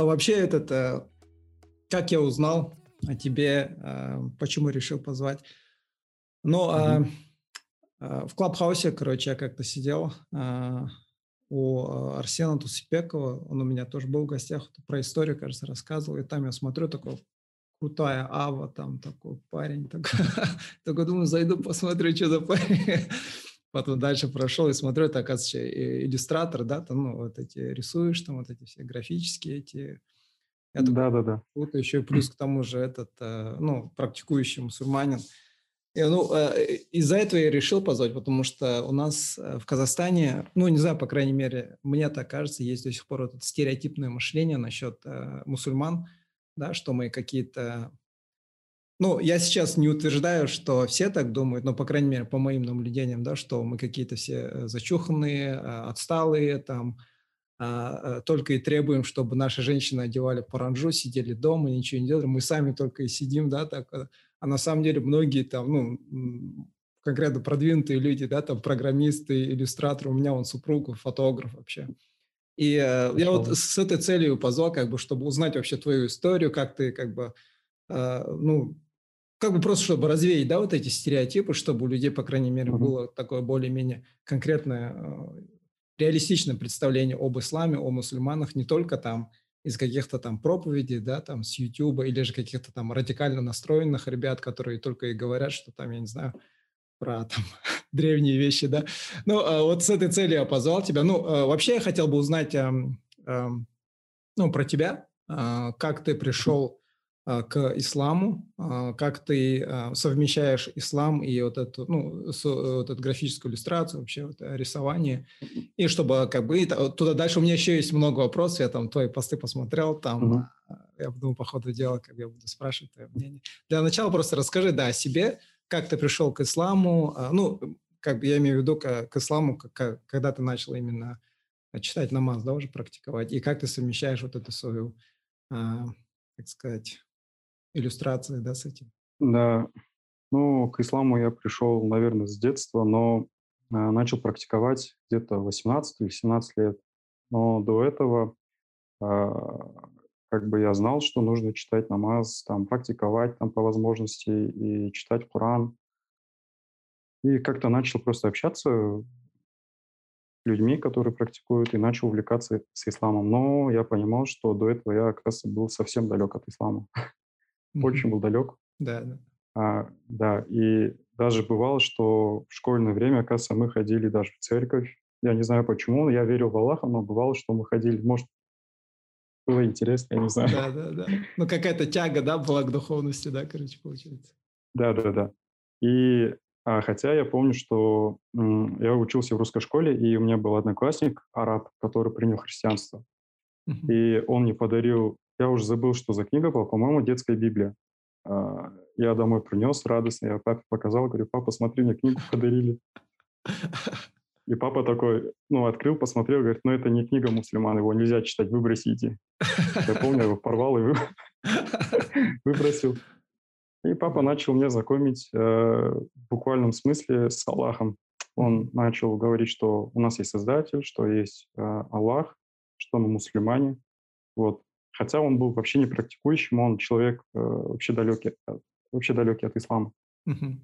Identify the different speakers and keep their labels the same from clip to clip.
Speaker 1: а вообще этот, э, как я узнал о тебе, э, почему решил позвать? Ну, mm-hmm. в Клабхаусе, короче, я как-то сидел у Арсена Тусипекова, он у меня тоже был в гостях, про историю, кажется, рассказывал, и там я смотрю, такой крутая Ава, там такой парень, такой, такой думаю, зайду, посмотрю, что за парень. Потом дальше прошел и смотрю, это, оказывается, иллюстратор, да, там, ну, вот эти рисуешь, там, вот эти все графические эти...
Speaker 2: да, да, да.
Speaker 1: Вот еще плюс к тому же этот, э, ну, практикующий мусульманин. И, ну, э, из-за этого я решил позвать, потому что у нас э, в Казахстане, ну, не знаю, по крайней мере, мне так кажется, есть до сих пор вот это стереотипное мышление насчет мусульман, да, что мы какие-то ну, я сейчас не утверждаю, что все так думают, но, по крайней мере, по моим наблюдениям, да, что мы какие-то все э, зачуханные, а, отсталые, там, а, э, только и требуем, чтобы наши женщины одевали паранжу, сидели дома, ничего не делали, мы сами только и сидим, да, так, э, а на самом деле многие там, ну, конкретно продвинутые люди, да, там, программисты, иллюстраторы, у меня он супруг, фотограф вообще. И э, я вот с этой целью позвал, как бы, чтобы узнать вообще твою историю, как ты, как бы, э, ну, как бы просто чтобы развеять, да, вот эти стереотипы, чтобы у людей, по крайней мере, mm-hmm. было такое более-менее конкретное, э, реалистичное представление об исламе, о мусульманах, не только там из каких-то там проповедей, да, там с YouTube или же каких-то там радикально настроенных ребят, которые только и говорят, что там, я не знаю, про там древние вещи, да. Ну, а вот с этой целью я позвал тебя. Ну, а вообще я хотел бы узнать, ну, про тебя, а, как ты пришел к исламу, а, как ты а, совмещаешь ислам и вот эту, ну, вот эту графическую иллюстрацию, вообще вот рисование, и чтобы как бы туда дальше у меня еще есть много вопросов, я там твои посты посмотрел, там mm-hmm. я думаю, по ходу дела, как я буду спрашивать твое мнение. Для начала просто расскажи, да, о себе, как ты пришел к исламу, ну, как бы я имею в виду к, к исламу, как, когда ты начал именно читать намаз, да, уже практиковать, и как ты совмещаешь вот эту свою, как сказать, иллюстрации, да, с этим?
Speaker 2: Да, ну, к исламу я пришел, наверное, с детства, но э, начал практиковать где-то 18 или 17 лет. Но до этого э, как бы я знал, что нужно читать намаз, там, практиковать там по возможности и читать Коран. И как-то начал просто общаться с людьми, которые практикуют, и начал увлекаться с исламом. Но я понимал, что до этого я как был совсем далек от ислама. очень был далек.
Speaker 1: Да, да.
Speaker 2: А, да, и даже бывало, что в школьное время, оказывается, мы ходили даже в церковь. Я не знаю почему, я верил в Аллаха, но бывало, что мы ходили, может, было интересно, я не знаю.
Speaker 1: Да, да, да. Ну, какая-то тяга, да, была к духовности, да, короче, получается.
Speaker 2: Да, да, да. И а, хотя я помню, что м, я учился в русской школе, и у меня был одноклассник, араб, который принял христианство. Uh-huh. И он мне подарил я уже забыл, что за книга была, по-моему, детская Библия. А, я домой принес радостно, я папе показал, говорю, папа, смотри, мне книгу подарили. И папа такой, ну, открыл, посмотрел, говорит, ну, это не книга мусульман, его нельзя читать, выбросите. Я помню, его порвал и выбросил. И папа начал мне знакомить э, в буквальном смысле с Аллахом. Он начал говорить, что у нас есть Создатель, что есть э, Аллах, что мы мусульмане. Вот. Хотя он был вообще не практикующим, он человек э, вообще далекий, вообще далекий от ислама.
Speaker 1: Uh-huh.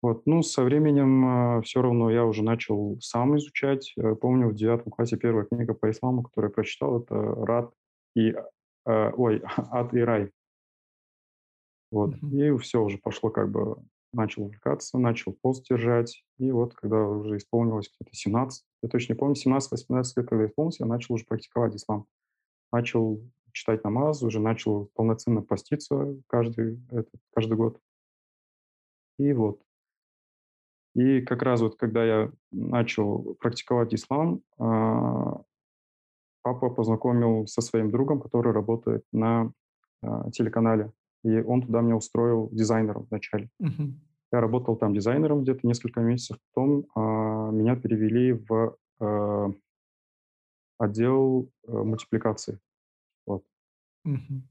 Speaker 2: Вот, ну, со временем э, все равно я уже начал сам изучать. Э, помню, в девятом классе первая книга по исламу, которую я прочитал, это «Рад» и... Э, ой, «Ад и рай». Вот, uh-huh. и все уже пошло как бы начал увлекаться, начал пост держать. И вот, когда уже исполнилось где-то 17, я точно не помню, 17-18 лет, когда исполнилось, я начал уже практиковать ислам начал читать намаз, уже начал полноценно поститься каждый, этот, каждый год. И вот. И как раз вот когда я начал практиковать ислам, а, папа познакомил со своим другом, который работает на а, телеканале. И он туда меня устроил дизайнером вначале.
Speaker 1: Uh-huh.
Speaker 2: Я работал там дизайнером где-то несколько месяцев. Потом а, меня перевели в отдел а, мультипликации. Вот.
Speaker 1: Угу.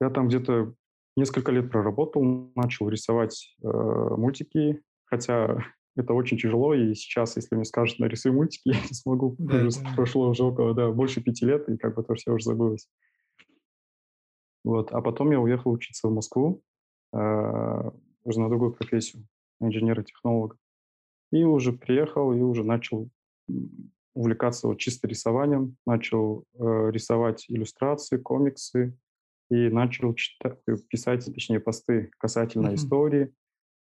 Speaker 2: Я там где-то несколько лет проработал, начал рисовать э, мультики, хотя это очень тяжело, и сейчас, если мне скажут, нарисуй мультики, я не смогу. Да, уже да. прошло уже около, да, больше пяти лет, и как бы это все уже забылось. Вот. А потом я уехал учиться в Москву, э, уже на другую профессию, инженера-технолога. И уже приехал, и уже начал увлекаться вот чисто рисованием, начал э, рисовать иллюстрации, комиксы, и начал читать, писать, точнее, посты касательно mm-hmm. истории.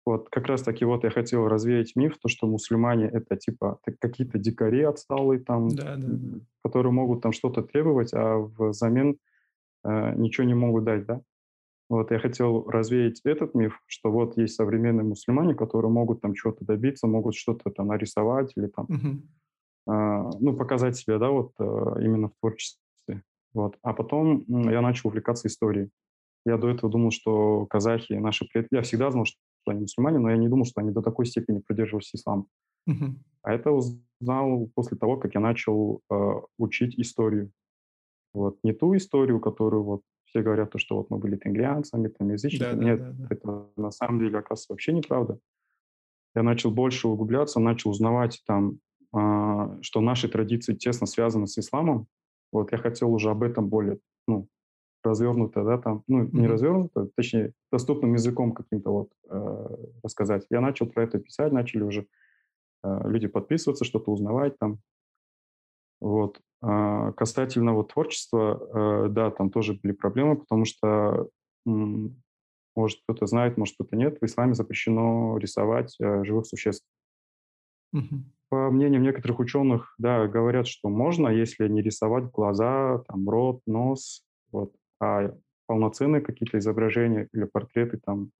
Speaker 2: Вот как раз таки вот я хотел развеять миф, то, что мусульмане это типа какие-то дикари отсталые там, да, да. которые могут там что-то требовать, а взамен э, ничего не могут дать, да. Вот я хотел развеять этот миф, что вот есть современные мусульмане, которые могут там чего-то добиться, могут что-то там нарисовать или там, mm-hmm. Э, ну, показать себя, да, вот э, именно в творчестве. Вот. А потом я начал увлекаться историей. Я до этого думал, что казахи, наши предки... Я всегда знал, что они мусульмане, но я не думал, что они до такой степени придерживались ислама. Uh-huh. А это узнал после того, как я начал э, учить историю. Вот. Не ту историю, которую вот все говорят, то, что вот мы были тенгрианцами, там, язычниками. Да, Нет, да, да, это на самом деле, оказывается, вообще неправда. Я начал больше углубляться, начал узнавать там, что наши традиции тесно связаны с исламом, вот я хотел уже об этом более, ну, развернуто, да, там, ну, mm-hmm. не развернуто, точнее, доступным языком каким-то вот э, рассказать. Я начал про это писать, начали уже э, люди подписываться, что-то узнавать там. Вот. А касательно вот творчества, э, да, там тоже были проблемы, потому что, м, может, кто-то знает, может, кто-то нет, в исламе запрещено рисовать э, живых существ. Mm-hmm по мнениям некоторых ученых, да, говорят, что можно, если не рисовать глаза, там, рот, нос, вот, а полноценные какие-то изображения или портреты там,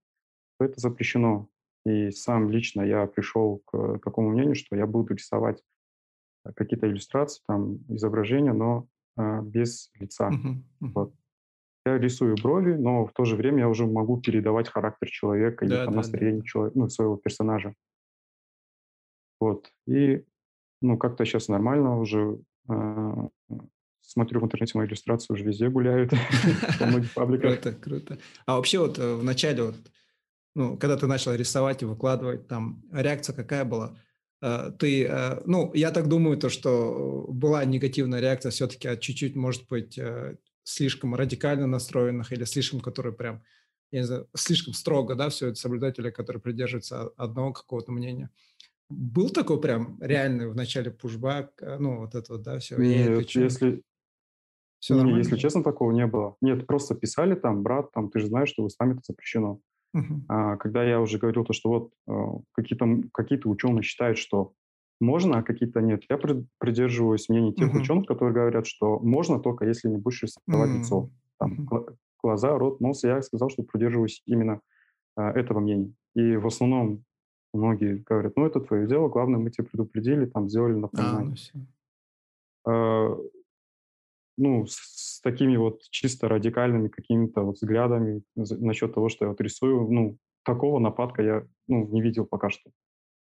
Speaker 2: то это запрещено. И сам лично я пришел к такому мнению, что я буду рисовать какие-то иллюстрации, там, изображения, но э, без лица. Uh-huh, uh-huh. Вот. Я рисую брови, но в то же время я уже могу передавать характер человека да, или там, да, настроение да. человека, ну, своего персонажа. Вот. И, ну, как-то сейчас нормально уже. Э, смотрю в интернете мои иллюстрации уже везде гуляют, во многих
Speaker 1: пабликах. Круто, круто. А вообще вот э, в начале, вот, ну, когда ты начал рисовать и выкладывать, там реакция какая была? Э, ты, э, ну, я так думаю, то, что была негативная реакция все-таки от чуть-чуть, может быть, слишком радикально настроенных или слишком, которые прям, я не знаю, слишком строго, да, все это соблюдатели, которые придерживаются одного какого-то мнения. Был такой прям реальный в начале пушбак, э, ну, вот это вот, да, все?
Speaker 2: Нет, если... Все не, если честно, такого не было. Нет, просто писали там, брат, там, ты же знаешь, что в исламе это запрещено. Uh-huh. А, когда я уже говорил то, что вот э, какие-то какие ученые считают, что можно, а какие-то нет. Я придерживаюсь мнений тех uh-huh. ученых, которые говорят, что можно только если не будешь рисовать uh-huh. лицо. Там, uh-huh. глаза, рот, нос. Я сказал, что придерживаюсь именно э, этого мнения. И в основном Многие говорят, ну, это твое дело, главное, мы тебя предупредили, там, сделали напоминание. А, ну, а, ну с, с такими вот чисто радикальными какими-то вот взглядами насчет того, что я вот рисую, ну, такого нападка я, ну, не видел пока что.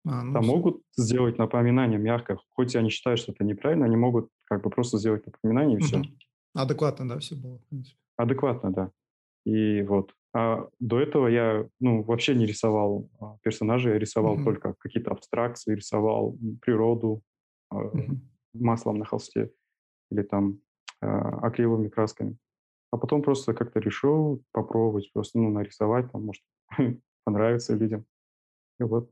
Speaker 2: А, ну, Там все. могут сделать напоминание мягко, хоть они считают, что это неправильно, они могут как бы просто сделать напоминание и все.
Speaker 1: Адекватно, да, все было, в принципе.
Speaker 2: Адекватно, да. И вот. А до этого я ну, вообще не рисовал а, персонажей, я рисовал mm-hmm. только какие-то абстракции, рисовал природу mm-hmm. маслом на холсте или там а, акриловыми красками. А потом просто как-то решил попробовать, просто ну, нарисовать, там, может, понравится людям. И вот.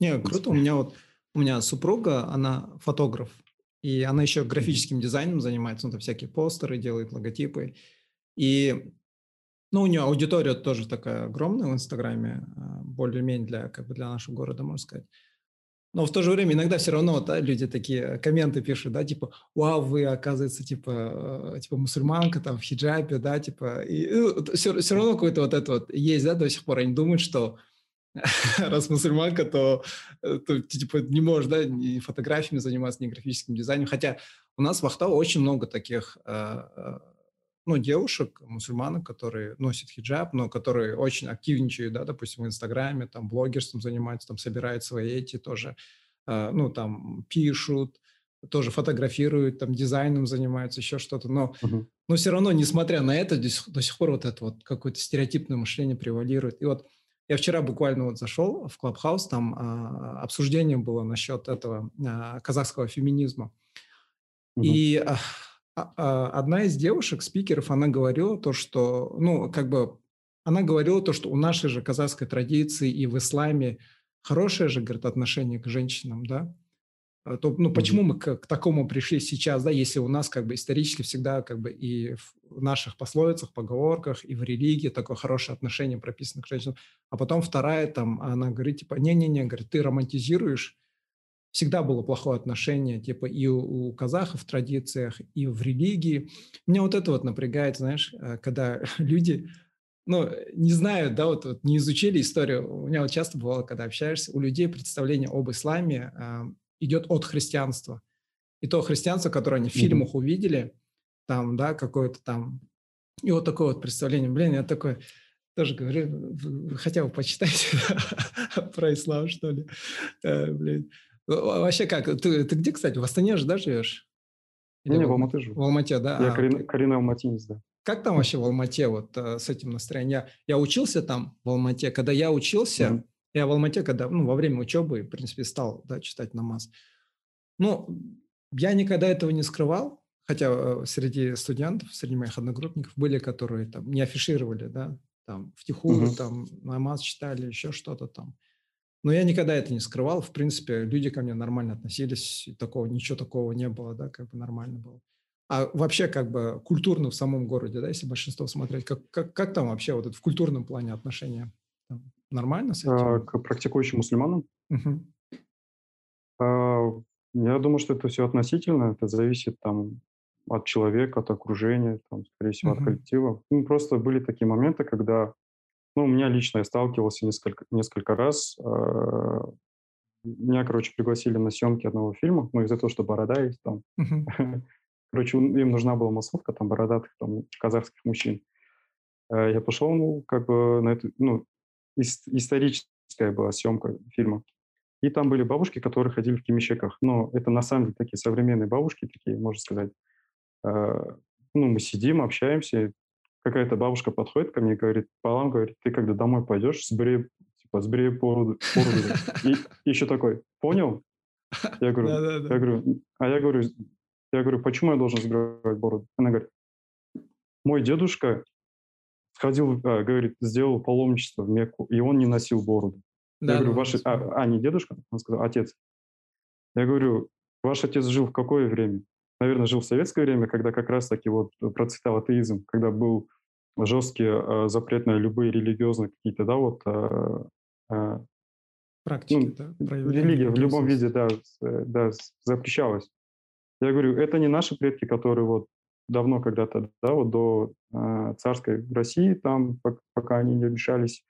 Speaker 1: Не, круто. У меня вот у меня супруга, она фотограф, и она еще графическим дизайном занимается, ну, там всякие постеры делает, логотипы. И ну, у нее аудитория тоже такая огромная в Инстаграме, а, более-менее для, как бы для нашего города, можно сказать. Но в то же время иногда все равно да, люди такие комменты пишут, да, типа, вау, вы, оказывается, типа, э, типа мусульманка там в хиджабе, да, типа, и все, ну, все равно какой-то вот это вот есть, да, до сих пор. Они думают, что раз мусульманка, то, э, то типа, не можешь, да, ни фотографиями заниматься, ни графическим дизайном. Хотя у нас в Ахтау очень много таких э, ну, девушек, мусульманок, которые носят хиджаб, но которые очень активничают, да, допустим, в Инстаграме, там, блогерством занимаются, там, собирают свои эти тоже, э, ну, там, пишут, тоже фотографируют, там, дизайном занимаются, еще что-то, но, uh-huh. но все равно, несмотря на это, до, до сих пор вот это вот какое-то стереотипное мышление превалирует. И вот я вчера буквально вот зашел в Клабхаус, там э, обсуждение было насчет этого э, казахского феминизма. Uh-huh. И а, а, одна из девушек, спикеров, она говорила то, что, ну, как бы, она говорила то, что у нашей же казахской традиции и в исламе хорошее же, говорит, отношение к женщинам, да, а то, ну, почему мы к, к такому пришли сейчас, да, если у нас как бы исторически всегда как бы и в наших пословицах, поговорках, и в религии такое хорошее отношение прописано к женщинам, а потом вторая там, она говорит, типа, не-не-не, говорит, ты романтизируешь, всегда было плохое отношение, типа, и у, у казахов в традициях, и в религии. Меня вот это вот напрягает, знаешь, э, когда люди ну, не знаю, да, вот, вот не изучили историю. У меня вот часто бывало, когда общаешься, у людей представление об исламе э, идет от христианства. И то христианство, которое они в фильмах увидели, там, да, какое-то там, и вот такое вот представление. Блин, я такой тоже говорю, хотя бы почитайте про ислам, что ли. Э, блин. Вообще как? Ты, ты где, кстати, в Астане же, да, живешь?
Speaker 2: Или не, в Алмате живу.
Speaker 1: В Алмате, да.
Speaker 2: Я а, коренной алматинец, да.
Speaker 1: Как там вообще в Алмате вот э, с этим настроением? Я, я учился там в Алмате. Когда я учился, mm-hmm. я в Алмате, когда, ну, во время учебы, в принципе, стал, да, читать намаз. Ну, я никогда этого не скрывал, хотя э, среди студентов, среди моих одногруппников были, которые там не афишировали, да, там, втихую, mm-hmm. там, намаз читали, еще что-то там. Но я никогда это не скрывал. В принципе, люди ко мне нормально относились, такого, ничего такого не было, да, как бы нормально было. А вообще как бы культурно в самом городе, да, если большинство смотреть, как, как, как там вообще вот это в культурном плане отношения? Там, нормально с этим?
Speaker 2: А, к практикующим мусульманам? Угу. Я думаю, что это все относительно, это зависит там от человека, от окружения, там, скорее всего, угу. от коллектива. Ну, просто были такие моменты, когда, ну, у меня лично я сталкивался несколько, несколько раз, э, меня, короче, пригласили на съемки одного фильма, ну, из-за того, что борода есть там. Uh-huh. Короче, им нужна была массовка там бородатых там казахских мужчин. Э, я пошел, ну, как бы на эту, ну, историческая была съемка фильма. И там были бабушки, которые ходили в кемищеках. Но это на самом деле такие современные бабушки, такие, можно сказать. Э, ну, мы сидим, общаемся. Какая-то бабушка подходит ко мне и говорит, Палам, говорит, ты когда домой пойдешь, сбрей, типа, сбрей породу. И еще такой, понял? Я говорю, я говорю, а я говорю, я говорю, почему я должен сбривать бороду? Она говорит, мой дедушка сходил, а, говорит, сделал паломничество в Мекку, и он не носил бороду. Да, я говорю, ваш... а, а, не дедушка? Он сказал, отец. Я говорю, ваш отец жил в какое время? Наверное, жил в советское время, когда как раз-таки вот процветал атеизм, когда был жесткий э, запрет на любые религиозные какие-то, да, вот... Э,
Speaker 1: э, Практики,
Speaker 2: ну, да? Религия в любом виде, да, да, запрещалась. Я говорю, это не наши предки, которые вот давно когда-то, да, вот до э, царской России, там, пока они не решались,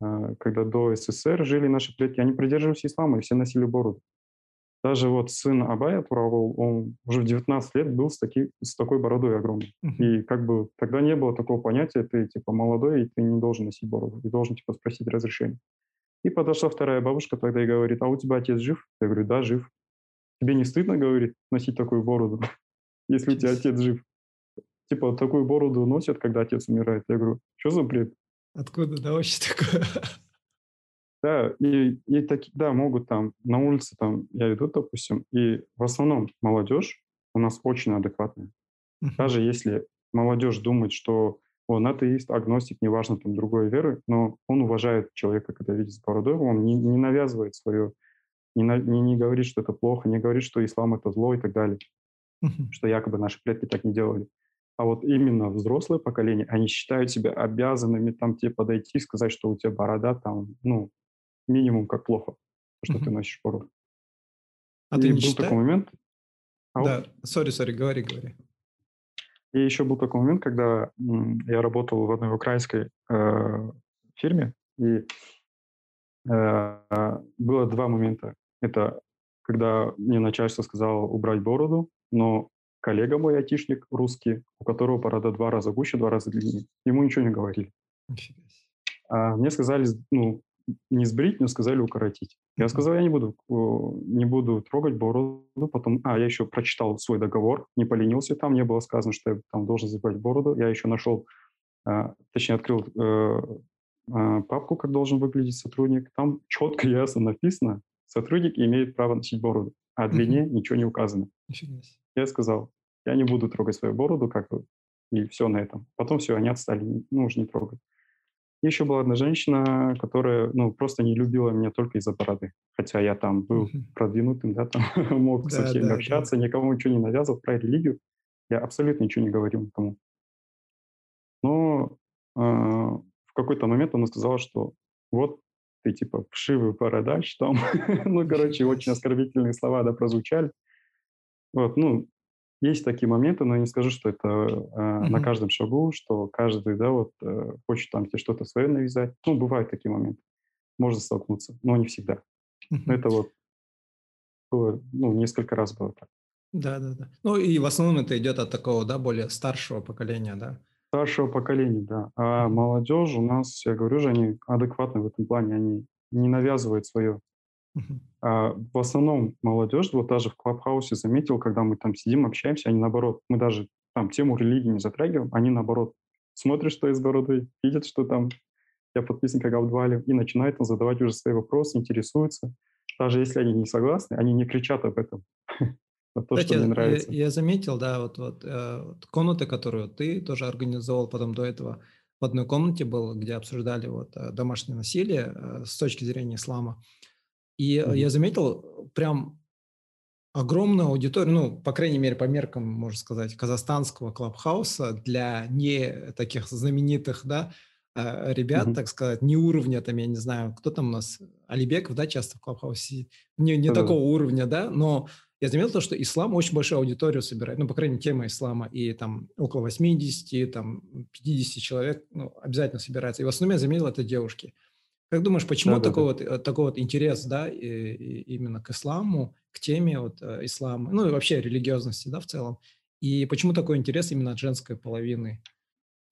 Speaker 2: э, когда до СССР жили наши предки, они придерживались ислама, и все носили бороду. Даже вот сын Абая Туравол, он уже в 19 лет был с, таки, с такой бородой огромной. Uh-huh. И как бы тогда не было такого понятия, ты типа молодой, и ты не должен носить бороду, ты должен типа спросить разрешение. И подошла вторая бабушка тогда и говорит, а у тебя отец жив? Я говорю, да, жив. Тебе не стыдно, говорит, носить такую бороду, если у тебя отец жив? Типа такую бороду носят, когда отец умирает. Я говорю, что за бред?
Speaker 1: Откуда, да, вообще такое?
Speaker 2: Да, и, и таки, да, могут там на улице, там, я иду, допустим, и в основном молодежь у нас очень адекватная. Даже если молодежь думает, что он атеист, агностик, неважно, там, другой веры, но он уважает человека, когда видит с бородой, он не, не навязывает свое не, не, не говорит, что это плохо, не говорит, что ислам это зло и так далее, uh-huh. что якобы наши предки так не делали. А вот именно взрослое поколение, они считают себя обязанными там тебе подойти и сказать, что у тебя борода там, ну, минимум как плохо, что uh-huh. ты носишь бороду.
Speaker 1: А и ты не был считаешь? такой момент. А да, сори, сори, говори, говори.
Speaker 2: И еще был такой момент, когда я работал в одной украинской э, фирме, и э, было два момента. Это когда мне начальство сказало убрать бороду, но коллега мой айтишник русский, у которого борода два раза гуще, два раза длиннее, ему ничего не говорили. А мне сказали, ну, не сбрить, но сказали укоротить. Я сказал, я не буду, не буду трогать бороду. Потом, а, я еще прочитал свой договор, не поленился там, не было сказано, что я там должен забрать бороду. Я еще нашел, а, точнее, открыл э, а, папку, как должен выглядеть сотрудник. Там четко, ясно написано, сотрудник имеет право носить бороду, а длине ничего не указано. Я сказал, я не буду трогать свою бороду, как бы, и все на этом. Потом все, они отстали, ну, уже не трогать. Еще была одна женщина, которая, ну, просто не любила меня только из-за бороды. Хотя я там был продвинутым, да, там мог со всеми общаться, никому ничего не навязывал про религию. Я абсолютно ничего не говорил никому. Но э, в какой-то момент она сказала, что вот ты типа вшивый бородач там. ну, короче, очень оскорбительные слова, да, прозвучали. Вот, ну, есть такие моменты, но я не скажу, что это э, на каждом шагу, что каждый, да, вот э, хочет там тебе что-то свое навязать. Ну, бывают такие моменты. Можно столкнуться, но не всегда. Но это вот было, ну, несколько раз было так.
Speaker 1: Да, да, да. Ну и в основном это идет от такого, да, более старшего поколения, да?
Speaker 2: Старшего поколения, да. А молодежь у нас, я говорю же, они адекватны в этом плане, они не навязывают свое. А в основном молодежь, вот даже в Клабхаусе заметил, когда мы там сидим, общаемся, они наоборот, мы даже там тему религии не затрагиваем, они наоборот смотрят, что из бороды, видят, что там я подписан как Абдвали, и начинают задавать уже свои вопросы, интересуются. Даже если они не согласны, они не кричат об этом.
Speaker 1: Вот то, Кстати, что мне нравится. Я, я заметил, да, вот, вот, э, вот комнаты, которую ты тоже организовал потом до этого, в одной комнате был, где обсуждали вот э, домашнее насилие э, с точки зрения ислама. И mm-hmm. я заметил прям огромную аудиторию, ну, по крайней мере, по меркам, можно сказать, казахстанского клабхауса для не таких знаменитых, да, ребят, mm-hmm. так сказать, не уровня, там, я не знаю, кто там у нас, Алибеков, да, часто в клабхаусе, не, не mm-hmm. такого уровня, да, но я заметил то, что ислам очень большую аудиторию собирает, ну, по крайней мере, тема ислама, и там около 80, там 50 человек ну, обязательно собирается. И в основном я заметил это девушки. Как думаешь, почему да, такой, да, Вот, такой вот интерес, да, и, и именно к исламу, к теме вот э, ислама, ну и вообще религиозности, да, в целом? И почему такой интерес именно от женской половины?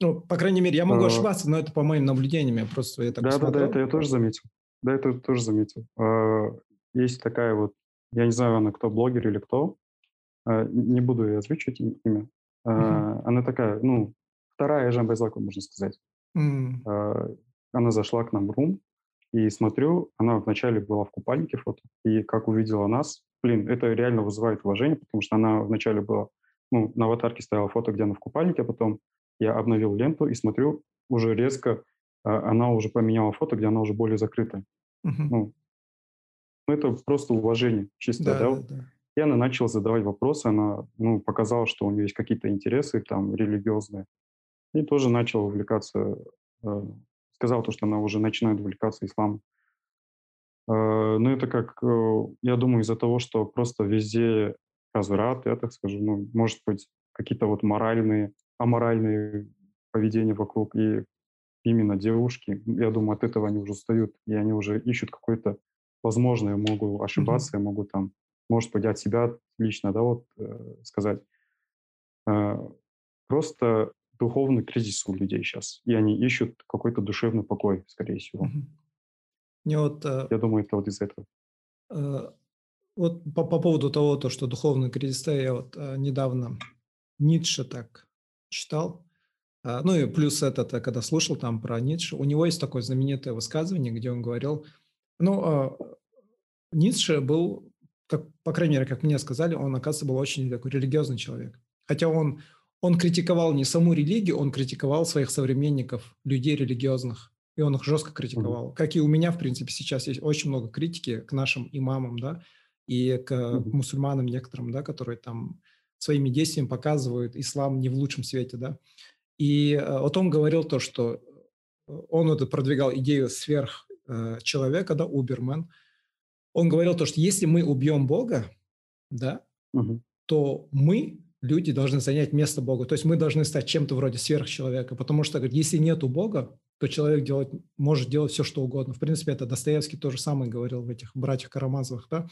Speaker 1: Ну, по крайней мере, я могу а... ошибаться, но это по моим наблюдениям, я просто
Speaker 2: это Да, да, да, это я тоже заметил. Да, это тоже заметил. А, есть такая вот я не знаю, она кто, блогер или кто, а, не буду ее озвучивать имя. Uh-huh. Она такая, ну, вторая Жан Байзлаку, можно сказать. Uh-huh. Она зашла к нам в рум, и смотрю, она вначале была в купальнике фото, и как увидела нас, блин, это реально вызывает уважение, потому что она вначале была, ну, на аватарке стояла фото, где она в купальнике, а потом я обновил ленту и смотрю, уже резко она уже поменяла фото, где она уже более закрытая. Uh-huh. Ну, это просто уважение чисто, да, да? да, И она начала задавать вопросы, она ну, показала, что у нее есть какие-то интересы там религиозные. И тоже начала увлекаться, э, сказала то, что она уже начинает увлекаться исламом. Э, ну, это как, э, я думаю, из-за того, что просто везде разврат, я так скажу, ну, может быть, какие-то вот моральные, аморальные поведения вокруг, и именно девушки, я думаю, от этого они уже устают, и они уже ищут какой-то Возможно, я могу ошибаться, mm-hmm. я могу там, может быть, от себя лично, да, вот э, сказать. Э, просто духовный кризис у людей сейчас, и они ищут какой-то душевный покой, скорее всего. Мне вот, э, я думаю, это вот из этого.
Speaker 1: Э, вот по, по поводу того, то, что духовный кризис, я вот э, недавно Ницше так читал, э, ну и плюс этот, когда слушал там про Ницше, у него есть такое знаменитое высказывание, где он говорил, ну, а, Ницше был, как, по крайней мере, как мне сказали, он, оказывается, был очень такой религиозный человек. Хотя он, он критиковал не саму религию, он критиковал своих современников, людей религиозных. И он их жестко критиковал. Mm-hmm. Как и у меня, в принципе, сейчас есть очень много критики к нашим имамам, да, и к mm-hmm. мусульманам некоторым, да, которые там своими действиями показывают ислам не в лучшем свете, да. И э, вот он говорил то, что он вот продвигал идею сверх Э, человека, да, Уберман, он говорил то, что если мы убьем Бога, да, угу. то мы, люди, должны занять место Бога. То есть мы должны стать чем-то вроде сверхчеловека, потому что если нету Бога, то человек делать, может делать все, что угодно. В принципе, это Достоевский тоже самое говорил в этих «Братьях Карамазовых», да.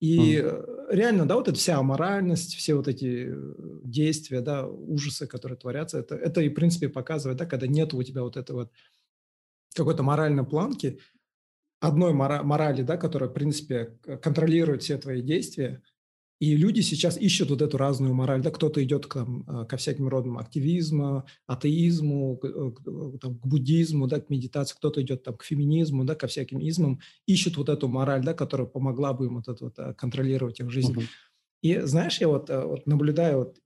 Speaker 1: И mm. реально, да, вот эта вся аморальность, все вот эти э, действия, да, ужасы, которые творятся, это, это и, в принципе, показывает, да, когда нет у тебя вот этого вот какой-то моральной планки, одной мора- морали, да, которая, в принципе, контролирует все твои действия. И люди сейчас ищут вот эту разную мораль. Да, кто-то идет к, там, э, ко всяким родам активизма, атеизму, к, э, к, там, к буддизму, да, к медитации, кто-то идет там, к феминизму, да, ко всяким измам, ищут вот эту мораль, да, которая помогла бы им вот это вот, э, контролировать их жизнь. Uh-huh. И знаешь, я вот, вот наблюдаю вот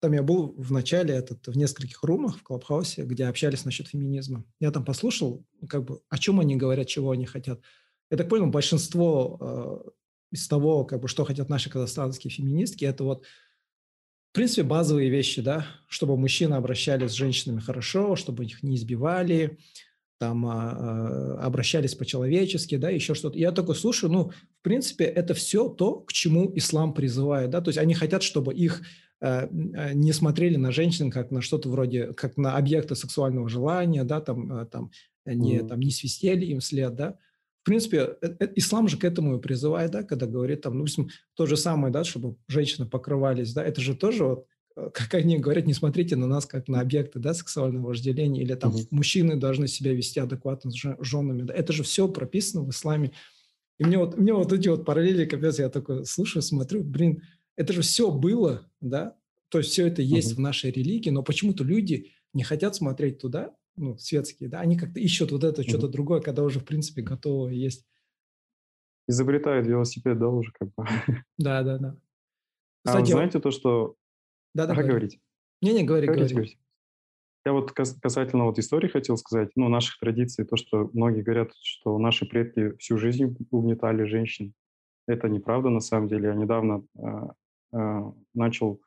Speaker 1: там я был в начале этот, в нескольких румах в Клабхаусе, где общались насчет феминизма. Я там послушал, как бы, о чем они говорят, чего они хотят. Я так понял, большинство э, из того, как бы, что хотят наши казахстанские феминистки, это вот, в принципе, базовые вещи, да, чтобы мужчины обращались с женщинами хорошо, чтобы их не избивали, там а, обращались по-человечески, да, еще что-то. Я такой слушаю, ну, в принципе, это все то, к чему ислам призывает, да, то есть они хотят, чтобы их э, э, не смотрели на женщин как на что-то вроде, как на объекты сексуального желания, да, там, э, там, не, там, не свистели им вслед, да. В принципе, ислам же к этому и призывает, да, когда говорит там, ну, то же самое, да, чтобы женщины покрывались, да, это же тоже вот как они говорят, не смотрите на нас как на объекты да, сексуального вожделения, или там угу. мужчины должны себя вести адекватно с женами. Да. Это же все прописано в исламе. И мне вот, мне вот эти вот параллели, капец, я такой слушаю, смотрю, блин, это же все было, да, то есть все это есть угу. в нашей религии, но почему-то люди не хотят смотреть туда, ну, светские, да, они как-то ищут вот это, что-то другое, когда уже, в принципе, готово есть.
Speaker 2: Изобретают велосипед, да, уже как бы.
Speaker 1: Да, да, да.
Speaker 2: Кстати, а знаете то, что
Speaker 1: да, да.
Speaker 2: Говорите.
Speaker 1: Не-не, говори, говори. Говорите.
Speaker 2: Я вот касательно вот истории хотел сказать, ну, наших традиций, то, что многие говорят, что наши предки всю жизнь угнетали женщин. Это неправда на самом деле. Я недавно э, э, начал,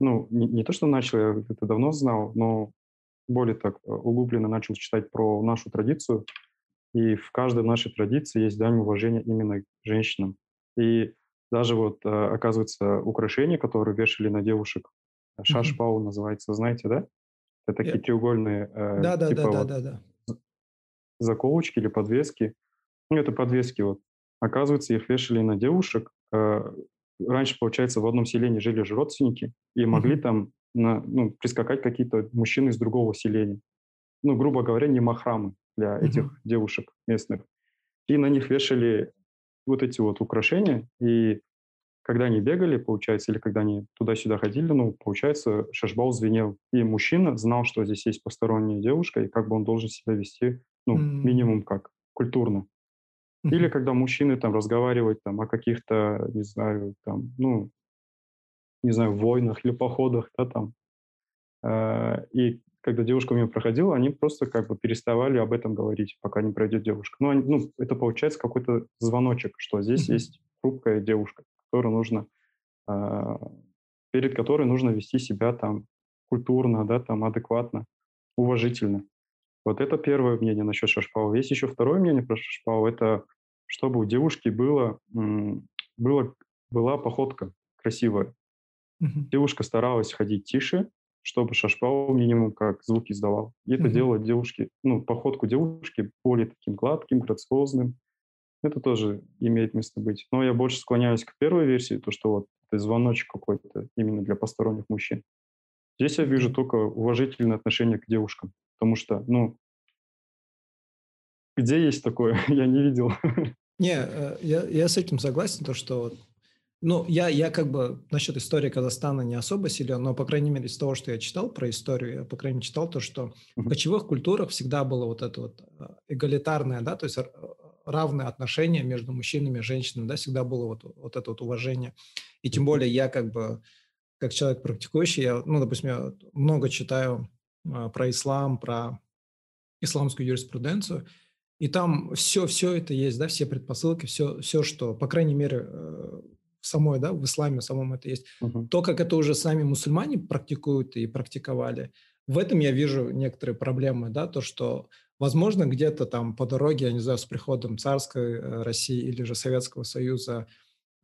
Speaker 2: ну, не, не то, что начал, я это давно знал, но более так э, углубленно начал читать про нашу традицию. И в каждой нашей традиции есть дань уважения именно к женщинам. И даже вот, э, оказывается, украшения, которые вешали на девушек Шашпау называется, знаете, да? Это такие треугольные э,
Speaker 1: да, да, типа да, вот да, да, да.
Speaker 2: заколочки или подвески. Ну, это подвески вот. Оказывается, их вешали на девушек. Э, раньше, получается, в одном селении жили же родственники и могли там на, ну, прискакать какие-то мужчины из другого селения. Ну, грубо говоря, не махрамы для этих девушек местных. И на них вешали вот эти вот украшения, и когда они бегали, получается, или когда они туда-сюда ходили, ну, получается, шашбал звенел. И мужчина знал, что здесь есть посторонняя девушка, и как бы он должен себя вести, ну, mm. минимум как, культурно. Mm-hmm. Или когда мужчины там разговаривают там о каких-то, не знаю, там, ну, не знаю, войнах или походах, да, там. Э, и когда девушка мимо проходила, они просто как бы переставали об этом говорить, пока не пройдет девушка. Ну, они, ну это получается какой-то звоночек, что здесь mm-hmm. есть хрупкая девушка которую нужно, а, перед которой нужно вести себя там культурно, да, там адекватно, уважительно. Вот это первое мнение насчет шашпау. Есть еще второе мнение про шашпау. Это чтобы у девушки было, было, была походка красивая. Mm-hmm. Девушка старалась ходить тише, чтобы шашпау минимум как звуки издавал. И это mm-hmm. делает девушки, ну, походку девушки более таким гладким, грациозным, это тоже имеет место быть. Но я больше склоняюсь к первой версии, то, что вот это звоночек какой-то именно для посторонних мужчин. Здесь я вижу только уважительное отношение к девушкам, потому что, ну, где есть такое? я не видел.
Speaker 1: Не, э, я, я с этим согласен, то, что ну, я, я как бы насчет истории Казахстана не особо силен, но, по крайней мере, из того, что я читал про историю, я, по крайней мере, читал то, что в кочевых культурах всегда было вот это вот э, эгалитарное, да, то есть равные отношения между мужчинами и женщинами, да, всегда было вот, вот это вот уважение. И тем более я как бы, как человек практикующий, я, ну, допустим, я много читаю э, про ислам, про исламскую юриспруденцию, и там все, все это есть, да, все предпосылки, все, все, что, по крайней мере, э, самой, да, в исламе самом это есть. Uh-huh. То, как это уже сами мусульмане практикуют и практиковали, в этом я вижу некоторые проблемы, да, то, что Возможно, где-то там по дороге, я не знаю, с приходом царской э, России или же Советского Союза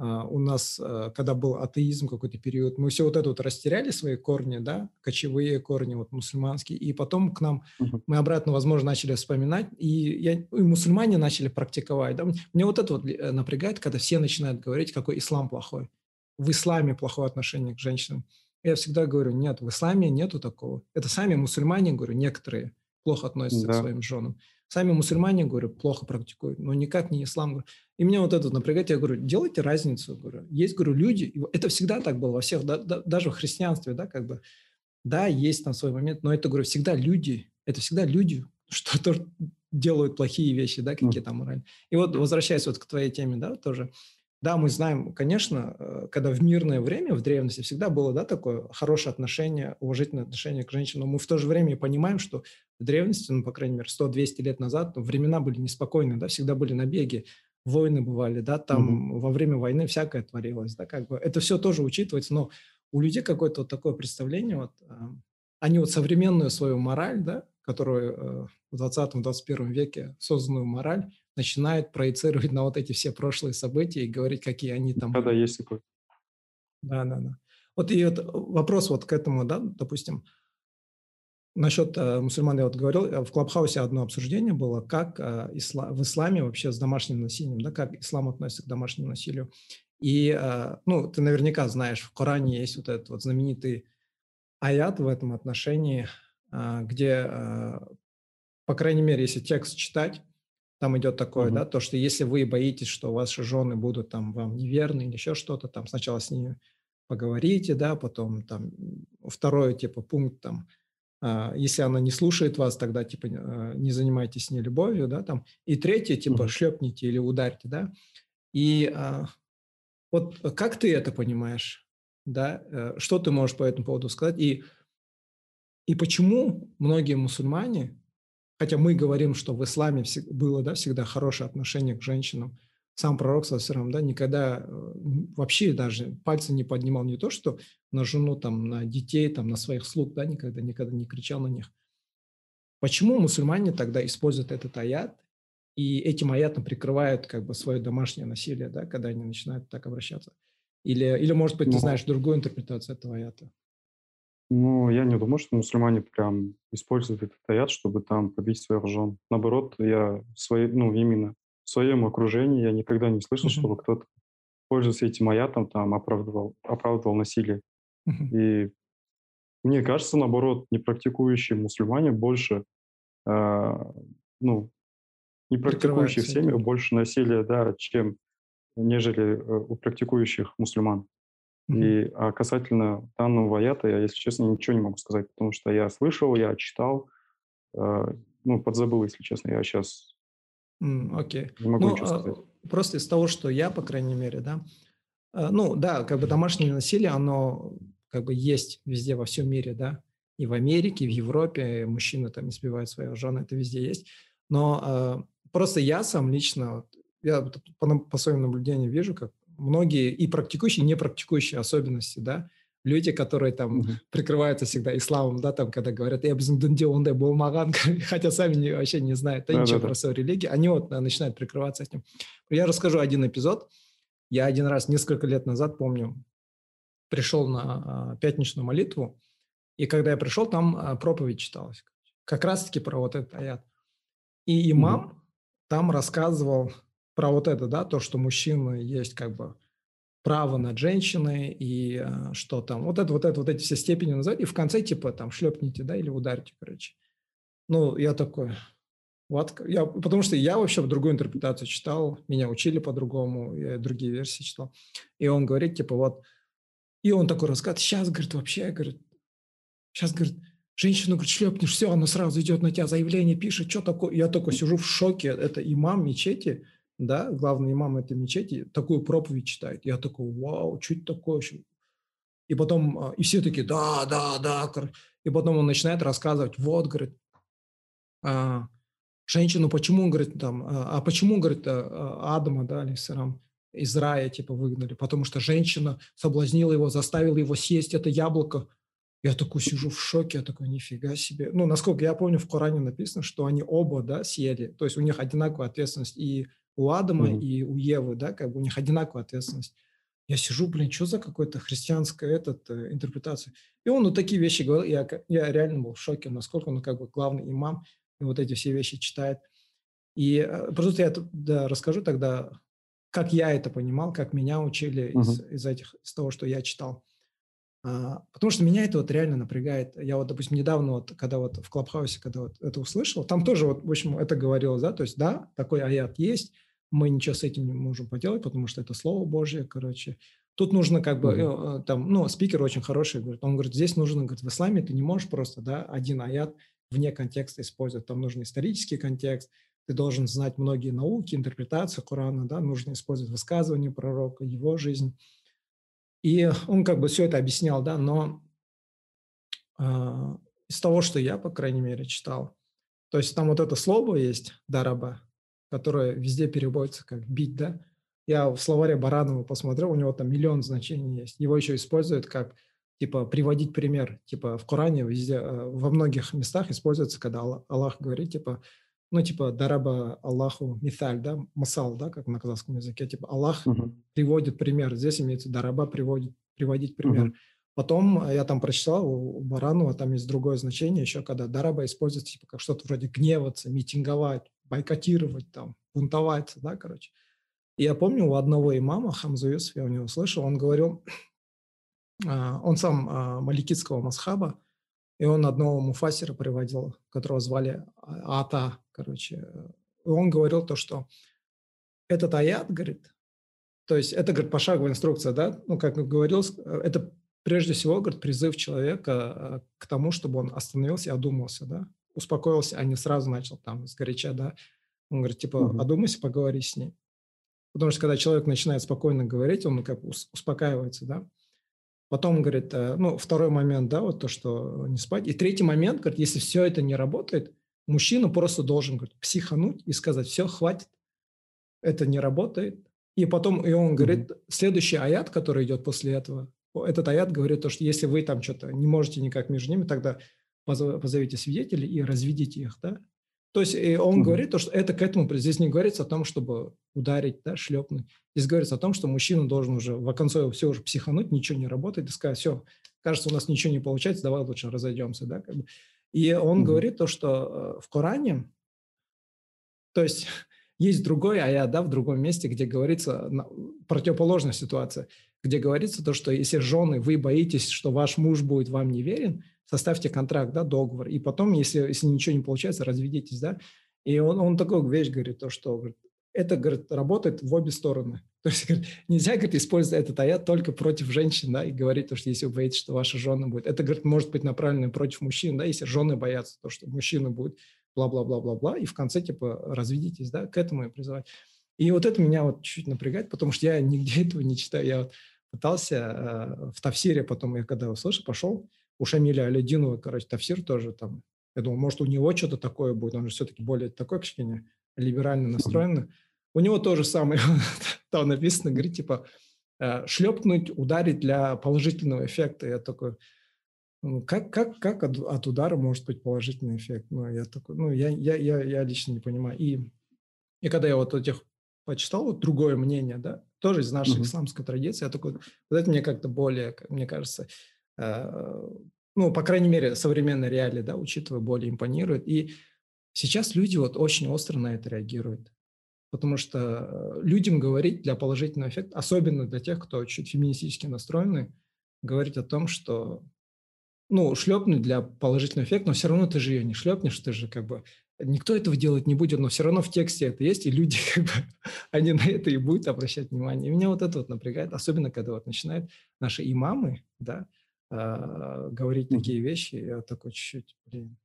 Speaker 1: у нас, э, когда был атеизм какой-то период, мы все вот это вот растеряли свои корни, да, кочевые корни вот мусульманские, и потом к нам uh-huh. мы обратно, возможно, начали вспоминать, и, я, и мусульмане начали практиковать. Да. Мне вот это вот э, напрягает, когда все начинают говорить, какой ислам плохой. В исламе плохое отношение к женщинам. Я всегда говорю, нет, в исламе нету такого. Это сами мусульмане, говорю, некоторые – плохо относятся да. к своим женам. Сами мусульмане, говорю, плохо практикуют, но никак не ислам. И меня вот это напрягает, я говорю, делайте разницу. Говорю. Есть, говорю, люди, это всегда так было во всех, да, да, даже в христианстве, да, как бы, да, есть там свой момент, но это, говорю, всегда люди, это всегда люди, что-то делают плохие вещи, да, какие-то моральные. И вот возвращаясь вот к твоей теме, да, тоже, да, мы знаем, конечно, э, когда в мирное время, в древности всегда было, да, такое хорошее отношение, уважительное отношение к женщинам, но мы в то же время понимаем, что в древности, ну, по крайней мере, 100-200 лет назад, ну, времена были неспокойные, да, всегда были набеги, войны бывали, да, там mm-hmm. во время войны всякое творилось, да, как бы это все тоже учитывается, но у людей какое-то вот такое представление, вот, а, они вот современную свою мораль, да, которую э, в 20-21 веке созданную мораль, начинают проецировать на вот эти все прошлые события и говорить, какие они там...
Speaker 2: Да, да, есть такой.
Speaker 1: Да, да, да. Вот и вот вопрос вот к этому, да, допустим, насчет э, мусульман я вот говорил, э, в Клабхаусе одно обсуждение было, как э, исла, в исламе вообще с домашним насилием, да, как ислам относится к домашнему насилию. И, э, ну, ты наверняка знаешь, в Коране есть вот этот вот знаменитый аят в этом отношении, э, где, э, по крайней мере, если текст читать, там идет такое, угу. да, то, что если вы боитесь, что ваши жены будут там вам неверны или еще что-то, там сначала с ними поговорите, да, потом там второй типа пункт там, если она не слушает вас, тогда типа а, не занимайтесь с ней любовью, да, там, и третье типа шлепните или ударьте, да, и а, вот как ты это понимаешь, да, э, что ты можешь по этому поводу сказать? И и почему многие мусульмане Хотя мы говорим, что в исламе было да, всегда хорошее отношение к женщинам. Сам пророк, Сасирам, да, никогда э, вообще даже пальцы не поднимал не то, что на жену, там, на детей, там, на своих слуг, да, никогда, никогда не кричал на них. Почему мусульмане тогда используют этот аят и этим аятом прикрывают как бы свое домашнее насилие, да, когда они начинают так обращаться? Или, или может быть, ты ну, знаешь другую интерпретацию этого аята?
Speaker 2: Ну, я не думаю, что мусульмане прям используют этот аят, чтобы там побить своих жен. Наоборот, я свои, ну, именно в своем окружении я никогда не слышал, uh-huh. чтобы кто-то, пользуясь этим аятом, там оправдывал, оправдывал насилие. Uh-huh. И мне кажется, наоборот, непрактикующие мусульмане больше, э, ну, не практикующие в семьях больше насилия, да, чем нежели э, у практикующих мусульман. И а касательно данного аята, я, если честно, ничего не могу сказать, потому что я слышал, я читал, э, ну, подзабыл, если честно, я сейчас
Speaker 1: mm, okay. не могу ну, ничего сказать. Просто из того, что я, по крайней мере, да, э, ну, да, как бы домашнее насилие, оно как бы есть везде во всем мире, да, и в Америке, и в Европе мужчины там избивают своих жен, это везде есть. Но э, просто я сам лично, я по, по своим наблюдениям вижу, как многие и практикующие, и не практикующие особенности, да, люди, которые там mm-hmm. прикрываются всегда исламом, да, там, когда говорят, я дінде ондай болмаған, хотя сами не, вообще не знают да, ничего да, про свою религию, они вот начинают прикрываться этим. Я расскажу один эпизод. Я один раз, несколько лет назад, помню, пришел на а, пятничную молитву, и когда я пришел, там а, проповедь читалась. Как раз-таки про вот этот аят. И имам mm-hmm. там рассказывал про вот это, да, то, что мужчины есть как бы право над женщиной и э, что там, вот это, вот это, вот эти все степени назад, и в конце типа там шлепните, да, или ударите, короче. Ну, я такой, вот, я, потому что я вообще другую интерпретацию читал, меня учили по-другому, я другие версии читал, и он говорит, типа, вот, и он такой рассказывает, сейчас, говорит, вообще, говорит, сейчас, говорит, женщину, говорит, шлепнешь, все, она сразу идет на тебя, заявление пишет, что такое, я только сижу в шоке, это имам мечети, да, главный имам этой мечети, такую проповедь читает. Я такой, вау, это такое? И потом, а, и все такие, да, да, да. И потом он начинает рассказывать, вот, говорит, а, женщину, почему, говорит, там, а, а почему, говорит, а, Адама, да, алейсалам, из рая, типа, выгнали? Потому что женщина соблазнила его, заставила его съесть это яблоко. Я такой сижу в шоке, я такой, нифига себе. Ну, насколько я помню, в Коране написано, что они оба, да, съели. То есть у них одинаковая ответственность. И у Адама mm-hmm. и у Евы, да, как бы у них одинаковая ответственность. Я сижу, блин, что за какой-то христианская этот, э, интерпретация? И он вот такие вещи говорил, я, я реально был в шоке, насколько он как бы главный имам, и вот эти все вещи читает. И э, просто я да, расскажу тогда, как я это понимал, как меня учили mm-hmm. из, из этих, из того, что я читал. А, потому что меня это вот реально напрягает. Я вот, допустим, недавно, вот, когда вот в Клабхаусе, когда вот это услышал, там тоже вот, в общем, это говорилось, да, то есть, да, такой аят есть, мы ничего с этим не можем поделать, потому что это Слово Божье, короче. Тут нужно как бы, mm-hmm. там, ну, спикер очень хороший, говорит, он говорит, здесь нужно, говорит, в исламе ты не можешь просто, да, один аят вне контекста использовать, там нужен исторический контекст, ты должен знать многие науки, интерпретацию Корана, да, нужно использовать высказывания пророка, его жизнь. И он как бы все это объяснял, да, но э, из того, что я, по крайней мере, читал, то есть там вот это слово есть, дараба, которое везде переводится как бить, да. Я в словаре Баранова посмотрел, у него там миллион значений есть. Его еще используют как типа приводить пример, типа в Коране везде, э, во многих местах используется, когда Аллах говорит, типа, ну, типа, дараба Аллаху миталь, да, масал, да, как на казахском языке, типа, Аллах uh-huh. приводит пример. Здесь имеется дараба приводит, приводить пример. Uh-huh. Потом я там прочитал у Баранова, там есть другое значение еще, когда дараба используется, типа, как что-то вроде гневаться, митинговать, бойкотировать, там, бунтовать, да, короче. И я помню у одного имама, Хамзу Юсуф, я у него слышал, он говорил, а, он сам а, маликитского масхаба, и он одного муфасира приводил, которого звали а, Ата, короче. И он говорил то, что этот аят, говорит, то есть это, говорит, пошаговая инструкция, да, ну, как говорил, это прежде всего, говорит, призыв человека к тому, чтобы он остановился и одумался, да, успокоился, а не сразу начал там сгоряча, да. Он говорит, типа, угу. одумайся, поговори с ней. Потому что когда человек начинает спокойно говорить, он как успокаивается, да. Потом, говорит, э, ну, второй момент, да, вот то, что не спать. И третий момент, говорит, если все это не работает, мужчина просто должен, говорит, психануть и сказать, все, хватит, это не работает. И потом, и он говорит, mm-hmm. следующий аят, который идет после этого, этот аят говорит то, что если вы там что-то не можете никак между ними, тогда позовите свидетелей и разведите их, да. То есть и он mm-hmm. говорит то, что это к этому, здесь не говорится о том, чтобы ударить, да, шлепнуть. Здесь говорится о том, что мужчина должен уже в конце все уже психануть, ничего не работает, и сказать, все, кажется, у нас ничего не получается, давай лучше разойдемся. Да, как бы. И он mm-hmm. говорит то, что э, в Коране, то есть есть другой аят, да, в другом месте, где говорится противоположная ситуация, где говорится то, что если жены, вы боитесь, что ваш муж будет вам неверен, составьте контракт, да, договор, и потом, если, если ничего не получается, разведитесь, да. И он, он такую вещь говорит, то, что говорит, это, говорит, работает в обе стороны. То есть говорит, нельзя, говорит, использовать этот аят только против женщин, да, и говорить, то, что если вы боитесь, что ваша жена будет. Это, говорит, может быть направлено против мужчин, да, если жены боятся, то, что мужчина будет бла-бла-бла-бла-бла, и в конце, типа, разведитесь, да, к этому и призывать. И вот это меня вот чуть-чуть напрягает, потому что я нигде этого не читаю. Я вот пытался э, в Тавсире, потом я когда услышал, пошел, у Шамиля Алядинова, короче, Тавсир тоже там. Я думал, может, у него что-то такое будет, он же все-таки более такой общение либерально настроенный. У него тоже самое, там написано, говорит, типа, э, шлепнуть, ударить для положительного эффекта. Я такой, ну, как, как, как от, от удара может быть положительный эффект? Ну, я такой, ну, я, я, я, я лично не понимаю. И, и когда я вот этих почитал, вот другое мнение, да, тоже из нашей uh-huh. исламской традиции, я такой, вот это мне как-то более, мне кажется, ну, по крайней мере, современные реалии, да, учитывая, более импонирует. И сейчас люди вот очень остро на это реагируют. Потому что э, людям говорить для положительного эффекта, особенно для тех, кто чуть феминистически настроены, говорить о том, что ну, шлепнуть для положительного эффекта, но все равно ты же ее не шлепнешь, ты же как бы... Никто этого делать не будет, но все равно в тексте это есть, и люди как бы, они на это и будут обращать внимание. И меня вот это вот напрягает, особенно когда вот начинают наши имамы, да, э, говорить такие вещи, я такой чуть-чуть, блин,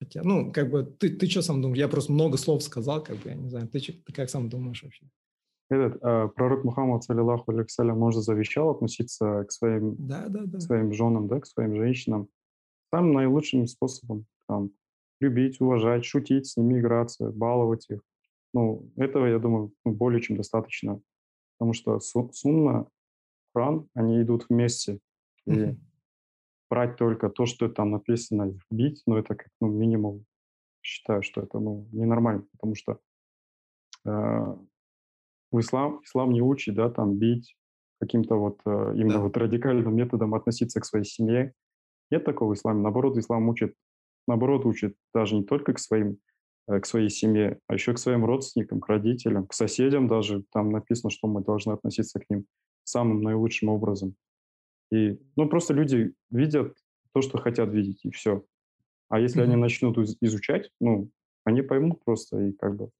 Speaker 1: Хотя, ну, как бы, ты, ты что сам думаешь? Я просто много слов сказал, как бы, я не знаю, ты, ты как сам думаешь вообще?
Speaker 2: Этот э, пророк Мухаммад, саллиллаху алейкум, он же завещал относиться к своим, да, да, да. К своим женам, да, к своим женщинам самым наилучшим способом. Там, любить, уважать, шутить с ними, играться, баловать их. Ну, этого, я думаю, ну, более чем достаточно. Потому что сунна, Коран, они идут вместе. И брать только то, что там написано, бить, ну, это как ну, минимум. Считаю, что это ну, ненормально, потому что э, в ислам, ислам не учит, да, там бить, каким-то вот э, именно да. вот радикальным методом относиться к своей семье. Нет такого в исламе. Наоборот, ислам учит, наоборот, учит даже не только к своим, э, к своей семье, а еще к своим родственникам, к родителям, к соседям даже. Там написано, что мы должны относиться к ним самым наилучшим образом. И, ну, просто люди видят то, что хотят видеть, и все. А если mm-hmm. они начнут изучать, ну, они поймут просто, и как бы...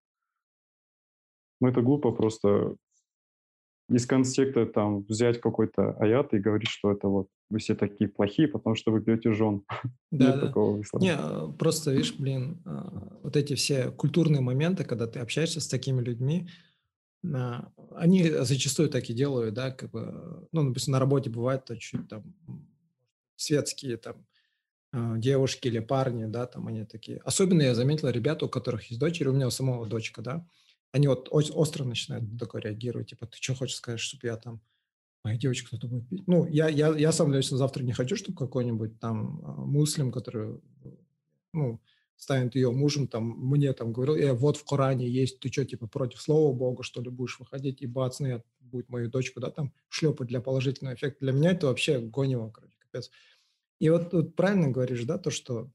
Speaker 2: Ну, это глупо просто из контекста там взять какой-то аят и говорить, что это вот вы все такие плохие, потому что вы пьете жен.
Speaker 1: Да, Нет да. такого в Не, а, просто, видишь, блин, а, вот эти все культурные моменты, когда ты общаешься с такими людьми, они зачастую так и делают, да, как бы, ну, допустим, на работе бывает то чуть там светские там девушки или парни, да, там они такие. Особенно я заметил ребята, у которых есть дочери, у меня у самого дочка, да, они вот остро начинают такое реагировать, типа, ты что хочешь сказать, чтобы я там моя девочка кто-то будет пить. Ну, я, я, я сам лично завтра не хочу, чтобы какой-нибудь там а, муслим, который, ну, станет ее мужем, там, мне там говорил, э, вот в Коране есть, ты что, типа, против слова Бога, что ли, будешь выходить, и бац, ну, будет мою дочку, да, там, шлепать для положительного эффекта. Для меня это вообще гонево, короче, капец. И вот тут правильно говоришь, да, то, что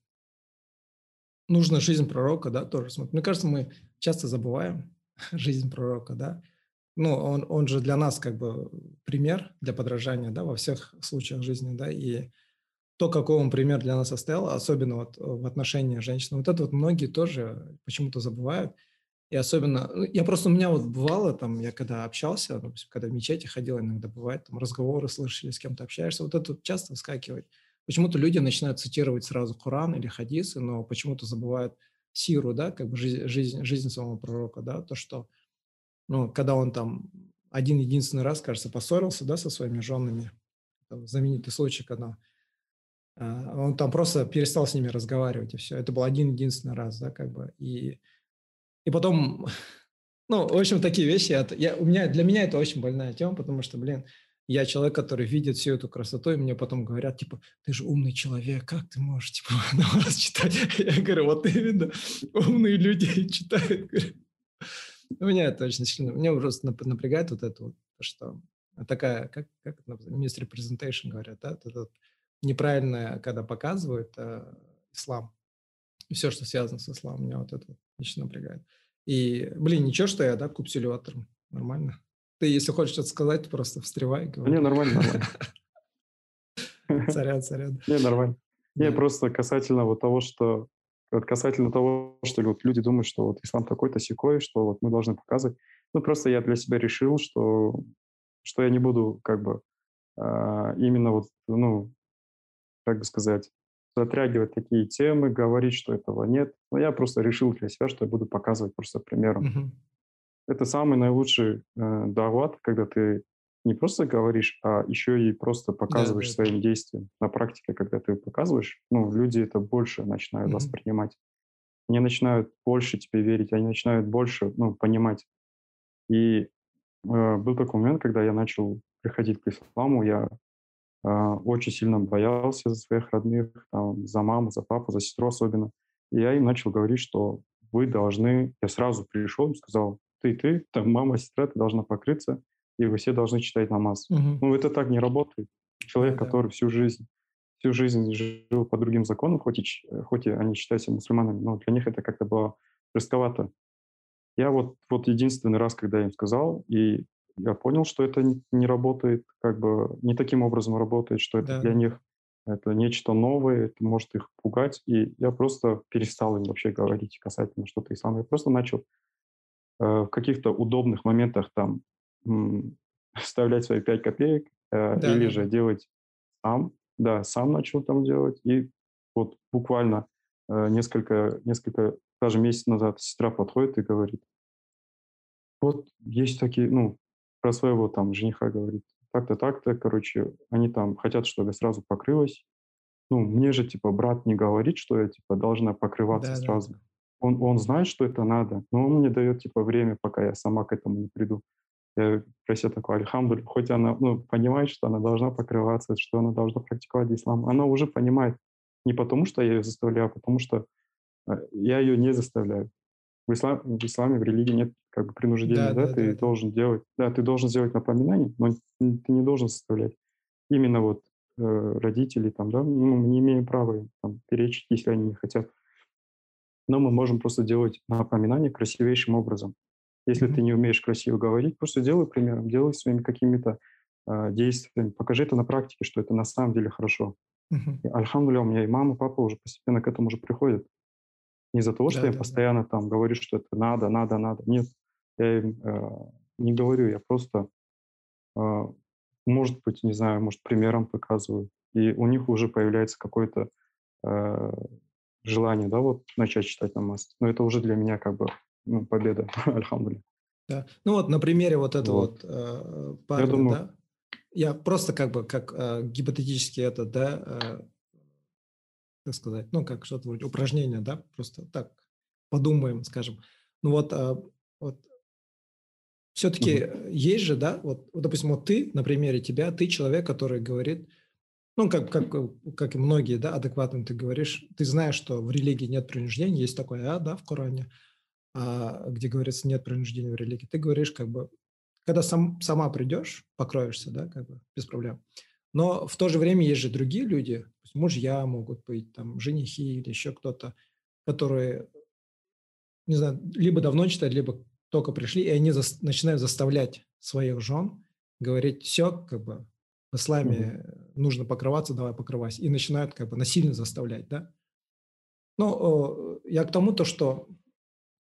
Speaker 1: нужно жизнь пророка, да, тоже смотреть. Мне кажется, мы часто забываем жизнь пророка, да, ну, он, он же для нас как бы пример для подражания, да, во всех случаях жизни, да, и то, какой он пример для нас оставил, особенно вот в отношении женщин, вот это вот многие тоже почему-то забывают, и особенно, ну, я просто, у меня вот бывало, там, я когда общался, допустим, когда в мечети ходил, иногда бывает, там, разговоры слышали, с кем-то общаешься, вот это вот часто выскакивает. Почему-то люди начинают цитировать сразу Коран или хадисы, но почему-то забывают сиру, да, как бы жизнь, жизнь, жизнь самого пророка, да, то, что ну, когда он там один единственный раз, кажется, поссорился, да, со своими женами, знаменитый случай, когда он там просто перестал с ними разговаривать, и все. Это был один единственный раз, да, как бы. И, и потом, ну, в общем, такие вещи, это, я, у меня, для меня это очень больная тема, потому что, блин, я человек, который видит всю эту красоту, и мне потом говорят, типа, ты же умный человек, как ты можешь, типа, на раз читать? Я говорю, вот именно, умные люди читают. Ну, меня это очень сильно, меня просто напрягает вот это вот, что такая, как, как называется, misrepresentation говорят, да, это вот неправильное, когда показывают э, ислам, все, что связано с исламом, меня вот это очень напрягает. И, блин, ничего, что я, да, купсилюатором, нормально. Ты, если хочешь что-то сказать, просто встревай.
Speaker 2: Говори. Не, нормально, нормально.
Speaker 1: Царят, царят.
Speaker 2: Не, нормально. Не, просто касательно вот того, что вот касательно того, что вот люди думают, что вот ислам такой-то секой, что вот мы должны показывать. Ну, просто я для себя решил, что, что я не буду как бы а, именно вот, ну, как бы сказать, затрагивать такие темы, говорить, что этого нет. Но я просто решил для себя, что я буду показывать просто примером. Mm-hmm. Это самый наилучший э, дават, когда ты не просто говоришь, а еще и просто показываешь да, да, своим действием. На практике, когда ты показываешь, ну, люди это больше начинают mm-hmm. воспринимать. Они начинают больше тебе верить, они начинают больше, ну, понимать. И э, был такой момент, когда я начал приходить к исламу, я очень сильно боялся за своих родных, там, за маму, за папу, за сестру особенно. И я им начал говорить, что вы должны... Я сразу пришел и сказал, ты, ты, там, мама, сестра, ты должна покрыться, и вы все должны читать намаз. Угу. Ну, это так не работает. Человек, да. который всю жизнь, всю жизнь жил по другим законам, хоть и, хоть и они считаются мусульманами, но для них это как-то было жестковато. Я вот, вот единственный раз, когда я им сказал, и я понял, что это не работает, как бы не таким образом работает, что это да. для них это нечто новое, это может их пугать, и я просто перестал им вообще говорить касательно что-то ислама. Я просто начал э, в каких-то удобных моментах там вставлять свои 5 копеек э, да, или же делать сам. Да, сам начал там делать. И вот буквально э, несколько, несколько, даже месяц назад сестра подходит и говорит, вот есть такие, ну, про своего там жениха говорит, так-то, так-то, короче, они там хотят, чтобы я сразу покрылась. Ну, мне же, типа, брат не говорит, что я, типа, должна покрываться да, сразу. Да. Он, он знает, что это надо, но он мне дает, типа, время, пока я сама к этому не приду. Я про себя такой, альхамдуль, хоть она ну, понимает, что она должна покрываться, что она должна практиковать ислам, она уже понимает не потому, что я ее заставляю, а потому что э, я ее не заставляю. В, ислам, в исламе, в религии нет как бы принуждения, да, да, да ты да, должен делать, да, ты должен сделать напоминание, но ты не должен заставлять. Именно вот э, родители там, да, ну, мы не имеем права там, перечить, если они не хотят. Но мы можем просто делать напоминание красивейшим образом. Если ты не умеешь красиво говорить, просто делай примером, делай своими какими-то э, действиями, покажи это на практике, что это на самом деле хорошо. Uh-huh. Альхамдуля, у меня и мама, и папа уже постепенно к этому уже приходят. Не из-за того, что да, я да, постоянно да. там говорю, что это надо, надо, надо. Нет, я им э, не говорю, я просто а, может быть, не знаю, может, примером показываю, и у них уже появляется какое-то э, желание, да, вот начать читать намаз. Но это уже для меня как бы ну, победа, альхамдулилля.
Speaker 1: Да. Ну вот на примере вот этого вот, вот э, парня, я думаю, да, я просто как бы как э, гипотетически это, да, э, как сказать, ну как что-то вроде упражнения, да, просто так подумаем, скажем. Ну вот, э, вот все-таки угу. есть же, да, вот, вот, допустим, вот ты на примере тебя, ты человек, который говорит, ну, как, как, как и многие, да, адекватно ты говоришь, ты знаешь, что в религии нет принуждения, есть такое а, да, в Коране, а, где говорится нет принуждения в религии. Ты говоришь, как бы, когда сам, сама придешь, покроешься, да, как бы, без проблем. Но в то же время есть же другие люди, мужья могут быть, там, женихи или еще кто-то, которые, не знаю, либо давно читают, либо только пришли, и они за, начинают заставлять своих жен говорить, все, как бы, в исламе mm-hmm. нужно покрываться, давай покрывайся. И начинают как бы насильно заставлять, да. Ну, я к тому, то, что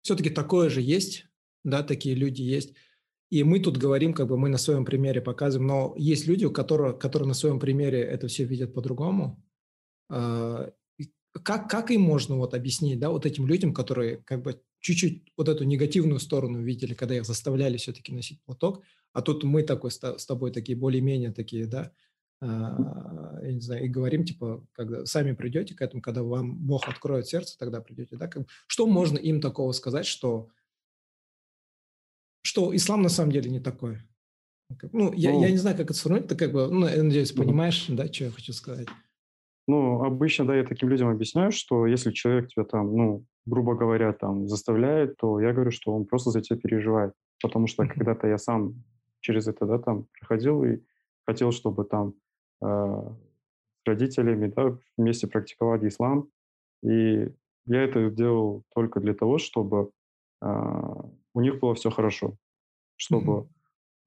Speaker 1: все-таки такое же есть, да, такие люди есть. И мы тут говорим, как бы мы на своем примере показываем, но есть люди, у которых, которые на своем примере это все видят по-другому. А, как, как им можно вот объяснить, да, вот этим людям, которые как бы чуть-чуть вот эту негативную сторону видели, когда их заставляли все-таки носить платок, а тут мы такой с тобой такие более-менее такие, да, а, я не знаю, и говорим, типа, когда сами придете к этому, когда вам Бог откроет сердце, тогда придете, да, как, что можно им такого сказать, что, что ислам на самом деле не такой? Ну, я, ну, я не знаю, как это сформулировать, ты как бы, ну, я надеюсь, понимаешь, да, что я хочу сказать.
Speaker 2: Ну, обычно, да, я таким людям объясняю, что если человек тебя там, ну, грубо говоря, там заставляет, то я говорю, что он просто за тебя переживает. Потому что когда-то я сам через это, да, там проходил и хотел, чтобы там э, с родителями, да, вместе практиковали ислам. И я это делал только для того, чтобы э, у них было все хорошо, чтобы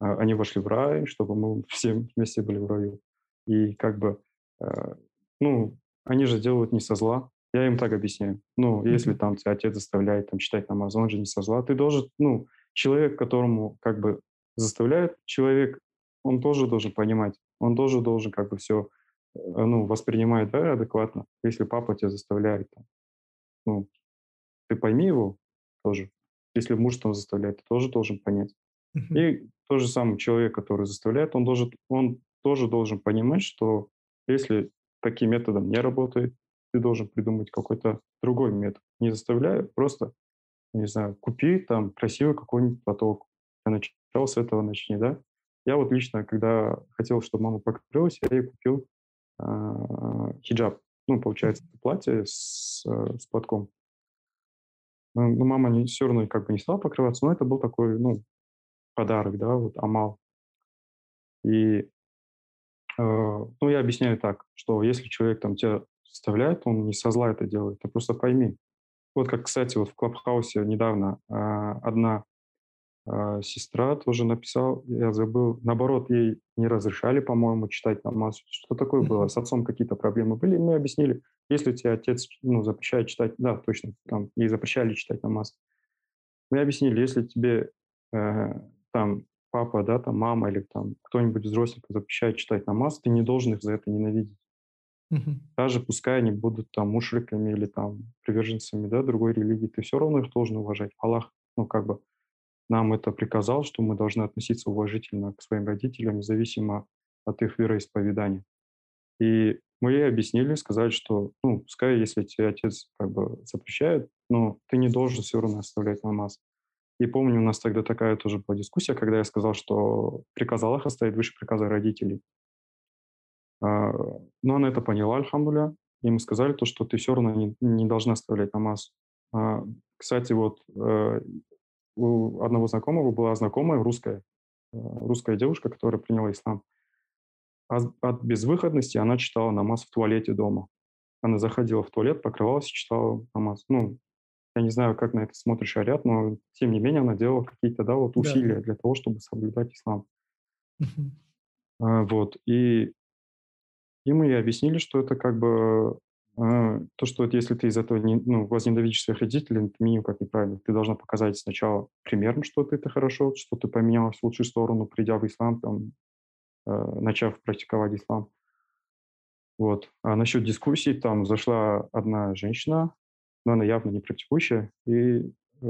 Speaker 2: mm-hmm. они вошли в рай, чтобы мы все вместе были в раю. И как бы э, ну, они же делают не со зла. Я им так объясняю. Ну, mm-hmm. если там тебя отец заставляет там, читать намаз, он же не со зла. Ты должен, ну, человек, которому как бы заставляют, человек, он тоже должен понимать, он тоже должен как бы все, э, ну, воспринимать, да, адекватно. Если папа тебя заставляет, там, ну, ты пойми его тоже. Если муж там заставляет, ты тоже должен понять. И тот же самый человек, который заставляет, он должен, он тоже должен понимать, что если таким методом не работает, ты должен придумать какой-то другой метод. Не заставляя, просто, не знаю, купи там красивый какой-нибудь платок. Для начала с этого начни, да? Я вот лично, когда хотел, чтобы мама покрылась, я ей купил э, хиджаб. Ну, получается, платье с, э, с платком. Ну, мама не, все равно как бы не стала покрываться, но это был такой, ну, подарок, да, вот амал. И Э, ну, я объясняю так, что если человек там тебя заставляет, он не со зла это делает, ты просто пойми. Вот как, кстати, вот в Клабхаусе недавно а, одна а, сестра тоже написала, я забыл, наоборот, ей не разрешали, по-моему, читать намаз. Что такое было? С отцом какие-то проблемы были, мы объяснили, если тебе отец ну, запрещает читать, да, точно, там, ей запрещали читать намаз. Мы объяснили, если тебе э, там папа, да, там мама или там кто-нибудь взрослый запрещает читать намаз, ты не должен их за это ненавидеть. Угу. Даже пускай они будут там мушриками или там приверженцами, да, другой религии, ты все равно их должен уважать. Аллах, ну, как бы нам это приказал, что мы должны относиться уважительно к своим родителям, независимо от их вероисповедания. И мы ей объяснили, сказали, что, ну, пускай, если тебе отец как бы запрещает, но ты не должен все равно оставлять намаз. И помню, у нас тогда такая тоже была дискуссия, когда я сказал, что приказ Аллаха стоит выше приказа родителей. А, но она это поняла, альхамдуля, и мы сказали то, что ты все равно не, не должна оставлять намаз. А, кстати, вот э, у одного знакомого была знакомая русская, э, русская девушка, которая приняла ислам. От безвыходности она читала намаз в туалете дома. Она заходила в туалет, покрывалась и читала намаз. Ну, я не знаю, как на это смотришь шариат, но тем не менее она делала какие-то да, вот усилия да. для того, чтобы соблюдать ислам. Uh-huh. А, вот. И, и мы ей объяснили, что это как бы а, то, что вот если ты из этого не, ну, возненавидишь своих родителей, это минимум как неправильно. Ты должна показать сначала примерно, что ты это хорошо, что ты поменялась в лучшую сторону, придя в ислам, там, начав практиковать ислам. Вот. А насчет дискуссий, там зашла одна женщина, но она явно не практикующая, и,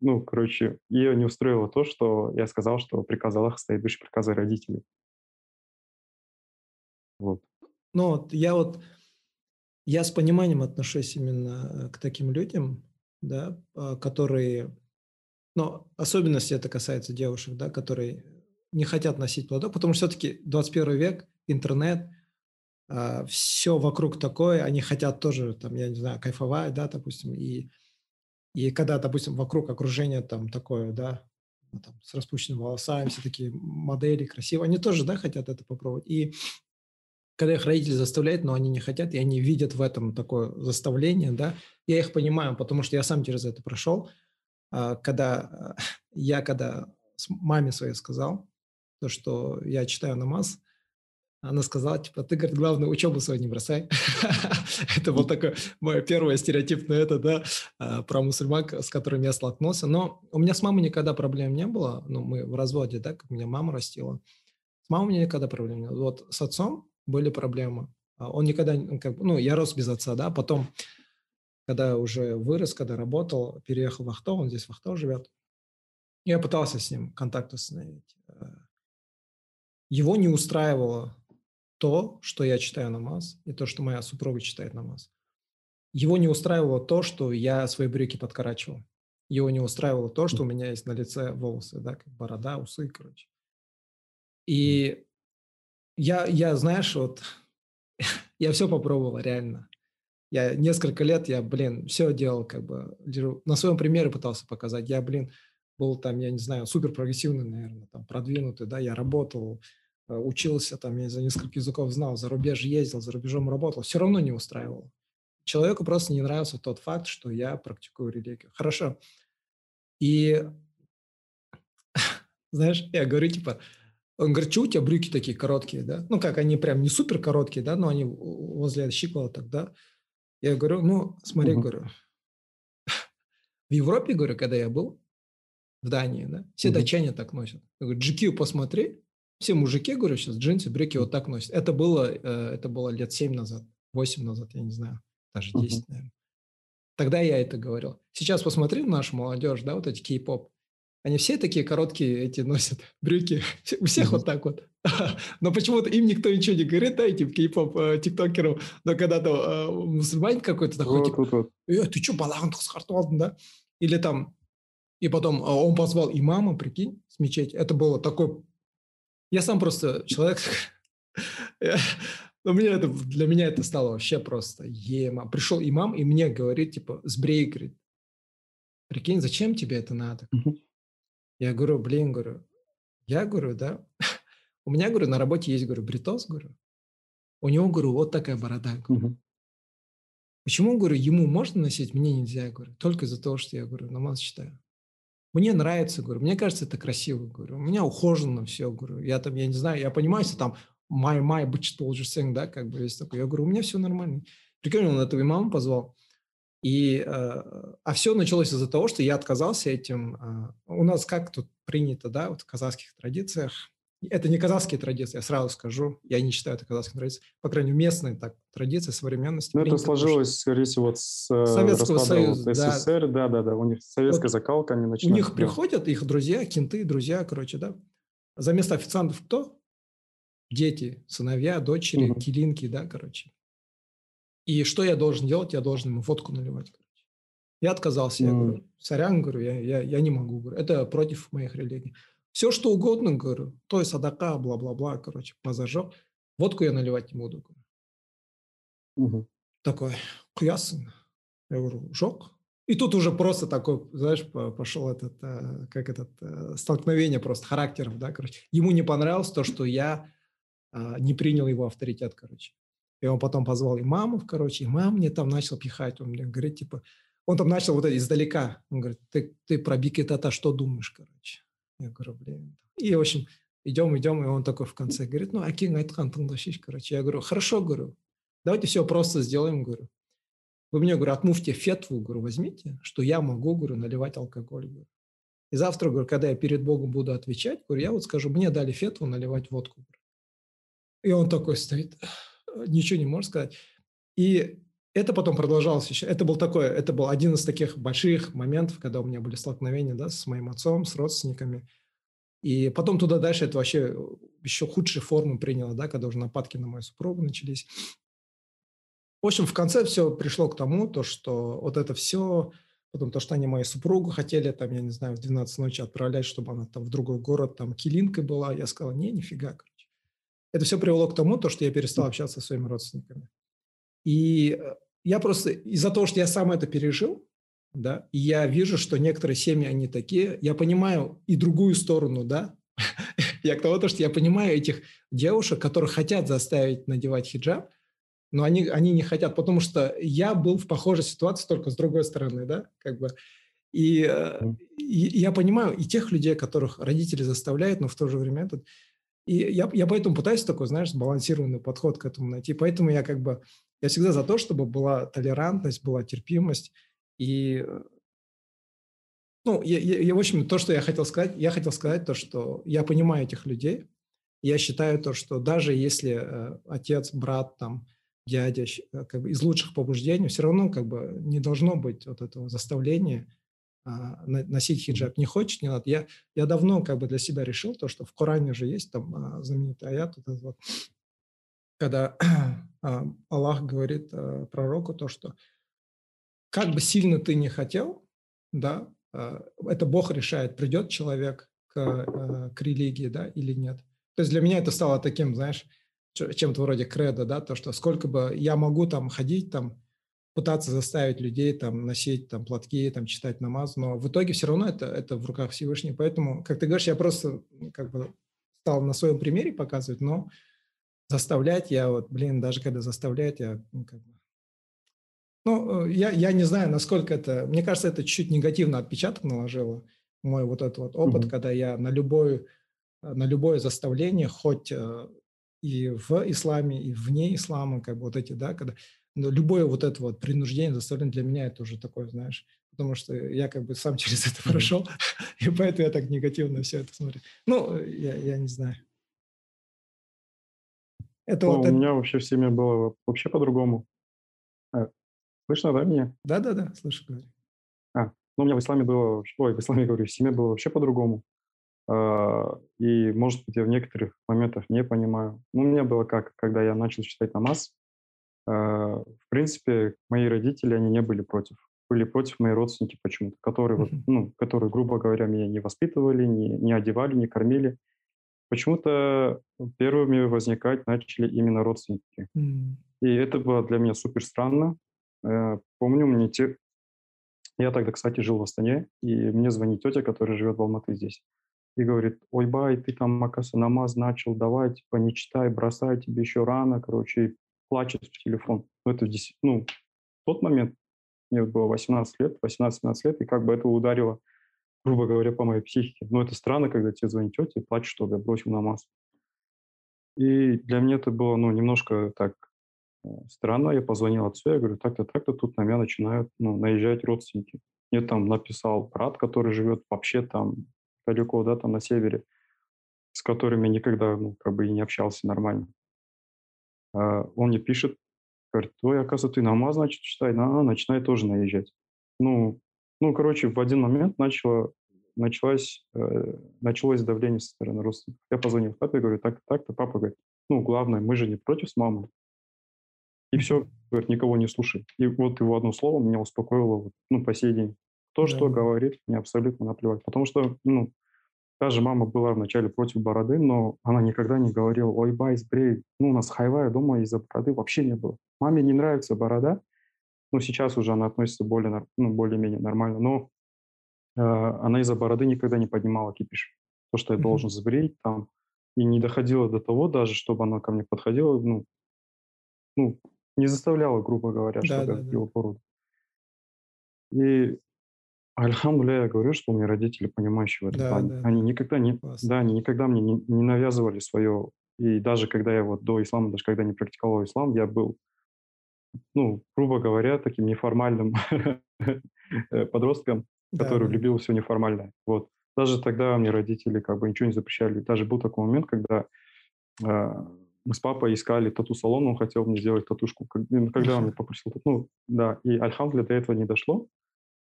Speaker 2: ну, короче, ее не устроило то, что я сказал, что приказ Аллаха стоит выше приказа родителей.
Speaker 1: Вот. Ну, вот я вот, я с пониманием отношусь именно к таким людям, да, а, которые, ну, особенности это касается девушек, да, которые не хотят носить платок, потому что все-таки 21 век, интернет, все вокруг такое, они хотят тоже, там, я не знаю, кайфовать, да, допустим, и, и когда, допустим, вокруг окружения там такое, да, ну, там, с распущенными волосами, все такие модели красивые, они тоже, да, хотят это попробовать. И когда их родители заставляют, но они не хотят, и они видят в этом такое заставление, да, я их понимаю, потому что я сам через это прошел, а, когда я, когда маме своей сказал, то, что я читаю намаз, она сказала, типа, ты, говорит, главное, учебу свою не бросай. это был такой мой первый стереотип на это, да, а, про мусульман, с которыми я столкнулся. Но у меня с мамой никогда проблем не было. Ну, мы в разводе, да, как меня мама растила. С мамой у меня никогда проблем не было. Вот с отцом были проблемы. А он никогда, как, ну, я рос без отца, да, потом, когда уже вырос, когда работал, переехал в Ахто, он здесь в Ахто живет, я пытался с ним контакт установить. Э, его не устраивало то, что я читаю намаз, и то, что моя супруга читает намаз. Его не устраивало то, что я свои брюки подкорачивал. Его не устраивало то, что у меня есть на лице волосы, да, как борода, усы, короче. И я, я, знаешь, вот я все попробовал, реально. Я несколько лет, я, блин, все делал, как бы, на своем примере пытался показать. Я, блин, был там, я не знаю, супер прогрессивный, наверное, там, продвинутый, да, я работал, учился, там, я за несколько языков знал, за рубеж ездил, за рубежом работал, все равно не устраивал. Человеку просто не нравился тот факт, что я практикую религию. Хорошо. И, знаешь, я говорю, типа, он говорит, что у тебя брюки такие короткие, да? Ну, как, они прям не супер короткие, да, но они возле щиколоток, да? Я говорю, ну, смотри, угу. говорю, в Европе, говорю, когда я был, в Дании, да, все угу. датчане так носят. Я говорю, GQ посмотри, все мужики, говорю, сейчас джинсы, брюки вот так носят. Это было, э, это было лет 7 назад, 8 назад, я не знаю, даже 10, угу. наверное. Тогда я это говорил. Сейчас посмотри нашу молодежь, да, вот эти кей-поп. Они все такие короткие эти носят брюки. У всех mm-hmm. вот так вот. Но почему-то им никто ничего не говорит, да, этим кей-поп э, тиктокерам. Но когда-то э, мусульманин какой-то такой, вот, типа, вот, вот. Ты что, балаган қысқартып да? Или там, и потом а он позвал имама, прикинь, с мечети. Это было такой... Я сам просто человек... Но мне это, для меня это стало вообще просто ема. Пришел имам и мне говорит, типа, сбрей, говорит. Прикинь, зачем тебе это надо? Я говорю, блин, говорю, я говорю, да, у меня, говорю, на работе есть, говорю, бритос, говорю, у него, говорю, вот такая борода. Говорю. Почему, говорю, ему можно носить, мне нельзя, говорю, только из-за того, что я, говорю, намаз читаю. Мне нравится, говорю, мне кажется, это красиво, говорю, у меня ухожено все, говорю, я там, я не знаю, я понимаю, что там май май быть тоже да, как бы есть такое. Я говорю, у меня все нормально. Прикольно, он этого имама позвал. И, э, а все началось из-за того, что я отказался этим. А, у нас как тут принято, да, вот в казахских традициях. Это не казахские традиции, я сразу скажу. Я не считаю это казахскими традициями. По крайней мере, местные так, традиции современности.
Speaker 2: Ну, это сложилось, скорее всего, с э, Советского Союза. СССР, да. да, да, да. У них советская вот закалка, они начинают.
Speaker 1: У них приходят их друзья, кенты, друзья, короче, да. За место официантов кто? Дети, сыновья, дочери, угу. килинки, да, короче. И что я должен делать? Я должен ему водку наливать. Короче. Я отказался. Я говорю, сорян, говорю, я, я, я не могу. Говорю, это против моих религий. Все, что угодно, говорю, то есть садака, бла-бла-бла, короче, позажег. Водку я наливать не буду. Угу. Такой, ясно. Я говорю, жег. И тут уже просто такой, знаешь, пошел этот, э, как этот, э, столкновение просто характеров, да, короче. Ему не понравилось то, что я а, не принял его авторитет, короче. И он потом позвал имамов, короче, имам мне там начал пихать. Он мне говорит, типа, он там начал вот это издалека. Он говорит, ты, ты про Бикетата что думаешь, короче? Я говорю, блин. И, в общем, идем, идем, и он такой в конце говорит, ну, Акин Айтхан Тандашиш, короче. Я говорю, хорошо, говорю, давайте все просто сделаем, говорю. Вы мне, говорю, от муфтия фетву, говорю, возьмите, что я могу, говорю, наливать алкоголь, говорю. И завтра, говорю, когда я перед Богом буду отвечать, говорю, я вот скажу, мне дали фетву наливать водку. Говорю. И он такой стоит, ничего не может сказать. И это потом продолжалось еще. Это был такой, это был один из таких больших моментов, когда у меня были столкновения да, с моим отцом, с родственниками. И потом туда дальше это вообще еще худшие формы приняло, да, когда уже нападки на мою супругу начались. В общем, в конце все пришло к тому, то, что вот это все, потом то, что они мою супругу хотели, там, я не знаю, в 12 ночи отправлять, чтобы она там в другой город, там, килинкой была. Я сказал, не, нифига, короче. Это все привело к тому, то, что я перестал общаться со своими родственниками. И э, я просто из-за того, что я сам это пережил, да, и я вижу, что некоторые семьи, они такие, я понимаю и другую сторону, да, я к тому, что я понимаю этих девушек, которые хотят заставить надевать хиджаб, но они, они не хотят, потому что я был в похожей ситуации только с другой стороны, да, как бы. И, э, и я понимаю и тех людей, которых родители заставляют, но в то же время этот. И я, я поэтому пытаюсь такой, знаешь, сбалансированный подход к этому найти. Поэтому я как бы, я всегда за то, чтобы была толерантность, была терпимость. И, э, ну, я, я, я, в общем, то, что я хотел сказать, я хотел сказать то, что я понимаю этих людей. Я считаю то, что даже если э, отец, брат, там, дядя э, как бы из лучших побуждений, все равно как бы не должно быть вот этого заставления а, носить хиджаб. Не хочет, не надо. Я, я давно как бы для себя решил то, что в Коране же есть там а, знаменитый аят, вот вот, когда Аллах говорит а, пророку то, что как бы сильно ты не хотел, да, а, это Бог решает, придет человек к, а, к религии, да, или нет. То есть для меня это стало таким, знаешь, чем-то вроде кредо, да, то, что сколько бы я могу там ходить, там, пытаться заставить людей там носить там платки, там читать намаз, но в итоге все равно это, это в руках Всевышнего. Поэтому, как ты говоришь, я просто как бы стал на своем примере показывать, но заставлять я вот, блин, даже когда заставлять, я ну, как бы ну, э, я, я не знаю, насколько это... Мне кажется, это чуть негативно отпечаток наложило. Мой вот этот вот опыт, mm-hmm. когда я на, любой, на любое заставление, хоть э, и в исламе, и вне ислама, как бы вот эти, да, когда ну, любое вот это вот принуждение, заставление для меня это уже такое, знаешь, потому что я как бы сам через это прошел, и поэтому я так негативно все это смотрю. Ну, я, я не знаю.
Speaker 2: Это ну, вот у это... меня вообще в семье было вообще по-другому. А, слышно, да, меня?
Speaker 1: Да-да-да, слышу, говори.
Speaker 2: А, ну, у меня в исламе было, ой, в исламе, говорю, в семье было вообще по-другому. А, и, может быть, я в некоторых моментах не понимаю. Ну, у меня было как, когда я начал читать намаз, а, в принципе, мои родители, они не были против. Были против мои родственники почему-то, которые, вот, ну, которые, грубо говоря, меня не воспитывали, не, не одевали, не кормили. Почему-то первыми возникать начали именно родственники. И это было для меня супер странно. Э, помню, мне те... Я тогда, кстати, жил в Астане, и мне звонит тетя, которая живет в Алматы здесь и говорит, ой, бай, ты там, оказывается, намаз начал, давай, типа, не читай, бросай, тебе еще рано, короче, и плачет в телефон. Ну, это, ну, в тот момент, мне было 18 лет, 18-17 лет, и как бы это ударило, грубо говоря, по моей психике. Но это странно, когда тебе звонит тетя и плачет, что я бросил намаз. И для меня это было, ну, немножко так э, странно. Я позвонил отцу, я говорю, так-то, так-то, тут на меня начинают, ну, наезжать родственники. Мне там написал брат, который живет вообще там далеко, да, там на севере, с которыми никогда, ну, как бы и не общался нормально. А он мне пишет, говорит, ой, оказывается, ты намаз, значит, читай, на, начинай тоже наезжать. Ну, ну, короче, в один момент начало, началось, э, началось давление со стороны родственников. Я позвонил папе, говорю, так, так-то, папа говорит, ну, главное, мы же не против с мамой. И все, говорит, никого не слушай. И вот его одно слово меня успокоило, ну, по сей день. То, да. что говорит, мне абсолютно наплевать. Потому что, ну, даже мама была вначале против бороды, но она никогда не говорила, ой, бай, сбрей. Ну, у нас хайвая дома из-за бороды вообще не было. Маме не нравится борода, ну, сейчас уже она относится более, ну, более-менее нормально, но э, она из-за бороды никогда не поднимала кипиш. То, что я mm-hmm. должен сбрить там, и не доходило до того даже, чтобы она ко мне подходила, ну, ну не заставляла, грубо говоря, да, чтобы да, я да. бороду. И Альхамдуля, я говорю, что у меня родители понимающие в этом да, плане. Да, они никогда не, да, они никогда мне не, не навязывали свое. И даже когда я вот до ислама, даже когда не практиковал ислам, я был, ну, грубо говоря, таким неформальным подростком, который да. любил все неформальное. Вот. Даже тогда мне родители как бы ничего не запрещали. Даже был такой момент, когда э, мы с папой искали тату-салон, он хотел мне сделать татушку. Когда он меня попросил, ну, да, и альхамдуля до этого не дошло.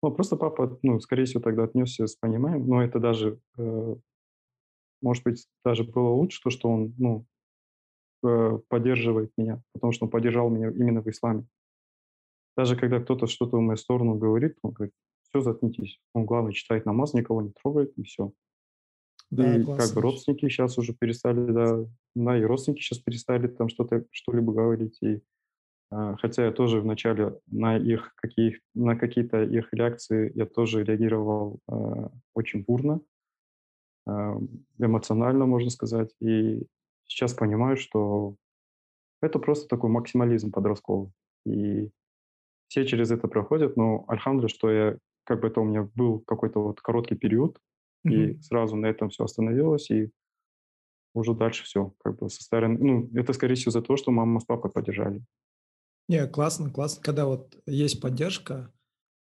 Speaker 2: Ну, просто папа, ну, скорее всего, тогда отнесся с пониманием, но это даже, э, может быть, даже было лучше, то, что он, ну, э, поддерживает меня, потому что он поддержал меня именно в исламе. Даже когда кто-то что-то в мою сторону говорит, он говорит, все, заткнитесь. Он, главное, читает намаз, никого не трогает, и все. Да, и классно. как бы родственники сейчас уже перестали, да, да, и родственники сейчас перестали там что-то, что-либо говорить. И, а, хотя я тоже вначале на их каких, на какие-то их реакции я тоже реагировал а, очень бурно, а, эмоционально, можно сказать. И сейчас понимаю, что это просто такой максимализм подростковый. И все через это проходят, но альхамдулилlah, что я, как бы это у меня был какой-то вот короткий период, mm-hmm. и сразу на этом все остановилось, и уже дальше все, как бы со стороны, ну, это скорее всего за то, что мама с папой поддержали.
Speaker 1: Не, классно, классно, когда вот есть поддержка,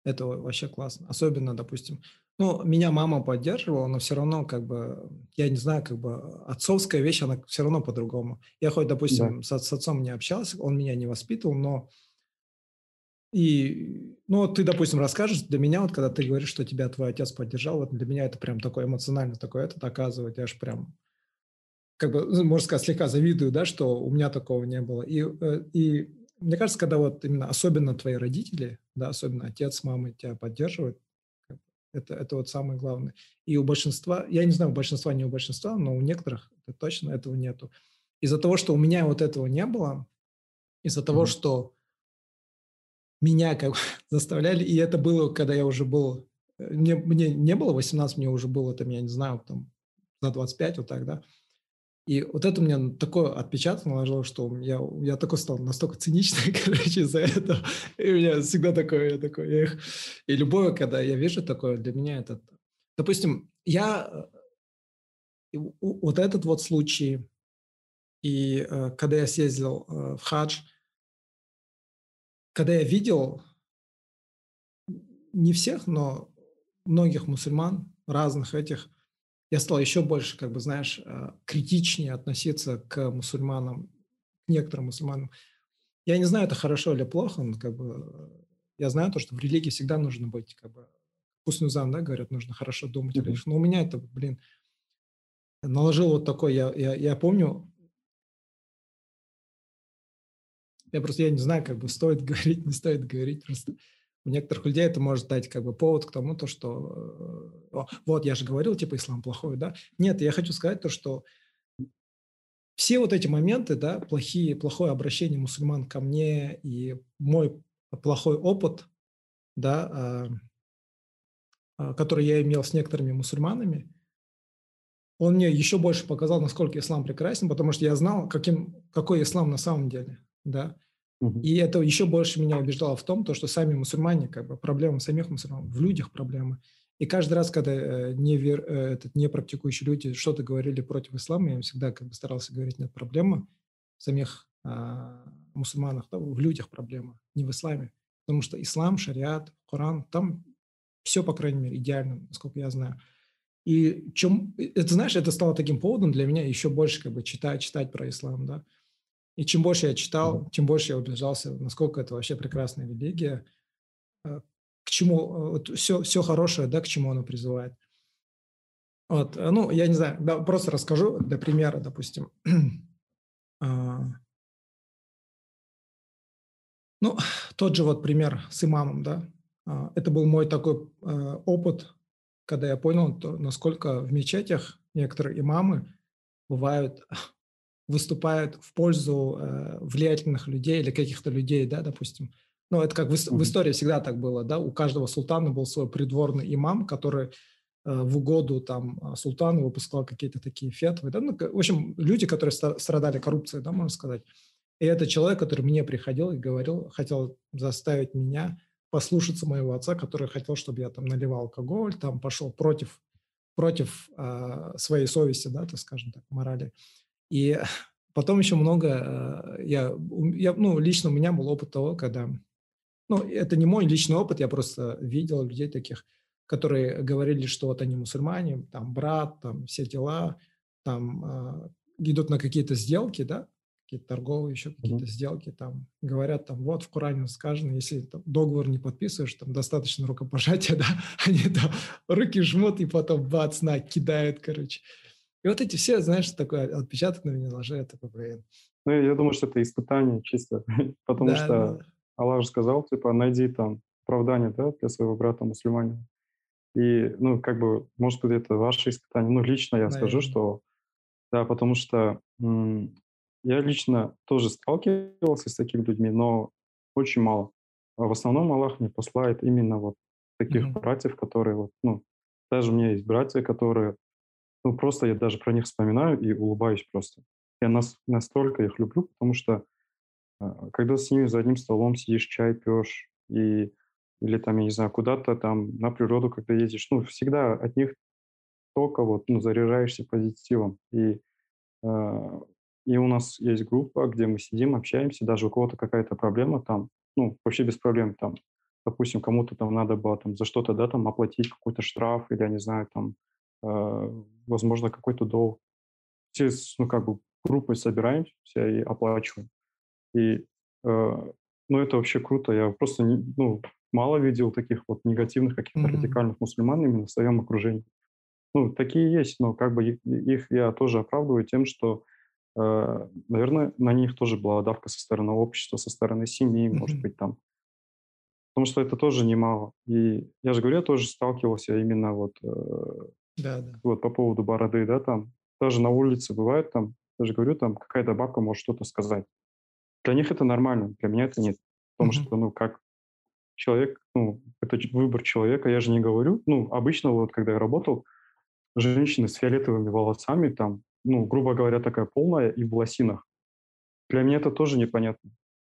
Speaker 1: это вообще классно. Особенно, допустим, ну, меня мама поддерживала, но все равно, как бы, я не знаю, как бы, отцовская вещь, она все равно по-другому. Я хоть, допустим, да. с, с отцом не общался, он меня не воспитывал, но и, ну, ты, допустим, расскажешь, для меня, вот когда ты говоришь, что тебя твой отец поддержал, вот для меня это прям такое эмоционально такое это доказывает, я аж прям, как бы, можно сказать, слегка завидую, да, что у меня такого не было. И, э, и мне кажется, когда вот именно особенно твои родители, да, особенно отец, мама тебя поддерживают, это, это вот самое главное. И у большинства, я не знаю, у большинства, не у большинства, но у некоторых точно этого нету. Из-за того, что у меня вот этого не было, из-за mm-hmm. того, что меня как заставляли, и это было, когда я уже был, э, мне, мне не было 18, мне уже было, там, я не знаю, там, за 25, вот так, да, и вот это мне такой отпечаток наложило, что я, я такой стал настолько циничный, короче, из-за этого. И у меня всегда такое, я такой, я. И любое, когда я вижу такое, для меня это... Допустим, я... Э, вот этот вот случай, и э, когда я съездил в хадж, когда я видел не всех, но многих мусульман, разных этих, я стал еще больше, как бы, знаешь, э, критичнее относиться к мусульманам, к некоторым мусульманам. Я не знаю, это хорошо или плохо, но как бы я знаю то, что в религии всегда нужно быть, как бы, Хуснузан, да, говорят, нужно хорошо думать mm-hmm. Но у меня это, блин, наложил вот такой, я, я, я помню, Я просто, я не знаю, как бы стоит говорить, не стоит говорить. Просто у некоторых людей это может дать как бы повод к тому, то, что э, вот я же говорил, типа ислам плохой, да. Нет, я хочу сказать то, что все вот эти моменты, да, плохие, плохое обращение мусульман ко мне и мой плохой опыт, да, а, а, который я имел с некоторыми мусульманами, он мне еще больше показал, насколько ислам прекрасен, потому что я знал, каким, какой ислам на самом деле да. И это еще больше меня убеждало в том, то, что сами мусульмане, как бы проблема самих мусульман, в людях проблемы. И каждый раз, когда э, не, вер, э, этот, не практикующие люди что-то говорили против ислама, я всегда как бы старался говорить, нет, проблема в самих а, мусульманах, да, в людях проблема, не в исламе. Потому что ислам, шариат, Коран, там все, по крайней мере, идеально, насколько я знаю. И чем, это, знаешь, это стало таким поводом для меня еще больше как бы читать, читать про ислам, да. И чем больше я читал, тем больше я убеждался, насколько это вообще прекрасная религия, э, к чему, э, вот все, все хорошее, да, к чему оно призывает. Вот, э, ну, я не знаю, да, просто расскажу для примера, допустим. А, ну, тот же вот пример с имамом, да. А, это был мой такой опыт, когда я понял, то, насколько в мечетях некоторые имамы бывают выступают в пользу э, влиятельных людей или каких-то людей, да, допустим. Ну, это как в, в истории всегда так было, да, у каждого султана был свой придворный имам, который э, в угоду там а, султану выпускал какие-то такие фетвы, да, ну, в общем, люди, которые страдали коррупцией, да, можно сказать. И это человек, который мне приходил и говорил, хотел заставить меня послушаться моего отца, который хотел, чтобы я там наливал алкоголь, там пошел против против э, своей совести, да, так скажем так, морали. И потом еще много, э, я, я, ну, лично у меня был опыт того, когда, ну, это не мой личный опыт, я просто видел людей таких, которые говорили, что вот они мусульмане, там, брат, там, все дела, там, э, идут на какие-то сделки, да, какие-то торговые, еще какие-то mm-hmm. сделки, там говорят, там вот в Коране сказано, если там, договор не подписываешь, там достаточно рукопожатия, да, они там руки жмут и потом бац, на, кидают, короче. И вот эти все, знаешь, такой отпечаток на меня наложили, это блин.
Speaker 2: Ну, я думаю, что это испытание чисто, потому да, что да. Аллах же сказал, типа, найди там оправдание, да, для своего брата мусульманина. И, ну, как бы, может быть, это ваше испытание. Ну, лично я Наверное. скажу, что, да, потому что я лично тоже сталкивался с такими людьми, но очень мало. А в основном Аллах мне посылает именно вот таких mm-hmm. братьев, которые вот, ну, даже у меня есть братья, которые, ну, просто я даже про них вспоминаю и улыбаюсь просто. Я нас, настолько их люблю, потому что а, когда с ними за одним столом сидишь, чай пьешь, и, или там, я не знаю, куда-то там на природу, когда ездишь, ну, всегда от них только вот, ну, заряжаешься позитивом. И, э, и у нас есть группа, где мы сидим, общаемся, даже у кого-то какая-то проблема там, ну, вообще без проблем там, допустим, кому-то там надо было там за что-то, да, там оплатить какой-то штраф или, я не знаю, там, возможно, какой-то долг. Все, ну, как бы группой собираемся и оплачиваем. И, э, ну, это вообще круто. Я просто, не, ну, мало видел таких вот негативных каких-то mm-hmm. радикальных мусульман именно в своем окружении. Ну, такие есть, но как бы их, их я тоже оправдываю тем, что, э, наверное, на них тоже была давка со стороны общества, со стороны семьи, mm-hmm. может быть, там. Потому что это тоже немало. И я же говорю, я тоже сталкивался именно вот, э, да, да. вот по поводу бороды, да, там. Даже на улице бывает там, даже говорю, там какая-то бабка может что-то сказать. Для них это нормально, для меня это нет. Потому mm-hmm. что, ну, как человек, ну, это выбор человека, я же не говорю. Ну, обычно вот, когда я работал, женщины с фиолетовыми волосами, там, ну, грубо говоря, такая полная и в лосинах. Для меня это тоже непонятно.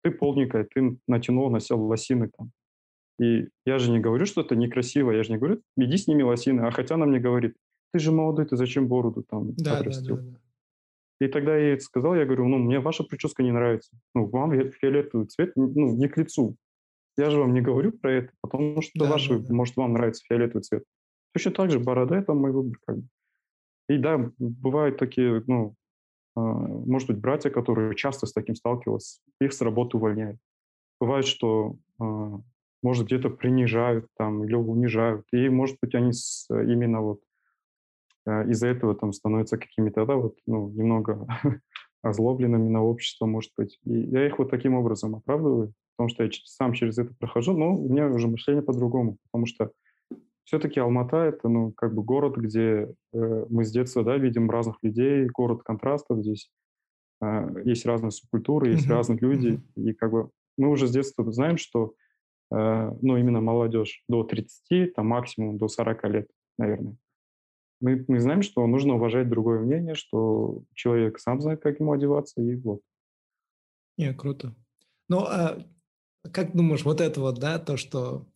Speaker 2: Ты полненькая, ты натянул, носил лосины там. И я же не говорю, что это некрасиво, я же не говорю, иди с ними лосины, а хотя она мне говорит, ты же молодой, ты зачем бороду там да, отрастил? Да, да, да. И тогда я ей сказал, я говорю, ну, мне ваша прическа не нравится. Ну, вам фиолетовый цвет, ну, не к лицу. Я же вам не говорю про это, потому что да, ваши, да, да. может, вам нравится фиолетовый цвет. Точно так же борода – это мой выбор. Как бы. И да, бывают такие, ну, э, может быть, братья, которые часто с таким сталкивались, их с работы увольняют. Бывает, что, э, может, где-то принижают там или унижают. И, может быть, они с, именно вот Э, из-за этого там становятся какими-то, да, вот, ну, немного озлобленными на общество, может быть. И я их вот таким образом оправдываю, потому что я сам через это прохожу, но у меня уже мышление по-другому, потому что все-таки Алмата — это, ну, как бы город, где э, мы с детства, да, видим разных людей, город контрастов здесь. Э, есть разные субкультуры, есть mm-hmm. разные люди, mm-hmm. и как бы мы уже с детства знаем, что, ну, именно молодежь до 30, там максимум до 40 лет, наверное, мы, мы знаем, что нужно уважать другое мнение, что человек сам знает, как ему одеваться, и вот.
Speaker 1: Не, круто. Ну, а как думаешь, вот это вот, да, то, что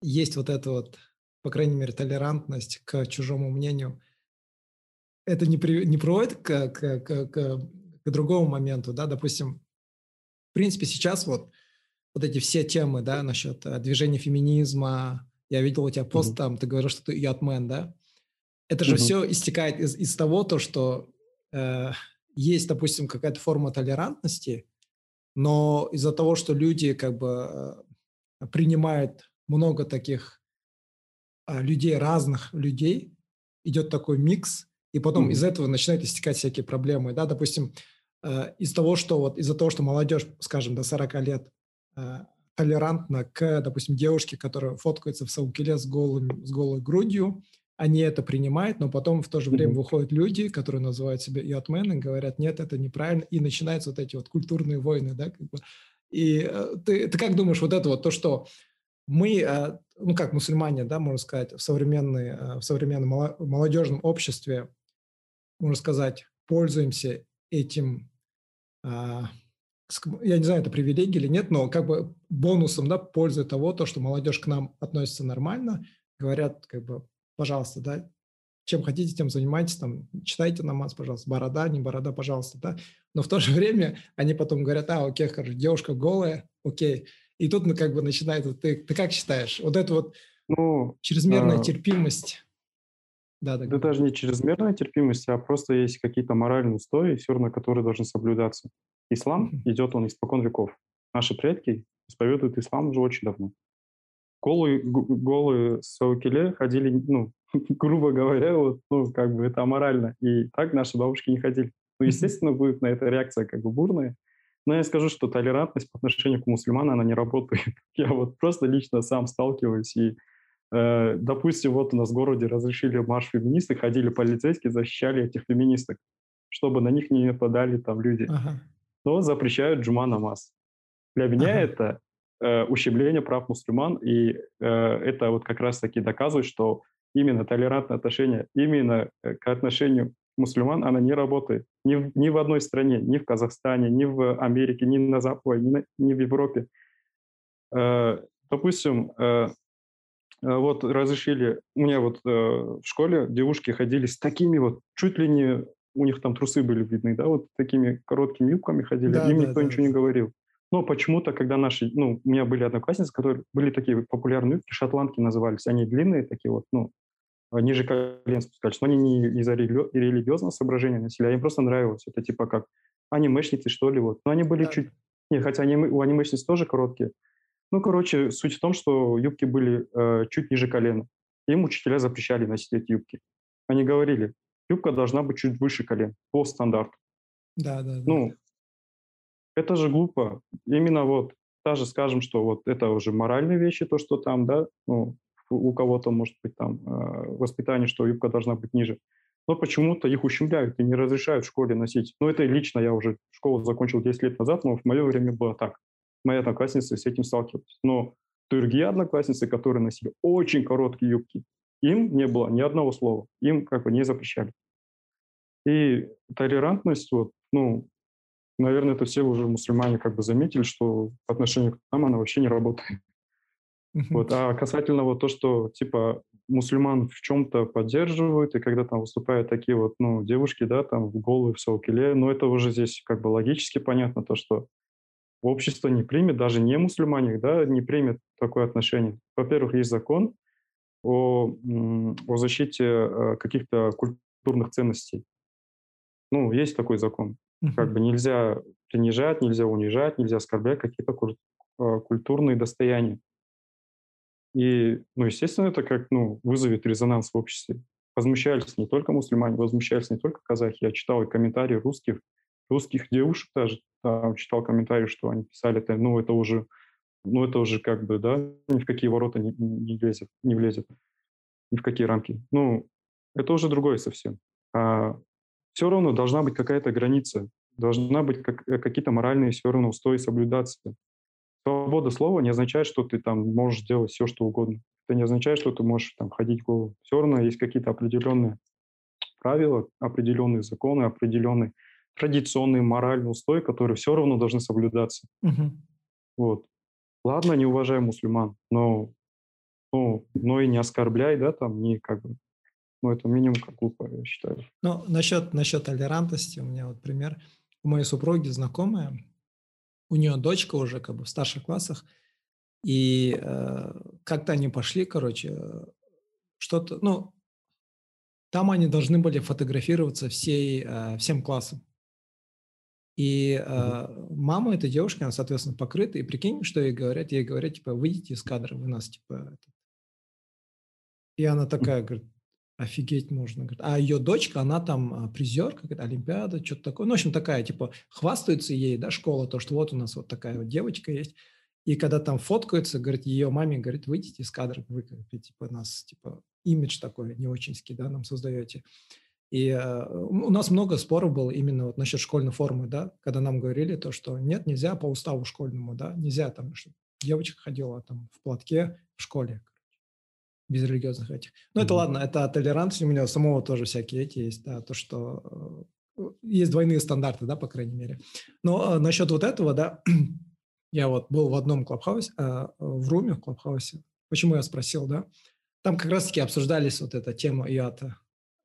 Speaker 1: есть вот это вот, по крайней мере, толерантность к чужому мнению, это не, при, не приводит к, к, к, к, к другому моменту, да, допустим, в принципе, сейчас вот, вот эти все темы, да, насчет э, движения феминизма, я видел у тебя пост mm-hmm. там, ты говорил, что ты ятмен, да, это же угу. все истекает из, из того, то, что э, есть, допустим, какая-то форма толерантности, но из-за того, что люди как бы э, принимают много таких э, людей, разных людей, идет такой микс, и потом mm из этого начинают истекать всякие проблемы, да, допустим, э, из того, что вот из-за того, что молодежь, скажем, до 40 лет э, толерантна к, допустим, девушке, которая фоткается в Саукеле с, голым, с голой грудью, они это принимают, но потом в то же время mm-hmm. выходят люди, которые называют себя и говорят, нет, это неправильно, и начинаются вот эти вот культурные войны, да, как бы. И э, ты, ты как думаешь, вот это вот то, что мы, э, ну как мусульмане, да, можно сказать, в, современной, в современном молодежном обществе, можно сказать, пользуемся этим, я не знаю, это привилегия или нет, но как бы бонусом, да, пользы того, то, что молодежь к нам относится нормально, говорят, как бы, пожалуйста, да, чем хотите, тем занимайтесь, там, читайте намаз, пожалуйста, борода, не борода, пожалуйста, да, но в то же время они потом говорят, а, окей, хорошо, девушка голая, окей, и тут, ну, как бы начинает, ты, ты как считаешь, вот это вот ну, чрезмерная а... терпимость,
Speaker 2: да, да, да даже не чрезмерная терпимость, а просто есть какие-то моральные устои, все равно которые должны соблюдаться. Ислам идет он испокон веков. Наши предки исповедуют ислам уже очень давно. Голые, голые саукеле ходили, ну, грубо говоря, вот, ну, как бы это аморально. И так наши бабушки не ходили. Ну, естественно, будет на это реакция как бы бурная. Но я скажу, что толерантность по отношению к мусульманам, она не работает. Я вот просто лично сам сталкиваюсь и допустим, вот у нас в городе разрешили марш феминисты, ходили полицейские, защищали этих феминисток, чтобы на них не нападали там люди. Ага. Но запрещают джума намаз. Для меня ага. это э, ущемление прав мусульман, и э, это вот как раз-таки доказывает, что именно толерантное отношение, именно э, к отношению мусульман, она не работает. Ни в, ни в одной стране, ни в Казахстане, ни в Америке, ни на Западе, ни, на, ни в Европе. Э, допустим, э, Э, вот разрешили, у меня вот э, в школе девушки ходили с такими вот, чуть ли не, у них там трусы были видны, да, вот такими короткими юбками ходили, да, им да, никто да, ничего да. не говорил. Но почему-то, когда наши, ну, у меня были одноклассницы, которые были такие популярные юбки, шотландки назывались, они длинные такие вот, ну, э, ниже колен спускались, но они не из-за религи- религиозного соображения носили, а им просто нравилось. Это типа как анимешницы, что ли, вот. Но они были да. чуть... Нет, хотя они, у анимешниц тоже короткие, ну, короче, суть в том, что юбки были э, чуть ниже колена. Им учителя запрещали носить эти юбки. Они говорили, юбка должна быть чуть выше колен, по стандарту.
Speaker 1: Да, да, да.
Speaker 2: Ну, это же глупо. Именно вот, даже скажем, что вот это уже моральные вещи, то, что там, да, ну, у кого-то может быть там э, воспитание, что юбка должна быть ниже. Но почему-то их ущемляют и не разрешают в школе носить. Ну, это лично я уже школу закончил 10 лет назад, но в мое время было так мои одноклассницы с этим сталкивались. Но другие одноклассницы, которые носили очень короткие юбки, им не было ни одного слова, им как бы не запрещали. И толерантность, вот, ну, наверное, это все уже мусульмане как бы заметили, что по отношению к нам она вообще не работает. Вот. А касательно вот то, что типа мусульман в чем-то поддерживают, и когда там выступают такие вот, ну, девушки, да, там в голые, в саукеле, ну, это уже здесь как бы логически понятно, то, что общество не примет, даже не мусульмане, да, не примет такое отношение. Во-первых, есть закон о, о защите э, каких-то культурных ценностей. Ну, есть такой закон. Uh-huh. Как бы нельзя принижать, нельзя унижать, нельзя оскорблять какие-то э, культурные достояния. И, ну, естественно, это как, ну, вызовет резонанс в обществе. Возмущались не только мусульмане, возмущались не только казахи. Я читал и комментарии русских, русских девушек даже, там, читал комментарии, что они писали, ну, это уже, ну, это уже как бы, да, ни в какие ворота не, не влезет, не влезет, ни в какие рамки. Ну, это уже другое совсем. А все равно должна быть какая-то граница, должна быть как, э, какие-то моральные все равно устои соблюдаться. Свобода слова не означает, что ты там можешь делать все, что угодно. Это не означает, что ты можешь там ходить голову. Все равно есть какие-то определенные правила, определенные законы, определенные традиционный моральный устой, которые все равно должны соблюдаться. Угу. Вот. Ладно, не уважай мусульман, но, ну, но и не оскорбляй, да, там, не как бы, ну, это минимум как глупо, я считаю.
Speaker 1: Ну, насчет, насчет толерантности, у меня вот пример. У моей супруги знакомая, у нее дочка уже как бы в старших классах, и э, как-то они пошли, короче, что-то, ну, там они должны были фотографироваться всей, э, всем классом. И э, мама этой девушки, она, соответственно, покрыта. И прикинь, что ей говорят. Ей говорят, типа, выйдите из кадра, вы нас, типа... И она такая, говорит, офигеть можно. Говорит, а ее дочка, она там а, призер, какая-то Олимпиада, что-то такое. Ну, в общем, такая, типа, хвастается ей, да, школа, то, что вот у нас вот такая вот девочка есть. И когда там фоткаются, говорит, ее маме, говорит, выйдите из кадра, вы, типа, нас, типа, имидж такой не очень да, нам создаете. И э, у нас много споров было именно вот насчет школьной формы, да, когда нам говорили то, что нет, нельзя по уставу школьному, да, нельзя там, чтобы девочка ходила там в платке в школе, без религиозных этих. Ну, mm-hmm. это ладно, это толерантность, у меня самого тоже всякие эти есть, да, то, что э, есть двойные стандарты, да, по крайней мере. Но э, насчет вот этого, да, я вот был в одном клабхаусе, э, в руме в клабхаусе, почему я спросил, да, там как раз-таки обсуждались вот эта тема ИАТа,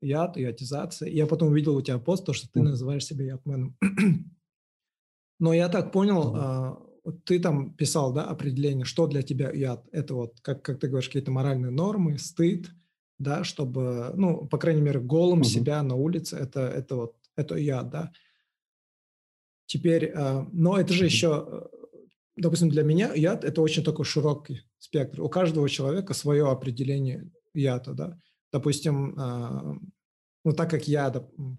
Speaker 1: яд, иотизация. Я потом увидел у тебя пост, то, что ты называешь себя ядменом. Но я так понял, а, ты там писал, да, определение, что для тебя яд. Это вот, как, как ты говоришь, какие-то моральные нормы, стыд, да, чтобы, ну, по крайней мере, голым угу. себя на улице, это, это вот, это яд, да. Теперь, э, но это же еще, допустим, для меня яд – это очень такой широкий спектр. У каждого человека свое определение яда, да. Допустим, ну, так как я,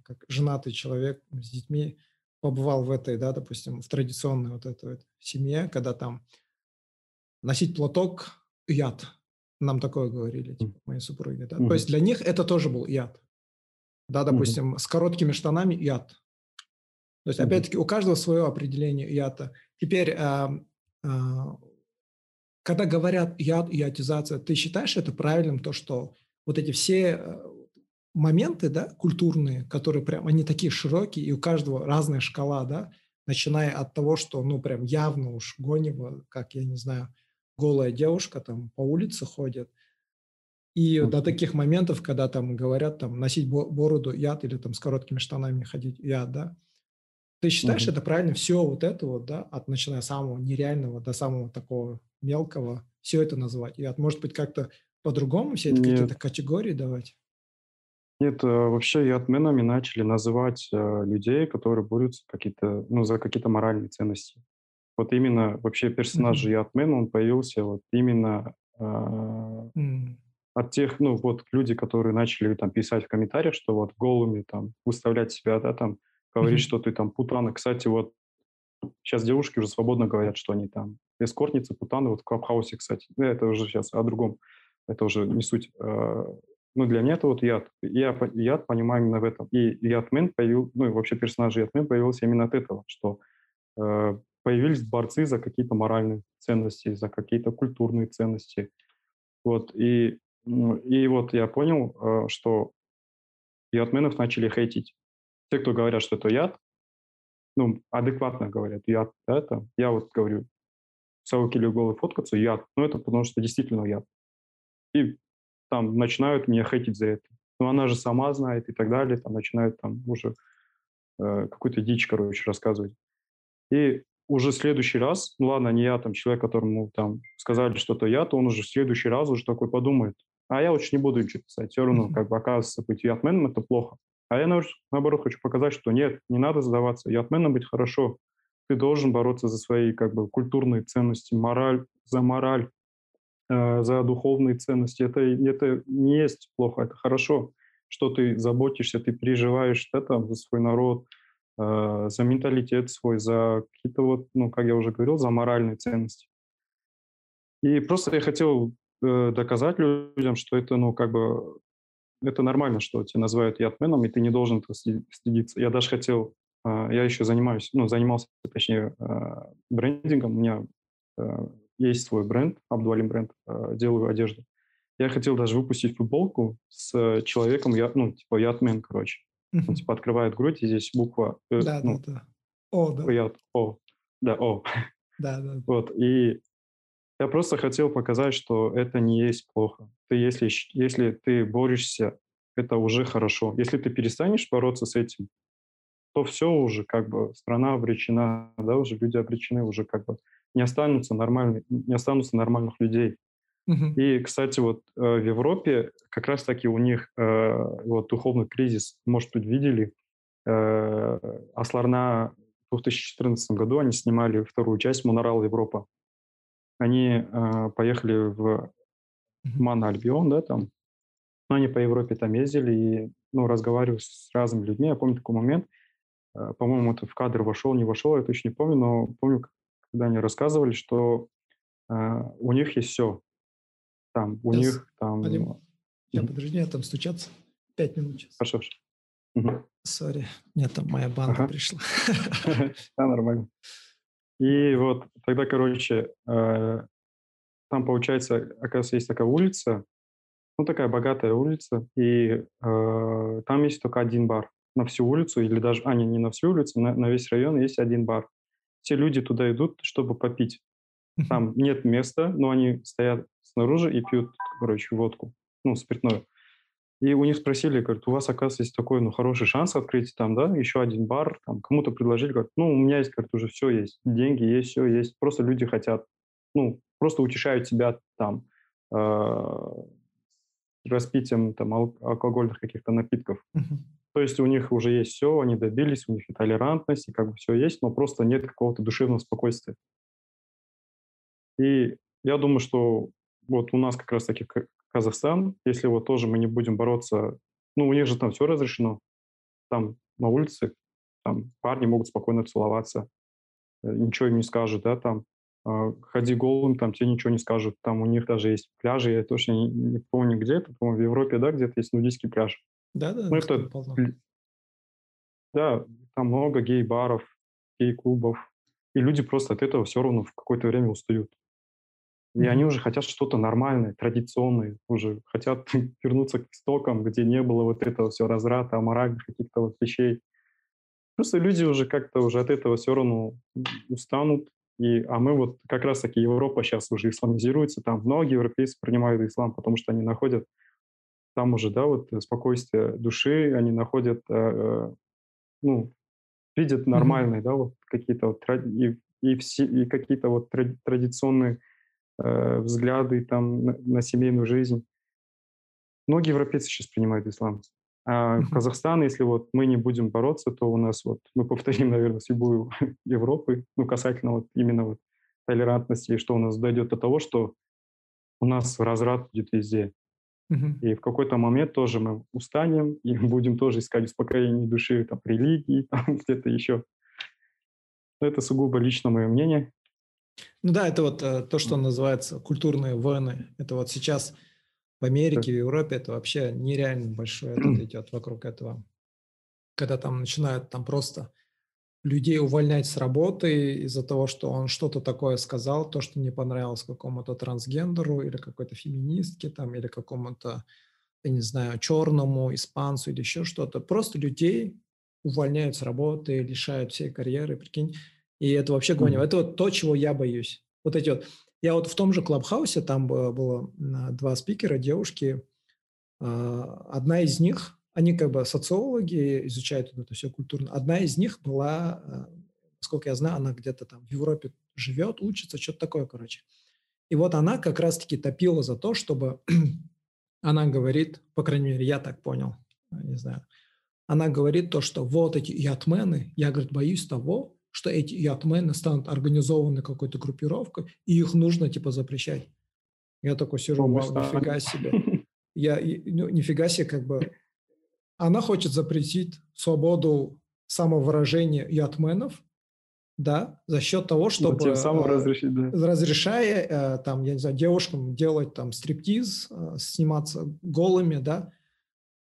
Speaker 1: как женатый человек с детьми, побывал в этой, да, допустим, в традиционной вот этой вот семье, когда там носить платок – яд. Нам такое говорили, типа, мои супруги, да. Mm-hmm. То есть для них это тоже был яд. Да, допустим, mm-hmm. с короткими штанами – яд. То есть, mm-hmm. опять-таки, у каждого свое определение яда. Теперь, э, э, когда говорят яд, ядизация, ты считаешь это правильным, то, что вот эти все э, моменты, да, культурные, которые прям, они такие широкие, и у каждого разная шкала, да, начиная от того, что, ну, прям явно уж гонево, как, я не знаю, голая девушка там по улице ходит, и до таких моментов, когда там говорят, там, носить бороду яд или там с короткими штанами ходить яд, да, ты считаешь uh-huh. это правильно? Все вот это вот, да, от начиная самого нереального до самого такого мелкого, все это называть яд? Может быть, как-то по-другому все это какие-то категории давать?
Speaker 2: Нет, э, вообще ятменами начали называть э, людей, которые борются какие-то, ну, за какие-то моральные ценности. Вот именно вообще персонаж mm-hmm. Ятмен, он появился вот именно э, mm. от тех, ну, вот люди, которые начали там писать в комментариях, что вот голыми там выставлять себя, да, там, говорить, mm-hmm. что ты там путана. Кстати, вот сейчас девушки уже свободно говорят, что они там эскортницы, путаны, вот в Клабхаусе, кстати. Ну, это уже сейчас о другом, это уже не суть. Э, ну, для меня это вот яд. Я яд понимаю именно в этом. И ядмен появился, ну, и вообще персонаж ядмен появился именно от этого, что э, появились борцы за какие-то моральные ценности, за какие-то культурные ценности. Вот, и, ну, и вот я понял, э, что ядменов начали хейтить. Те, кто говорят, что это яд, ну, адекватно говорят, яд, это, я вот говорю, совок или голый фоткаться, яд, ну, это потому что действительно яд. И там начинают меня хейтить за это. Ну, она же сама знает и так далее, там начинают там уже э, какую-то дичь, короче, рассказывать. И уже в следующий раз, ну ладно, не я, там, человек, которому там сказали что-то я, то он уже в следующий раз уже такой подумает, а я лучше не буду ничего писать, все равно, как бы, оказывается, быть ятменом – это плохо. А я, наоборот, хочу показать, что нет, не надо сдаваться, ятменом быть хорошо, ты должен бороться за свои, как бы, культурные ценности, мораль, за мораль, за духовные ценности. Это, это не есть плохо, это хорошо, что ты заботишься, ты переживаешь там, за свой народ, э, за менталитет свой, за какие-то вот, ну, как я уже говорил, за моральные ценности. И просто я хотел э, доказать людям, что это, ну, как бы, это нормально, что тебя называют ятменом, и ты не должен это стыдиться. Я даже хотел, э, я еще занимаюсь, ну, занимался, точнее, э, брендингом, у меня э, есть свой бренд, Абдуалим бренд, э, делаю одежду. Я хотел даже выпустить футболку с человеком, я, ну, типа Ятмен, короче. Он, типа, открывает грудь, и здесь буква...
Speaker 1: Э, да, ну, да, да. О, да.
Speaker 2: Ят, о. Да, о.
Speaker 1: Да, да.
Speaker 2: Вот, и я просто хотел показать, что это не есть плохо. Ты, если, если ты борешься, это уже хорошо. Если ты перестанешь бороться с этим, то все уже, как бы, страна обречена, да, уже люди обречены, уже как бы не останутся, нормальных, не останутся нормальных людей. Uh-huh. И, кстати, вот э, в Европе как раз-таки у них э, вот духовный кризис, может быть, видели, э, Асларна в 2014 году они снимали вторую часть «Монорал Европа». Они поехали в Мана Альбион, да, там, но они по Европе там ездили и, ну, разговаривали с разными людьми. Я помню такой момент, по-моему, это в кадр вошел, не вошел, я точно не помню, но помню, когда они рассказывали, что э, у них есть все. Там, у сейчас, них там...
Speaker 1: Полим... Я, подожди, я там стучаться. Пять минут сейчас.
Speaker 2: Хорошо. Угу.
Speaker 1: Сори, мне там моя банка ага. пришла.
Speaker 2: Да, нормально. И вот тогда, короче, э, там, получается, оказывается, есть такая улица, ну, такая богатая улица, и э, там есть только один бар на всю улицу, или даже, а, не, не на всю улицу, на, на весь район есть один бар все люди туда идут, чтобы попить. Там нет места, но они стоят снаружи и пьют, короче, водку, ну, спиртное. И у них спросили, говорят, у вас, оказывается, есть такой, ну, хороший шанс открыть там, да, еще один бар, там, кому-то предложили, говорят, ну, у меня есть, говорят, уже все есть, деньги есть, все есть, просто люди хотят, ну, просто утешают себя там, э, распитием там алкогольных каких-то напитков. Uh-huh. То есть у них уже есть все, они добились, у них и толерантность, и как бы все есть, но просто нет какого-то душевного спокойствия. И я думаю, что вот у нас как раз-таки Казахстан, если вот тоже мы не будем бороться, ну, у них же там все разрешено, там на улице, там парни могут спокойно целоваться, э, ничего им не скажут, да, там, ходи голым, там тебе ничего не скажут, там у них даже есть пляжи, я точно не, не помню где это, по-моему, в Европе, да, где-то есть нудистский пляж.
Speaker 1: Да, да.
Speaker 2: Ну, это, да, там много гей-баров, гей-клубов, и люди просто от этого все равно в какое-то время устают. И mm-hmm. они уже хотят что-то нормальное, традиционное, уже хотят вернуться к истокам, где не было вот этого все разврата, аморальных каких-то вот вещей. Просто люди уже как-то уже от этого все равно устанут. И, а мы вот как раз-таки Европа сейчас уже исламизируется, там многие европейцы принимают ислам, потому что они находят там уже, да, вот спокойствие души, они находят, э, э ну, видят нормальные, mm-hmm. да, вот какие-то вот и, и, все, и какие-то вот традиционные э, взгляды там на, на семейную жизнь. Многие европейцы сейчас принимают ислам. А. Казахстан, если вот мы не будем бороться, то у нас вот, мы повторим, наверное, судьбу Европы, ну, касательно вот именно вот толерантности, что у нас дойдет до того, что у нас разрад будет везде. И в какой-то момент тоже мы устанем и будем тоже искать успокоение души там, религии, там, где-то еще. Это сугубо лично мое мнение.
Speaker 1: Ну да, это вот э, то, что называется культурные войны. Это вот сейчас в Америке, в Европе это вообще нереально большое этот идет вокруг этого. Когда там начинают там просто людей увольнять с работы из-за того, что он что-то такое сказал, то, что не понравилось какому-то трансгендеру или какой-то феминистке там, или какому-то, я не знаю, черному, испанцу или еще что-то. Просто людей увольняют с работы, лишают всей карьеры, прикинь. И это вообще гонево. Mm-hmm. Это вот то, чего я боюсь. Вот эти вот. Я вот в том же Клабхаусе, там было, два спикера, девушки. А, одна из них, они как бы социологи, изучают вот это все культурно. Одна из них была, а, насколько я знаю, она где-то там в Европе живет, учится, что-то такое, короче. И вот она как раз-таки топила за то, чтобы она говорит, по крайней мере, я так понял, не знаю, она говорит то, что вот эти ятмены, я, говорит, боюсь того, что эти ятмены станут организованной какой-то группировкой, и их нужно типа запрещать. Я такой сижу, вау, нифига себе. Я, ну, нифига себе, как бы... Она хочет запретить свободу самовыражения ятменов, да, за счет того, чтобы...
Speaker 2: тем самым разрешить, да.
Speaker 1: Разрешая, э, там, я не знаю, девушкам делать там стриптиз, э, сниматься голыми, да,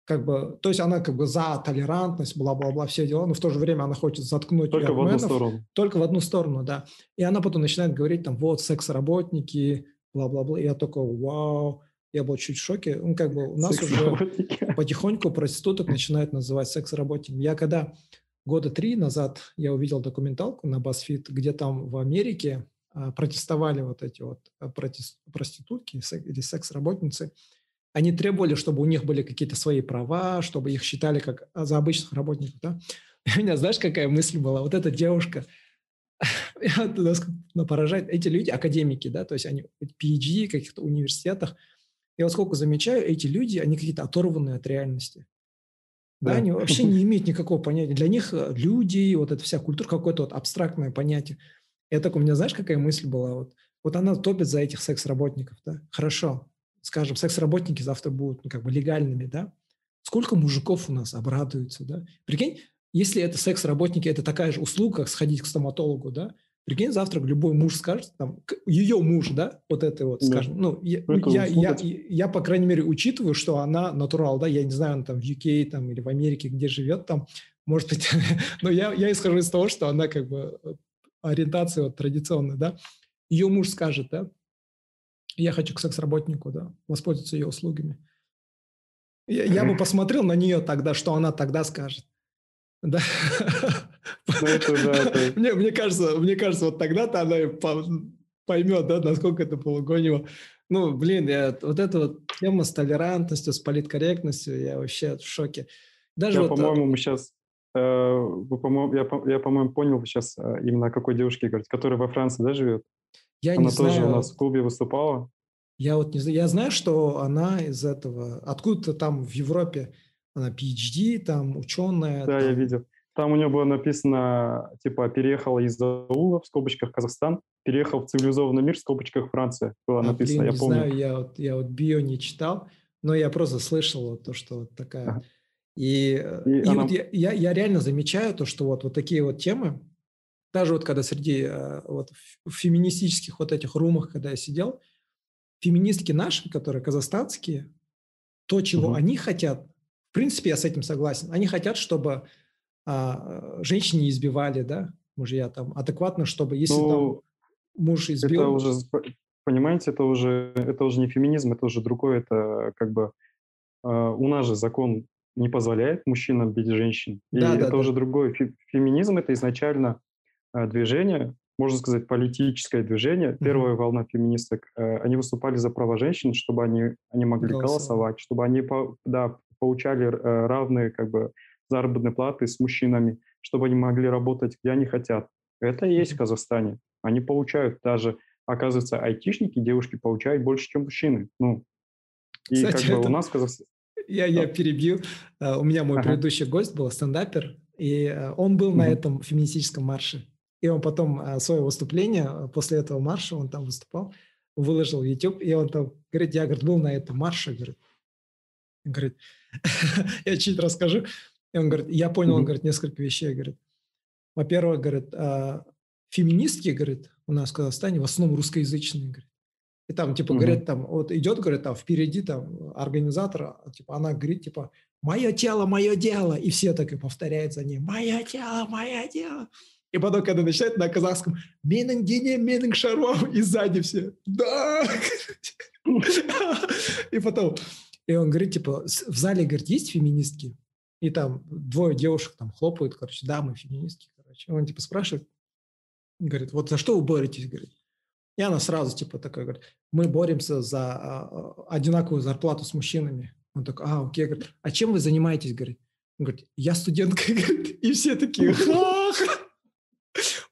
Speaker 1: как бы, то есть она как бы за толерантность, бла-бла-бла, все дела, но в то же время она хочет заткнуть
Speaker 2: Только в одну сторону.
Speaker 1: Только в одну сторону, да. И она потом начинает говорить там, вот, секс-работники, бла-бла-бла. И я такой, вау, я был чуть в шоке. Ну, как бы у нас уже потихоньку проституток начинают называть секс-работниками. Я когда года три назад я увидел документалку на BuzzFeed, где там в Америке а, протестовали вот эти вот а, проститутки или секс-работницы, они требовали, чтобы у них были какие-то свои права, чтобы их считали как а, за обычных работников. Да? И у меня, знаешь, какая мысль была? Вот эта девушка, она поражает. Эти люди академики, да, то есть они PhD в каких-то университетах. Я вот сколько замечаю, эти люди, они какие-то оторванные от реальности. Да, да они вообще не имеют никакого понятия. Для них э, люди, вот эта вся культура, какое-то вот абстрактное понятие. Я так, у меня, знаешь, какая мысль была? Вот, вот она топит за этих секс-работников, да? Хорошо, скажем, секс-работники завтра будут ну, как бы легальными, да, сколько мужиков у нас обрадуются, да? Прикинь, если это секс-работники, это такая же услуга, как сходить к стоматологу, да? Прикинь, завтра любой муж скажет, там, ее муж, да, вот это вот, да. скажем, ну, я, я, я, я, по крайней мере, учитываю, что она натурал, да, я не знаю, она там в UK там, или в Америке, где живет там, может быть, но я, я исхожу из того, что она как бы э, ориентация вот традиционная, да, ее муж скажет, да, я хочу к секс-работнику, да, воспользоваться ее услугами. Я, я бы посмотрел на нее тогда, что она тогда скажет. Да. Ну, это, да, это... Мне, мне, кажется, мне кажется, вот тогда-то она поймет, да, насколько это полугонево. Ну, блин, я, вот эта вот тема с толерантностью, с политкорректностью, я вообще в шоке.
Speaker 2: Даже я, вот, по-моему, мы сейчас, э, вы, по-моему, я, я, по-моему, понял сейчас э, именно о какой девушке говорить, которая во Франции, да, живет?
Speaker 1: Я
Speaker 2: Она
Speaker 1: не
Speaker 2: тоже
Speaker 1: знаю.
Speaker 2: у нас в клубе выступала.
Speaker 1: Я вот не знаю, я знаю, что она из этого, откуда-то там в Европе, она PhD, там ученая.
Speaker 2: Да,
Speaker 1: там...
Speaker 2: я видел. Там у нее было написано, типа, переехала из аула, в скобочках, Казахстан, переехал в цивилизованный мир, в скобочках, Франция. Было а, написано,
Speaker 1: блин,
Speaker 2: я помню.
Speaker 1: знаю, я вот, я вот био не читал, но я просто слышал вот то, что вот такая... Ага. И, э, и, и она... вот я, я, я реально замечаю то, что вот, вот такие вот темы, даже вот когда среди э, вот феминистических вот этих румах, когда я сидел, феминистки наши, которые казахстанские, то, чего угу. они хотят, в принципе, я с этим согласен. Они хотят, чтобы а, женщин не избивали, да, мужья там, адекватно, чтобы если ну, там муж избил...
Speaker 2: Это уже, понимаете, это уже, это уже не феминизм, это уже другое, это как бы... А, у нас же закон не позволяет мужчинам бить женщин. И да, это да, уже да. другое. Феминизм – это изначально движение, можно сказать, политическое движение. Первая mm-hmm. волна феминисток, э, они выступали за права женщин, чтобы они, они могли Голосовать. голосовать, чтобы они да, получали э, равные как бы, заработной платы с мужчинами, чтобы они могли работать, где они хотят. Это и есть в Казахстане. Они получают даже, оказывается, айтишники, девушки получают больше, чем мужчины. Ну,
Speaker 1: и Кстати, как бы это... у нас в Казахстане... Я, я перебью. У меня мой ага. предыдущий гость был стендапер, и он был mm-hmm. на этом феминистическом марше. И он потом uh, свое выступление, после этого марша, он там выступал, выложил в YouTube, и он там говорит, я, говорит, был на этом марше, говорит, говорит, я чуть расскажу. И он говорит, я понял, он говорит, несколько вещей, говорит. Во-первых, говорит, а, феминистки, говорит, у нас в Казахстане в основном русскоязычные, говорит. И там, типа, говорят, там, вот идет, говорит, там, впереди, там, организатор, типа, она говорит, типа, мое тело, мое дело, и все так и повторяют за ней, мое тело, мое дело. И потом, когда начинает на казахском, менің дене, менің шаруам, и сзади все, да. И потом, и он говорит, типа, в зале, говорит, есть феминистки? И там двое девушек там хлопают, короче, да, мы феминистки, короче. Он типа спрашивает, говорит, вот за что вы боретесь, говорит. И она сразу типа такая говорит, мы боремся за а, одинаковую зарплату с мужчинами. Он такой, а, окей, говорит, а чем вы занимаетесь, говорит. Он говорит, я студентка, говорит, и все такие, ха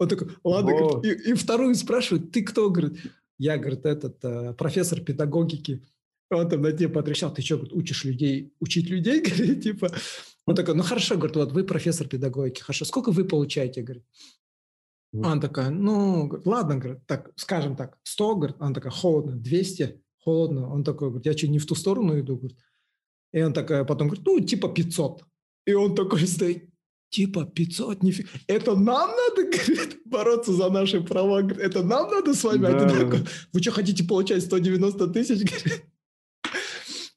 Speaker 1: Он такой, ладно, говорит, и, и вторую спрашивает, ты кто, говорит, я, говорит, этот э, профессор педагогики. Он там на тебя потрещал, ты что, говорит, учишь людей, учить людей, говорит, типа. Он такой, ну хорошо, говорит, вот вы профессор педагогики, хорошо, сколько вы получаете, говорит? Она такая, ну, говорит, ладно, говорит, так, скажем так, 100, говорит, она такая, холодно, 200, холодно. Он такой, говорит, я что, не в ту сторону иду, говорит. И он такая потом говорит, ну, типа 500. И он такой стоит, типа 500, нифига. Это нам надо, говорит, бороться за наши права. Говорит, это нам надо с вами да, одинаково. Да. Вы что, хотите получать 190 тысяч? Говорит?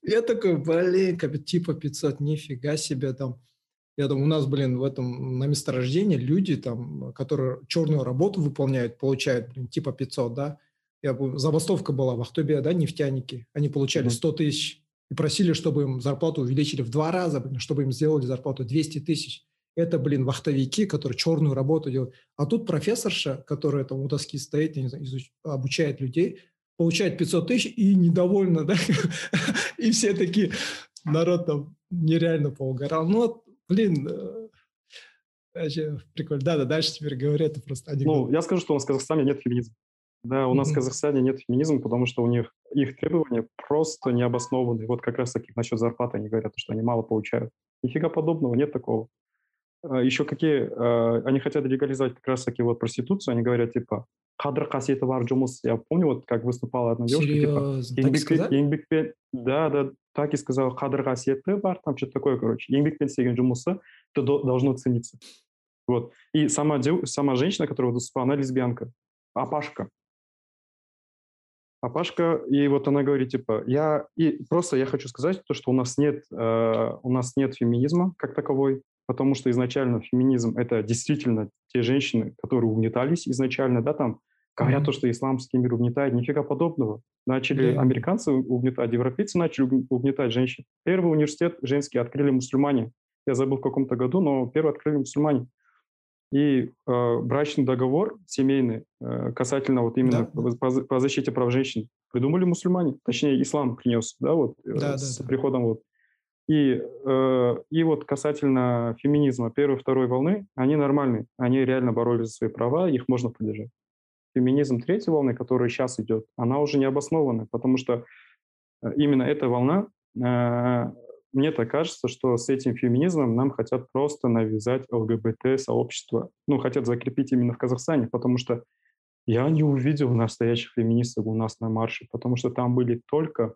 Speaker 1: Я такой, блин, как типа 500, нифига себе там. Я думаю, у нас, блин, в этом на месторождении люди там, которые черную работу выполняют, получают, блин, типа 500, да. Я, забастовка была в Ахтубе, да, нефтяники. Они получали 100 тысяч и просили, чтобы им зарплату увеличили в два раза, блин, чтобы им сделали зарплату 200 тысяч. Это, блин, вахтовики, которые черную работу делают. А тут профессорша, которая там у доски стоит, не знаю, изуч... обучает людей, получает 500 тысяч и недовольна, да, и все такие, народ там нереально поугорал. Ну, блин, э, вообще прикольно. Да, да, дальше теперь говорю, это просто
Speaker 2: анекдот. Ну, я скажу, что у нас в Казахстане нет феминизма. Да, у нас в Казахстане нет феминизма, потому что у них их требования просто необоснованы. Вот как раз таки насчет зарплаты они говорят, что они мало получают. Нифига подобного, нет такого. А, Еще какие, а, они хотят легализовать как раз таки вот проституцию, они говорят типа, қадір қасиеті бар жұмыс я помню вот как выступала одна девушка
Speaker 1: Серьезно? типа еңбек,
Speaker 2: еңбекпен да да так и сказала қадір қасиеті бар там что-то такое короче еңбекпен істеген жұмысы то должно цениться вот и сама сама женщина которая выступала она лесбиянка апашка Апашка, и вот она говорит, типа, я, и просто я хочу сказать то, что у нас нет, э, у нас нет феминизма как таковой, потому что изначально феминизм – это действительно те женщины, которые угнетались изначально, да, там, говорят mm-hmm. то, что исламский мир угнетает, нифига подобного. Начали mm-hmm. американцы угнетать, европейцы начали угнетать женщин. Первый университет женский открыли мусульмане. Я забыл в каком-то году, но первый открыли мусульмане. И э, брачный договор семейный э, касательно вот именно да. по, по защите прав женщин придумали мусульмане, точнее ислам принес, да, вот э, да, с да, приходом вот и, э, и вот касательно феминизма первой и второй волны, они нормальные, они реально боролись за свои права, их можно поддержать. феминизм третьей волны, который сейчас идет, она уже не обоснована, потому что э, именно эта волна, э, мне так кажется, что с этим феминизмом нам хотят просто навязать ЛГБТ-сообщество, ну, хотят закрепить именно в Казахстане, потому что я не увидел настоящих феминистов у нас на марше, потому что там были только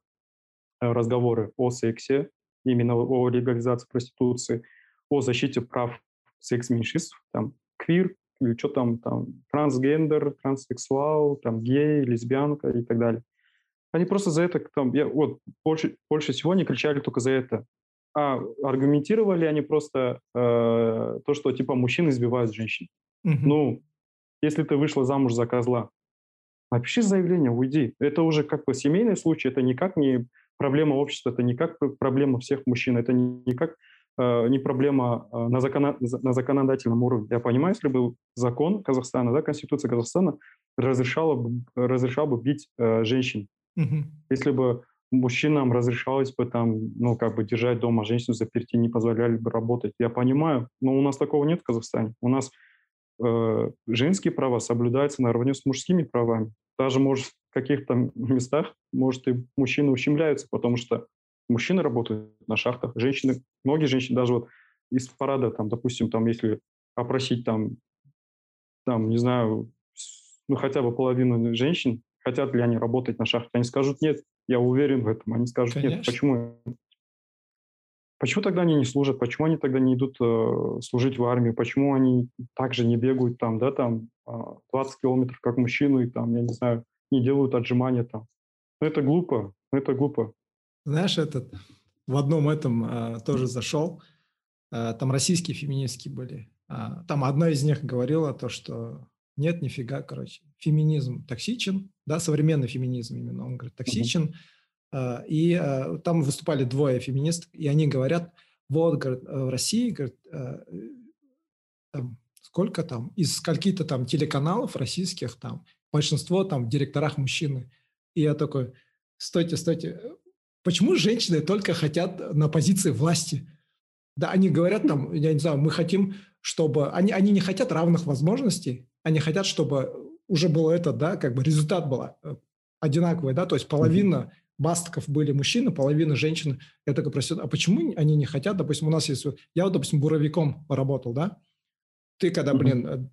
Speaker 2: э, разговоры о сексе, именно о легализации проституции, о защите прав секс-меньшинств, там, квир, или что там, там, трансгендер, транссексуал, там, гей, лесбиянка и так далее. Они просто за это, там, я, вот, больше, больше всего они кричали только за это. А аргументировали они просто э, то, что, типа, мужчины избивают женщин. Mm-hmm. Ну, если ты вышла замуж за козла, напиши заявление, уйди. Это уже как бы семейный случай, это никак не проблема общества, это не как проблема всех мужчин, это не как э, не проблема э, на, закона, на законодательном уровне. Я понимаю, если бы закон Казахстана, да, Конституция Казахстана разрешала бы, разрешала бы бить э, женщин, угу. если бы мужчинам разрешалось бы там, ну, как бы держать дома женщину заперти, не позволяли бы работать. Я понимаю, но у нас такого нет в Казахстане. У нас э, женские права соблюдаются наравне с мужскими правами. Даже, может, каких-то местах, может, и мужчины ущемляются, потому что мужчины работают на шахтах, женщины, многие женщины, даже вот из парада, там, допустим, там, если опросить там, там, не знаю, ну, хотя бы половину женщин, хотят ли они работать на шахте, они скажут нет, я уверен в этом, они скажут Конечно. нет, почему? Почему тогда они не служат? Почему они тогда не идут э, служить в армию? Почему они также не бегают там, да, там 20 а, километров как мужчину и там, я не знаю, не делают отжимания там? Ну, это глупо, это глупо.
Speaker 1: Знаешь, этот в одном этом э, тоже зашел, э, там российские феминистки были. Э, там одна из них говорила то, что нет, нифига, короче, феминизм токсичен, да, современный феминизм именно, он говорит, токсичен, mm-hmm а, и а, там выступали двое феминисток, и они говорят, вот, говорят, э, в России, говорят, э, там, сколько там, из скольки-то там телеканалов российских там, большинство там в директорах мужчины. И я такой, стойте, стойте, почему женщины только хотят на позиции власти? Да, они говорят там, я не знаю, мы хотим, чтобы... Они, они не хотят равных возможностей, они хотят, чтобы уже было это, да, как бы результат был э, одинаковый, да, то есть половина бастаков были мужчины, половина женщин. Я только просил, а почему они не хотят? Допустим, у нас есть... Я вот, допустим, буровиком работал, да? Ты когда, блин,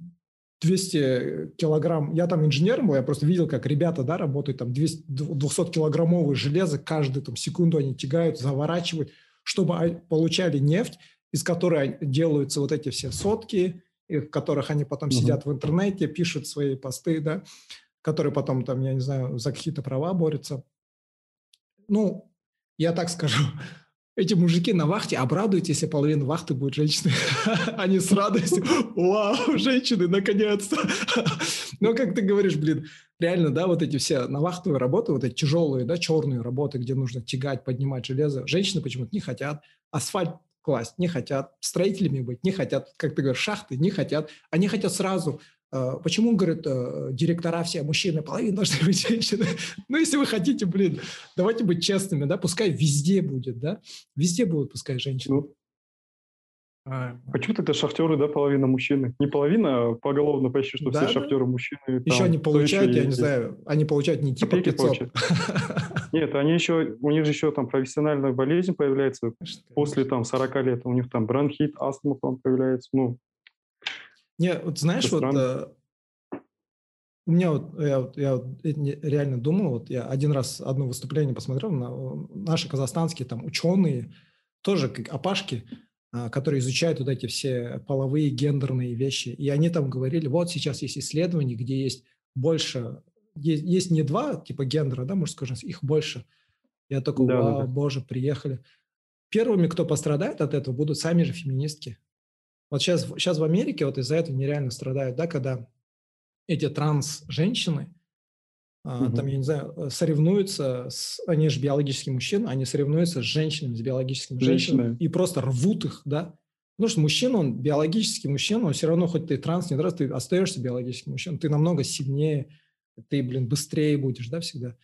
Speaker 1: 200 килограмм... Я там инженером был, я просто видел, как ребята, да, работают, там 200-килограммовые железо, каждую там секунду они тягают, заворачивают, чтобы получали нефть, из которой делаются вот эти все сотки, в которых они потом угу. сидят в интернете, пишут свои посты, да, которые потом там, я не знаю, за какие-то права борются ну, я так скажу, эти мужики на вахте обрадуются, если половина вахты будет женщины. Они с радостью, вау, женщины, наконец-то. Но, как ты говоришь, блин, реально, да, вот эти все на вахтовые работы, вот эти тяжелые, да, черные работы, где нужно тягать, поднимать железо, женщины почему-то не хотят. Асфальт класть не хотят, строителями быть не хотят, как ты говоришь, шахты не хотят. Они хотят сразу почему, говорят, э, директора все мужчины, половина должны быть женщины? Ну, если вы хотите, блин, давайте быть честными, да, пускай везде будет, да, везде будут пускай женщины. Ну,
Speaker 2: а, почему тогда шахтеры, да, половина мужчины? Не половина, а поголовно почти, что да, все да. шахтеры мужчины.
Speaker 1: Еще там, они получают, еще я не знаю, они получают не типа 500.
Speaker 2: Нет, они еще, у них же еще там профессиональная болезнь появляется после там 40 лет. У них там бронхит, астма там появляется. Ну,
Speaker 1: не, вот знаешь, вот э, у меня вот, я, я реально думал, вот я один раз одно выступление посмотрел, на, наши казахстанские там ученые, тоже как опашки, а, которые изучают вот эти все половые, гендерные вещи. И они там говорили, вот сейчас есть исследования, где есть больше, есть, есть не два типа гендера, да, мужской, женский, их больше. Я такой, да, вау, да. боже, приехали. Первыми, кто пострадает от этого, будут сами же феминистки. Вот сейчас, сейчас в Америке вот из-за этого нереально страдают, да, когда эти транс-женщины, угу. там, я не знаю, э, соревнуются, с, они же биологические мужчины, они соревнуются с женщинами, с биологическими Женщины. женщинами и просто рвут их, да. Потому что мужчина, он биологический мужчина, он все равно, хоть ты транс, не транс, ты остаешься биологическим мужчиной, ты намного сильнее, ты, блин, быстрее будешь, да, всегда.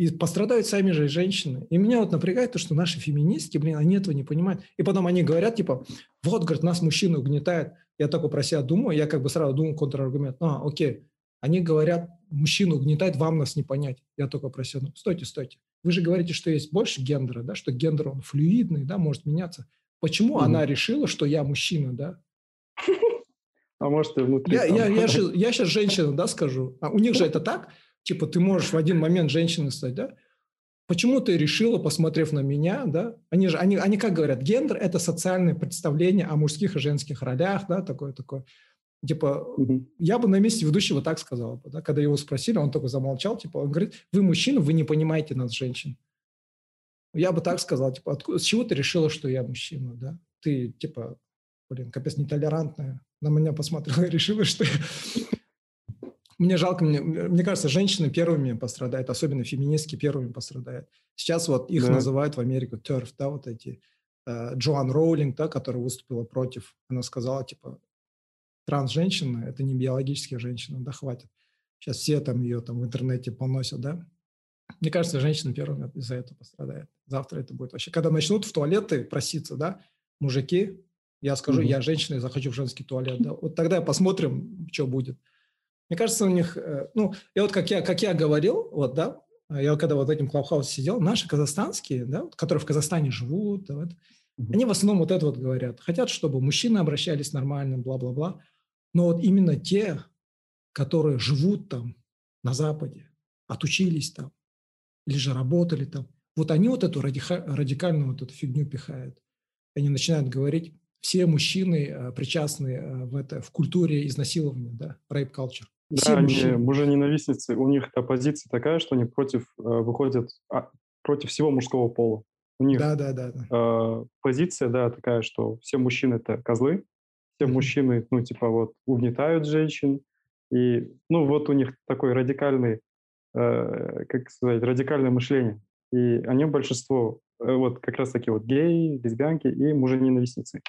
Speaker 1: И пострадают сами же женщины. И меня вот напрягает то, что наши феминистки, блин, они этого не понимают. И потом они говорят, типа, вот, говорит, нас мужчины угнетают. Я только про себя думаю, я как бы сразу думаю контраргумент. А, окей, они говорят, мужчину угнетает, вам нас не понять. Я только просил, ну, стойте, стойте. Вы же говорите, что есть больше гендера, да, что гендер, он флюидный, да, может меняться. Почему mm-hmm. она решила, что я мужчина, да?
Speaker 2: А может, и внутри.
Speaker 1: Я, я, я, я, я сейчас женщина, да, скажу. А у них же это так? Типа, ты можешь в один момент женщиной стать, да? Почему ты решила, посмотрев на меня, да? Они же, они, они как говорят, гендер – это социальное представление о мужских и женских ролях, да, такое-такое. Типа, угу. я бы на месте ведущего так сказал, да? когда его спросили, он только замолчал, типа, он говорит, вы мужчина, вы не понимаете нас, женщин. Я бы так сказал, типа, откуда, с чего ты решила, что я мужчина, да? Ты, типа, блин, капец нетолерантная. На меня посмотрела и решила, что я мне жалко, мне, мне кажется, женщины первыми пострадают, особенно феминистки первыми пострадают. Сейчас вот их да. называют в Америку TERF, да, вот эти. Э, Джоан Роулинг, да, которая выступила против, она сказала, типа, транс-женщина – это не биологические женщины, да, хватит. Сейчас все там ее там в интернете поносят, да. Мне кажется, женщины первыми из-за этого пострадают. Завтра это будет вообще. Когда начнут в туалеты проситься, да, мужики, я скажу, mm-hmm. я женщина и захочу в женский туалет, да. Вот тогда посмотрим, что будет. Мне кажется, у них, э, ну, и вот как я, как я говорил, вот, да, я когда вот в этом клабхаусе сидел, наши казахстанские, да, которые в Казахстане живут, да, вот, mm-hmm. они в основном вот это вот говорят. Хотят, чтобы мужчины обращались нормально, бла-бла-бла. Но вот именно те, которые живут там, на Западе, отучились там, или же работали там, вот они вот эту радика- радикальную вот эту фигню пихают. Они начинают говорить, все мужчины э, причастны э, в, это, в культуре изнасилования, да, rape culture.
Speaker 2: Да, они мужа-ненавистницы. У них эта позиция такая, что они против э, выходят а, против всего мужского пола. У них да, да, да, да. Э, позиция, да, такая, что все мужчины это козлы, все mm-hmm. мужчины, ну, типа, вот, угнетают женщин. И, ну, вот у них такой радикальный, э, как сказать, радикальное мышление. И они большинство, э, вот как раз таки вот геи, лесбиянки и мужа-ненавистницы.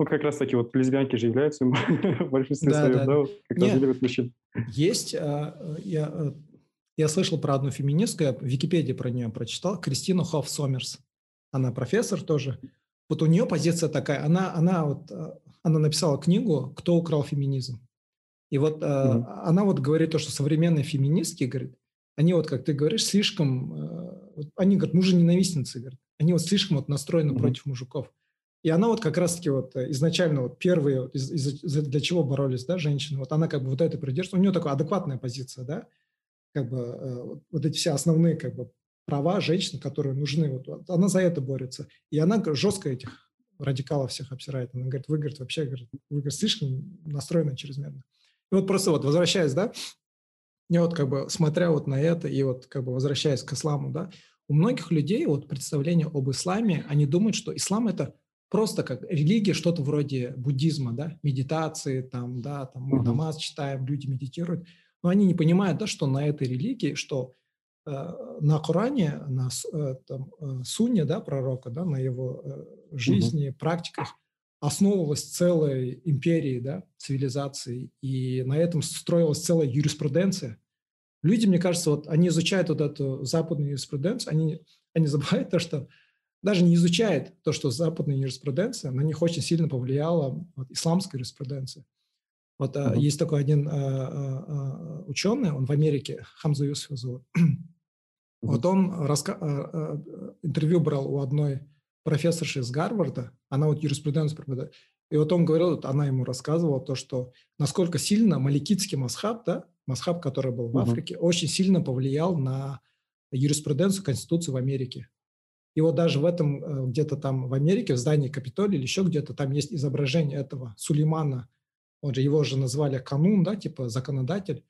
Speaker 2: Ну, как раз таки вот лесбиянки же являются в большинстве да, своем, да, да, как раз любят мужчин.
Speaker 1: Есть, а, я, э, я слышал про одну феминистку, я в Википедии про нее прочитал, Кристину Хофф Сомерс. Она профессор тоже. Вот у нее позиция такая, она, она, вот, э, она написала книгу «Кто украл феминизм?». И вот mm-hmm. она вот говорит то, что современные феминистки, говорит, они вот, как ты говоришь, слишком, они, говорят, мужа-ненавистницы, говорят, они вот слишком вот настроены mm-hmm. против мужиков. И она вот как раз-таки вот э, изначально вот первые, вот из, из, для чего боролись, да, женщины, вот она как бы вот это придерживается, у нее такая адекватная позиция, да, как бы э, вот эти все основные как бы права женщин, которые нужны, вот, она за это борется. И она жестко этих радикалов всех обсирает. Она говорит, вы, говорит, вообще, говорит, вы, говорит, слишком настроены чрезмерно. И вот просто вот возвращаясь, да, я вот как бы смотря вот на это и вот как бы возвращаясь к исламу, да, у многих людей вот представление об исламе, они думают, что ислам это просто как религия, что-то вроде буддизма, да, медитации, там, да, там мы намаз читаем, люди медитируют, но они не понимают, да, что на этой религии, что э, на Коране, на э, там, э, Сунне, да, пророка, да, на его э, жизни, uh практиках основывалась целая империя, да, цивилизации, и на этом строилась целая юриспруденция. Люди, мне кажется, вот они изучают вот эту западную юриспруденцию, они, они забывают то, что даже не изучает то, что западная юриспруденция, на них очень сильно повлияла вот, исламская юриспруденция. Вот uh-huh. есть такой один а, а, ученый, он в Америке, Хамза Юсуф зовут. Uh-huh. Вот он раска- а, а, интервью брал у одной профессорши из Гарварда, она вот юриспруденцию преподает. И вот он говорил, вот она ему рассказывала то, что насколько сильно маликитский масхаб, да, масхаб, который был в uh-huh. Африке, очень сильно повлиял на юриспруденцию Конституции в Америке. И вот даже в этом, э, где-то там в Америке, в здании Капитолия или еще где-то, там есть изображение этого Сулеймана, он же, его же назвали канун, да, типа законодатель.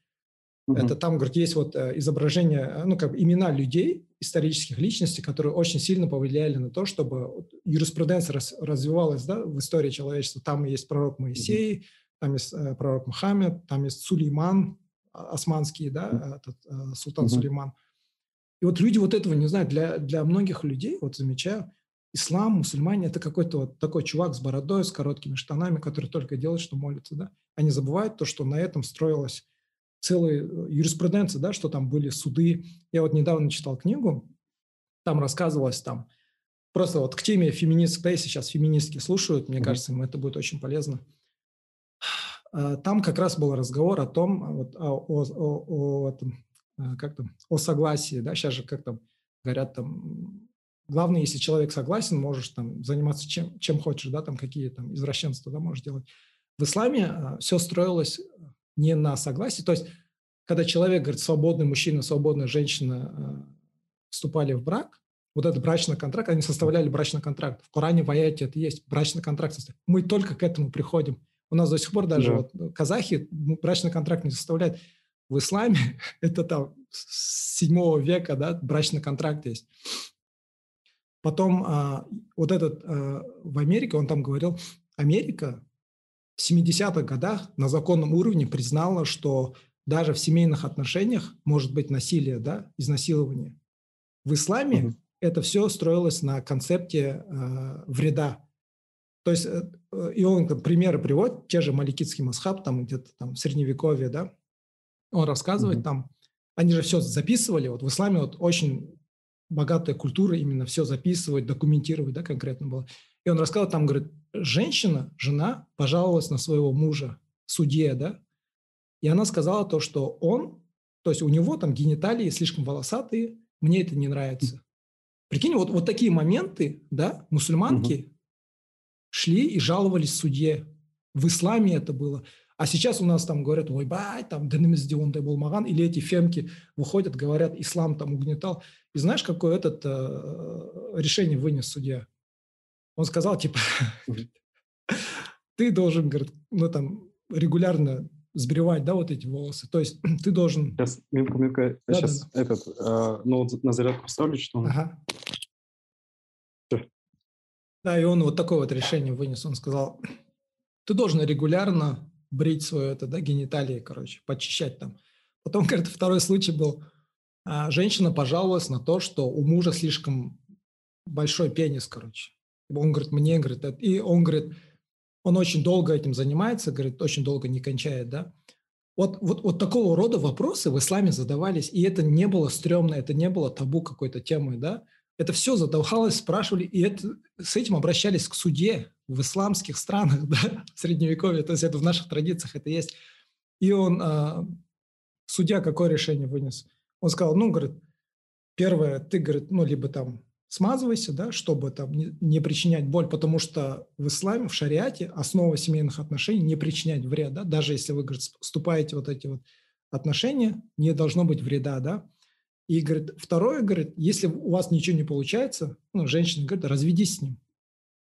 Speaker 1: Угу. Это там, говорит, есть вот э, изображение, э, ну, как бы имена людей, исторических личностей, которые очень сильно повлияли на то, чтобы юриспруденция раз, развивалась, да, в истории человечества. Там есть пророк Моисей, угу. там есть пророк Мухаммед, там есть Сулейман, а, османский, да, этот, султан угу. Сулейман. И вот люди вот этого не знают. Для, для многих людей, вот замечаю, ислам, мусульмане – это какой-то вот такой чувак с бородой, с короткими штанами, который только делает, что молится, да. Они забывают то, что на этом строилась целая э, юриспруденция, да, что там были суды. Я вот недавно читал книгу, там рассказывалось там, просто вот к теме феминистской, да, сейчас феминистки слушают, мне mm-hmm. кажется, им это будет очень полезно. э, там как раз был разговор о том, вот, о, о, о, о, этом, как там, о согласии, да, сейчас же как там говорят, там, главное, если человек согласен, можешь там заниматься чем, чем хочешь, да, там какие там извращенства, да, можешь делать. В исламе все строилось не на согласии, то есть когда человек говорит, свободный мужчина, свободная женщина вступали в брак, вот этот брачный контракт, они составляли брачный контракт. В Коране, в Аяте это есть, брачный контракт. Мы только к этому приходим. У нас до сих пор даже да. вот ну, казахи брачный контракт не составляют. В исламе это там с 7 века, да, брачный контракт есть. Потом а, вот этот а, в Америке, он там говорил, Америка в 70-х годах на законном уровне признала, что даже в семейных отношениях может быть насилие, да, изнасилование. В исламе mm-hmm это все строилось на концепте э, вреда. То есть, э, и он там, примеры приводит, те же Маликитский масхаб, там где-то там в Средневековье, да, он рассказывает mm-hmm. там, они же все записывали, вот в исламе вот очень богатая культура именно все записывать, документировать, да, конкретно было. И он рассказывал, там, говорит, женщина, жена пожаловалась на своего мужа, судье, да, и она сказала то, что он, то есть у него там гениталии слишком волосатые, мне это не нравится. Прикинь, вот, вот такие моменты, да, мусульманки угу. шли и жаловались судье. В исламе это было. А сейчас у нас там говорят, ой, бай, там, денемиздиондай был маган, или эти фемки выходят, говорят, ислам там угнетал. И знаешь, какое этот э, решение вынес судья? Он сказал, типа, ты должен, говорит, ну там, регулярно сбривать, да, вот эти волосы. То есть ты должен...
Speaker 2: Сейчас, минутку, минутку. Я да, сейчас да, этот, э, ну, на зарядку поставлю, что
Speaker 1: Ага. Да, и он вот такое вот решение вынес. Он сказал, ты должен регулярно брить свое это, да, гениталии, короче, почищать там. Потом, говорит, второй случай был, а, женщина пожаловалась на то, что у мужа слишком большой пенис, короче. Он говорит, мне, говорит, и он говорит, он очень долго этим занимается, говорит, очень долго не кончает, да. Вот, вот, вот такого рода вопросы в исламе задавались, и это не было стрёмно, это не было табу какой-то темы, да. Это все задавалось, спрашивали, и это, с этим обращались к суде в исламских странах, да, в Средневековье, то есть это в наших традициях это есть. И он, а, судья какое решение вынес? Он сказал, ну, говорит, первое, ты, говорит, ну, либо там смазывайся, да, чтобы там не, не причинять боль, потому что в исламе, в шариате основа семейных отношений не причинять вред, да, даже если вы, говорит, вступаете вот эти вот отношения, не должно быть вреда, да. И, говорит, второе, говорит, если у вас ничего не получается, ну, женщина говорит, разведись с ним.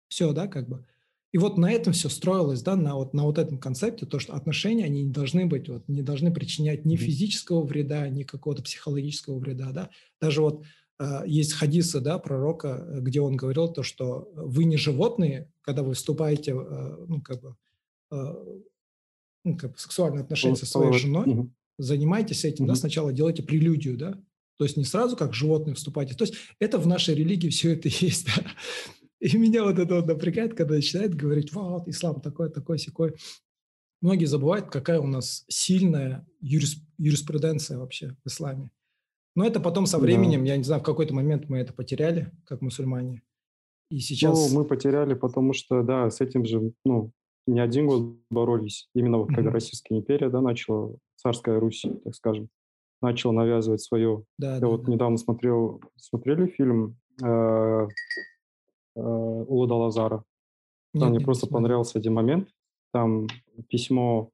Speaker 1: Все, да, как бы. И вот на этом все строилось, да, на вот, на вот этом концепте, то, что отношения, они не должны быть, вот, не должны причинять ни физического вреда, ни какого-то психологического вреда, да. Даже вот а, есть хадисы да, пророка, э, где он говорил то, что вы не животные, когда вы вступаете э, ну, как бы, э, ну, как бы сексуальные отношения со своей женой, угу. занимайтесь этим, угу. да, сначала делайте прелюдию, да, то есть не сразу как животные вступайте. То есть это в нашей религии все это есть. Да? И меня вот это вот напрягает, когда начинает говорить, вот, ислам такой, такой, секой. Многие забывают, какая у нас сильная юриспруденция вообще в исламе. Но это потом со временем, да. я не знаю, в какой-то момент мы это потеряли, как мусульмане. И сейчас...
Speaker 2: Ну, мы потеряли, потому что, да, с этим же, ну, не один год боролись. Именно вот когда mm-hmm. Российская империя, да, начала, царская Русь, так скажем, начала навязывать свое. Да, я да, вот да. недавно смотрел, смотрели фильм э, э, Улада Лазара. Там мне просто понравился один момент. Там письмо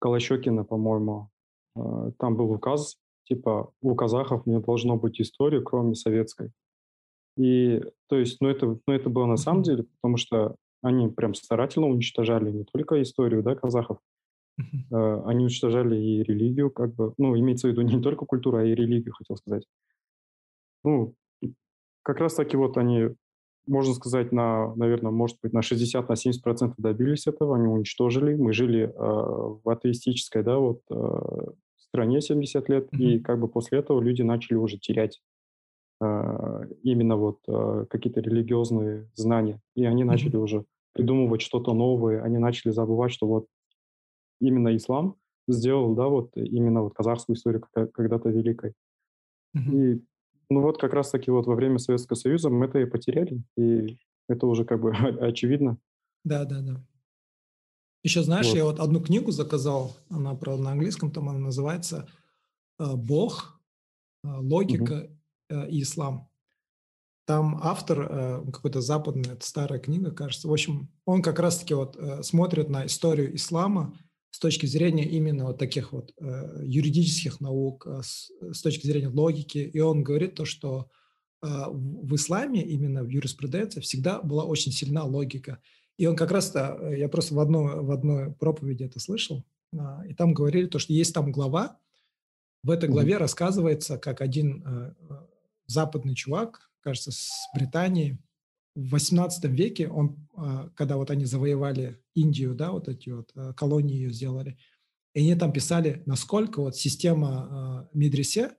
Speaker 2: Калащекина, по-моему, э, там был указ типа у казахов не должно быть истории, кроме советской. И то есть, ну это, ну это было на самом деле, потому что они прям старательно уничтожали не только историю, да, казахов, они уничтожали и религию, как бы, ну, имеется в виду не только культуру, а и религию, хотел сказать. Ну, как раз таки вот они, можно сказать, на, наверное, может быть, на 60, на 70 процентов добились этого, они уничтожили. Мы жили э, в атеистической, да, вот э, стране 70 лет, mm-hmm. и как бы после этого люди начали уже терять э, именно вот э, какие-то религиозные знания, и они mm-hmm. начали уже придумывать что-то новое, они начали забывать, что вот именно ислам сделал, да, вот именно вот казахскую историю когда-то великой. Mm-hmm. И ну вот как раз-таки вот во время Советского Союза мы это и потеряли, и это уже как бы очевидно.
Speaker 1: Да, да, да. Еще знаешь, вот. я вот одну книгу заказал, она, правда, на английском, там она называется э, «Бог, э, логика угу. и ислам». Там автор, какой-то западный, это старая книга, кажется. В общем, он как раз-таки вот смотрит на историю ислама с точки зрения именно вот таких вот юридических наук, с, с точки зрения логики. И он говорит то, что в исламе, именно в юриспруденции, всегда была очень сильна логика. И он как раз-то, э, я просто в одной, в одной проповеди это слышал, а, и там говорили то, что есть там глава, в этой главе mm-hmm. рассказывается, как один э, э, западный чувак, кажется, с Британии, в 18 веке, он, когда вот они завоевали Индию, да, вот эти вот колонии ее сделали, и они там писали, насколько вот система медресе,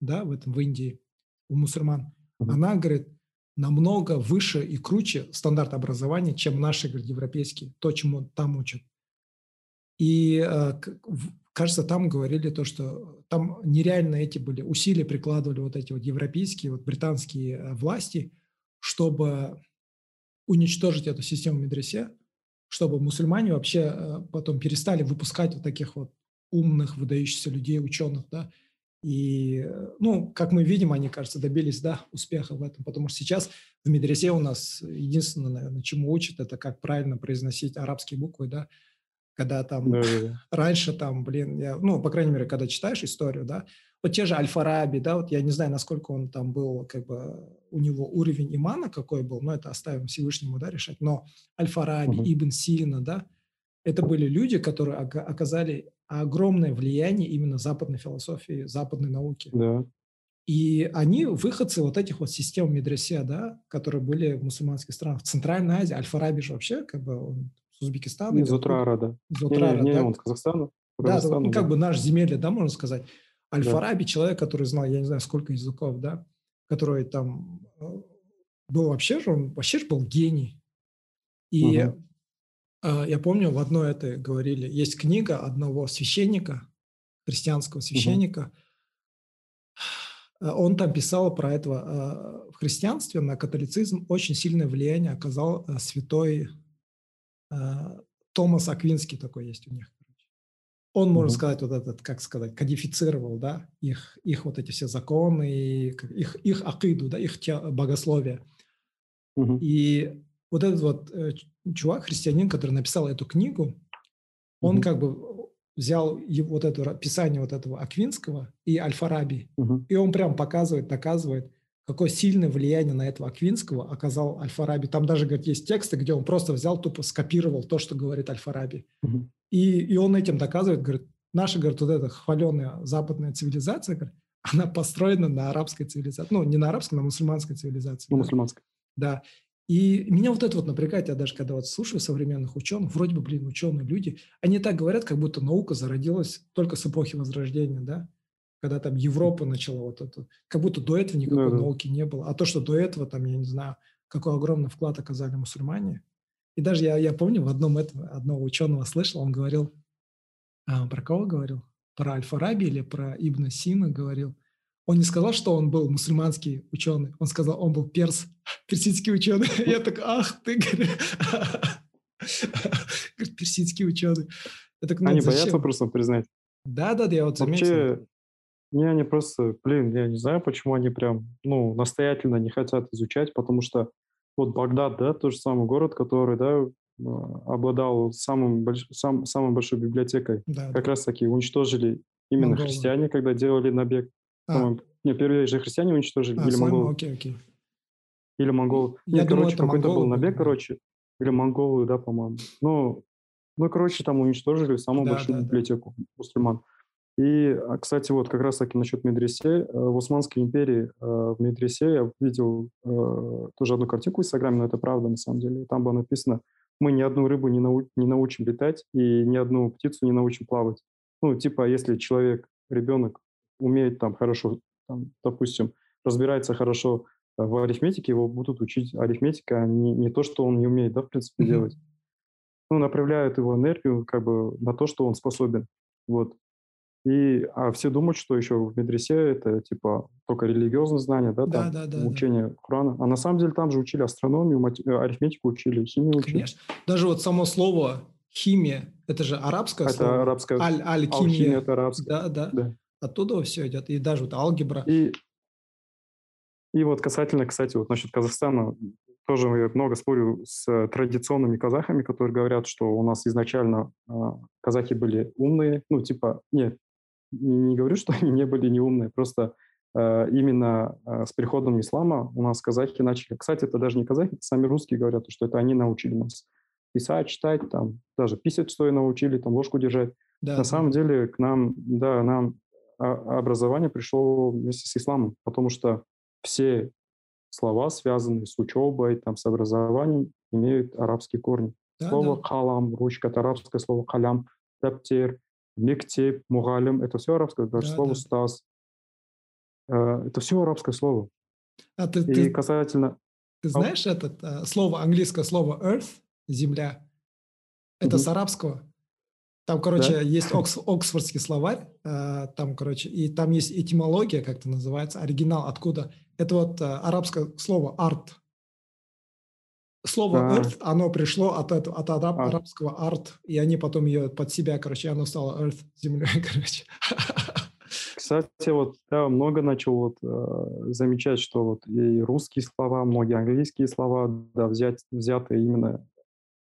Speaker 1: да, в этом, в Индии, у мусульман, mm-hmm. она, говорит, намного выше и круче стандарт образования, чем наши, говорит, европейские, то, чему там учат. И, кажется, там говорили то, что там нереально эти были усилия прикладывали вот эти вот европейские, вот британские власти, чтобы уничтожить эту систему медресе, чтобы мусульмане вообще э, потом перестали выпускать вот таких вот умных, выдающихся людей, ученых, да, и, ну, как мы видим, они, кажется, добились, да, успеха в этом, потому что сейчас в медресе у нас единственное, наверное, чему учат, это как правильно произносить арабские буквы, да, когда там да, да, да. раньше там, блин, я, ну, по крайней мере, когда читаешь историю, да, вот те же Аль-Фараби, да, вот я не знаю, насколько он там был, как бы, у него уровень имана какой был, но это оставим Всевышнему, да, решать, но Аль-Фараби, угу. Ибн Сина, да, это были люди, которые оказали огромное влияние именно западной философии, западной науки.
Speaker 2: Да.
Speaker 1: И они выходцы вот этих вот систем медресе, да, которые были в мусульманских странах. В Центральной Азии, Аль-Фараби же вообще, как бы, он с Узбекистана.
Speaker 2: Из Утрара, да.
Speaker 1: Из Утрара,
Speaker 2: не, не,
Speaker 1: да.
Speaker 2: он Казахстана.
Speaker 1: Да, да, ну, как бы наш земелье, да, можно сказать. Аль-Фараби, да. человек, который знал, я не знаю, сколько языков, да, который там э, был вообще же, он вообще же был гений. И угу. Я помню, в одной это говорили, есть книга одного священника, христианского священника, угу. он там писал про этого. В христианстве на католицизм очень сильное влияние оказал святой Томас Аквинский такой есть у них. Он, можно угу. сказать, вот этот, как сказать, кодифицировал, да, их, их вот эти все законы, их, их акиду, да, их богословие. Угу. И вот этот вот э, чувак, христианин, который написал эту книгу, он mm-hmm. как бы взял его, вот это описание вот этого Аквинского и Аль-Фараби, mm-hmm. и он прям показывает, доказывает, какое сильное влияние на этого Аквинского оказал Аль-Фараби. Там даже, говорит, есть тексты, где он просто взял, тупо скопировал то, что говорит Аль-Фараби. Mm-hmm. И, и он этим доказывает, говорит, наша, говорит, вот эта хваленая западная цивилизация, говорит, она построена на арабской цивилизации. Ну, не на арабской, на мусульманской цивилизации.
Speaker 2: На да. мусульманской.
Speaker 1: Да. И меня вот это вот напрягает, я даже когда вот слушаю современных ученых, вроде бы, блин, ученые люди, они так говорят, как будто наука зародилась только с эпохи Возрождения, да? Когда там Европа начала вот это, как будто до этого никакой да, науки не было. А то, что до этого, там, я не знаю, какой огромный вклад оказали мусульмане. И даже я, я помню, в одном этом, одного ученого слышал, он говорил, а, про кого говорил? Про Аль-Фараби или про Ибн Сина говорил – он не сказал, что он был мусульманский ученый. Он сказал, он был перс, персидский ученый. Я так, ах ты, персидский ученый.
Speaker 2: так, ну, они боятся просто признать.
Speaker 1: Да, да, я вот заметил.
Speaker 2: Вообще, не, они просто, блин, я не знаю, почему они прям, ну, настоятельно не хотят изучать, потому что вот Багдад, да, тот же самый город, который, да, обладал самым, больш... сам, самой большой библиотекой. Да, как да. раз таки уничтожили именно Монголы. христиане, когда делали набег. А. Не, первые же христиане уничтожили, а, или монголы.
Speaker 1: Окей, окей.
Speaker 2: Или монголы. Я Нет, думаю, короче, какой-то был набег, короче. Или монголы, да, по-моему. Ну, ну, короче, там уничтожили самую да, большую да, библиотеку да. мусульман. И, а, кстати, вот как раз-таки насчет медресе. Э, в Османской империи э, в медресе я видел э, тоже одну картинку в Инстаграме, но это правда на самом деле. Там было написано, мы ни одну рыбу не, нау не научим летать и ни одну птицу не научим плавать. Ну, типа, если человек, ребенок умеет там хорошо, там, допустим, разбирается хорошо в арифметике, его будут учить арифметика, а не, не то, что он не умеет, да, в принципе, mm-hmm. делать. Ну, направляют его энергию как бы на то, что он способен. Вот. И, а все думают, что еще в медресе это типа только религиозные знания, да,
Speaker 1: да, да, да,
Speaker 2: учение
Speaker 1: да.
Speaker 2: Корана. А на самом деле там же учили астрономию, мат... Э, арифметику учили, химию учили.
Speaker 1: Конечно. Даже вот само слово аль-химия, это же арабское
Speaker 2: это
Speaker 1: слово.
Speaker 2: арабское.
Speaker 1: Аль, аль-химия.
Speaker 2: Алхимия это арабское.
Speaker 1: Да, да,
Speaker 2: Да.
Speaker 1: Оттуда все идет. И даже вот алгебра.
Speaker 2: И, и вот касательно, кстати, вот насчет Казахстана, тоже я много спорю с традиционными казахами, которые говорят, что у нас изначально э, казахи были умные. Ну, типа, нет, не, говорю, что они не были не умные, просто э, именно э, с приходом ислама у нас казахи начали... Кстати, это даже не казахи, это сами русские говорят, что это они научили нас писать, читать, там, даже писать стоя научили, там, ложку держать.
Speaker 1: Да,
Speaker 2: На
Speaker 1: да.
Speaker 2: самом деле к нам, да, нам а- образование пришло вместе с исламом, потому что все слова, связанные с учебой, там, с образованием, имеют арабские корни.
Speaker 1: Да,
Speaker 2: слово
Speaker 1: да.
Speaker 2: калам, ручка, это арабское слово калям, таптер, мектеп, мугалим, это все арабское, даже
Speaker 1: Да,
Speaker 2: слово
Speaker 1: да.
Speaker 2: стас. Это все арабское слово.
Speaker 1: А ты,
Speaker 2: И
Speaker 1: ты,
Speaker 2: касательно...
Speaker 1: ты знаешь этот э, слово, английское слово earth, земля, это
Speaker 2: Мгм.
Speaker 1: с арабского. Там, короче, есть Окс- Оксфордский словарь, э, там, короче, и там есть этимология, как это называется, оригинал откуда. Это вот э, арабское слово арт. Слово
Speaker 2: А.
Speaker 1: earth, оно пришло от, этого, от араб-
Speaker 2: Art.
Speaker 1: арабского арт, и они потом ее под себя, короче, оно стало earth, землей, короче.
Speaker 2: Кстати, вот я много начал вот, э, замечать, что вот и русские слова, многие английские слова, да, взять, взяты именно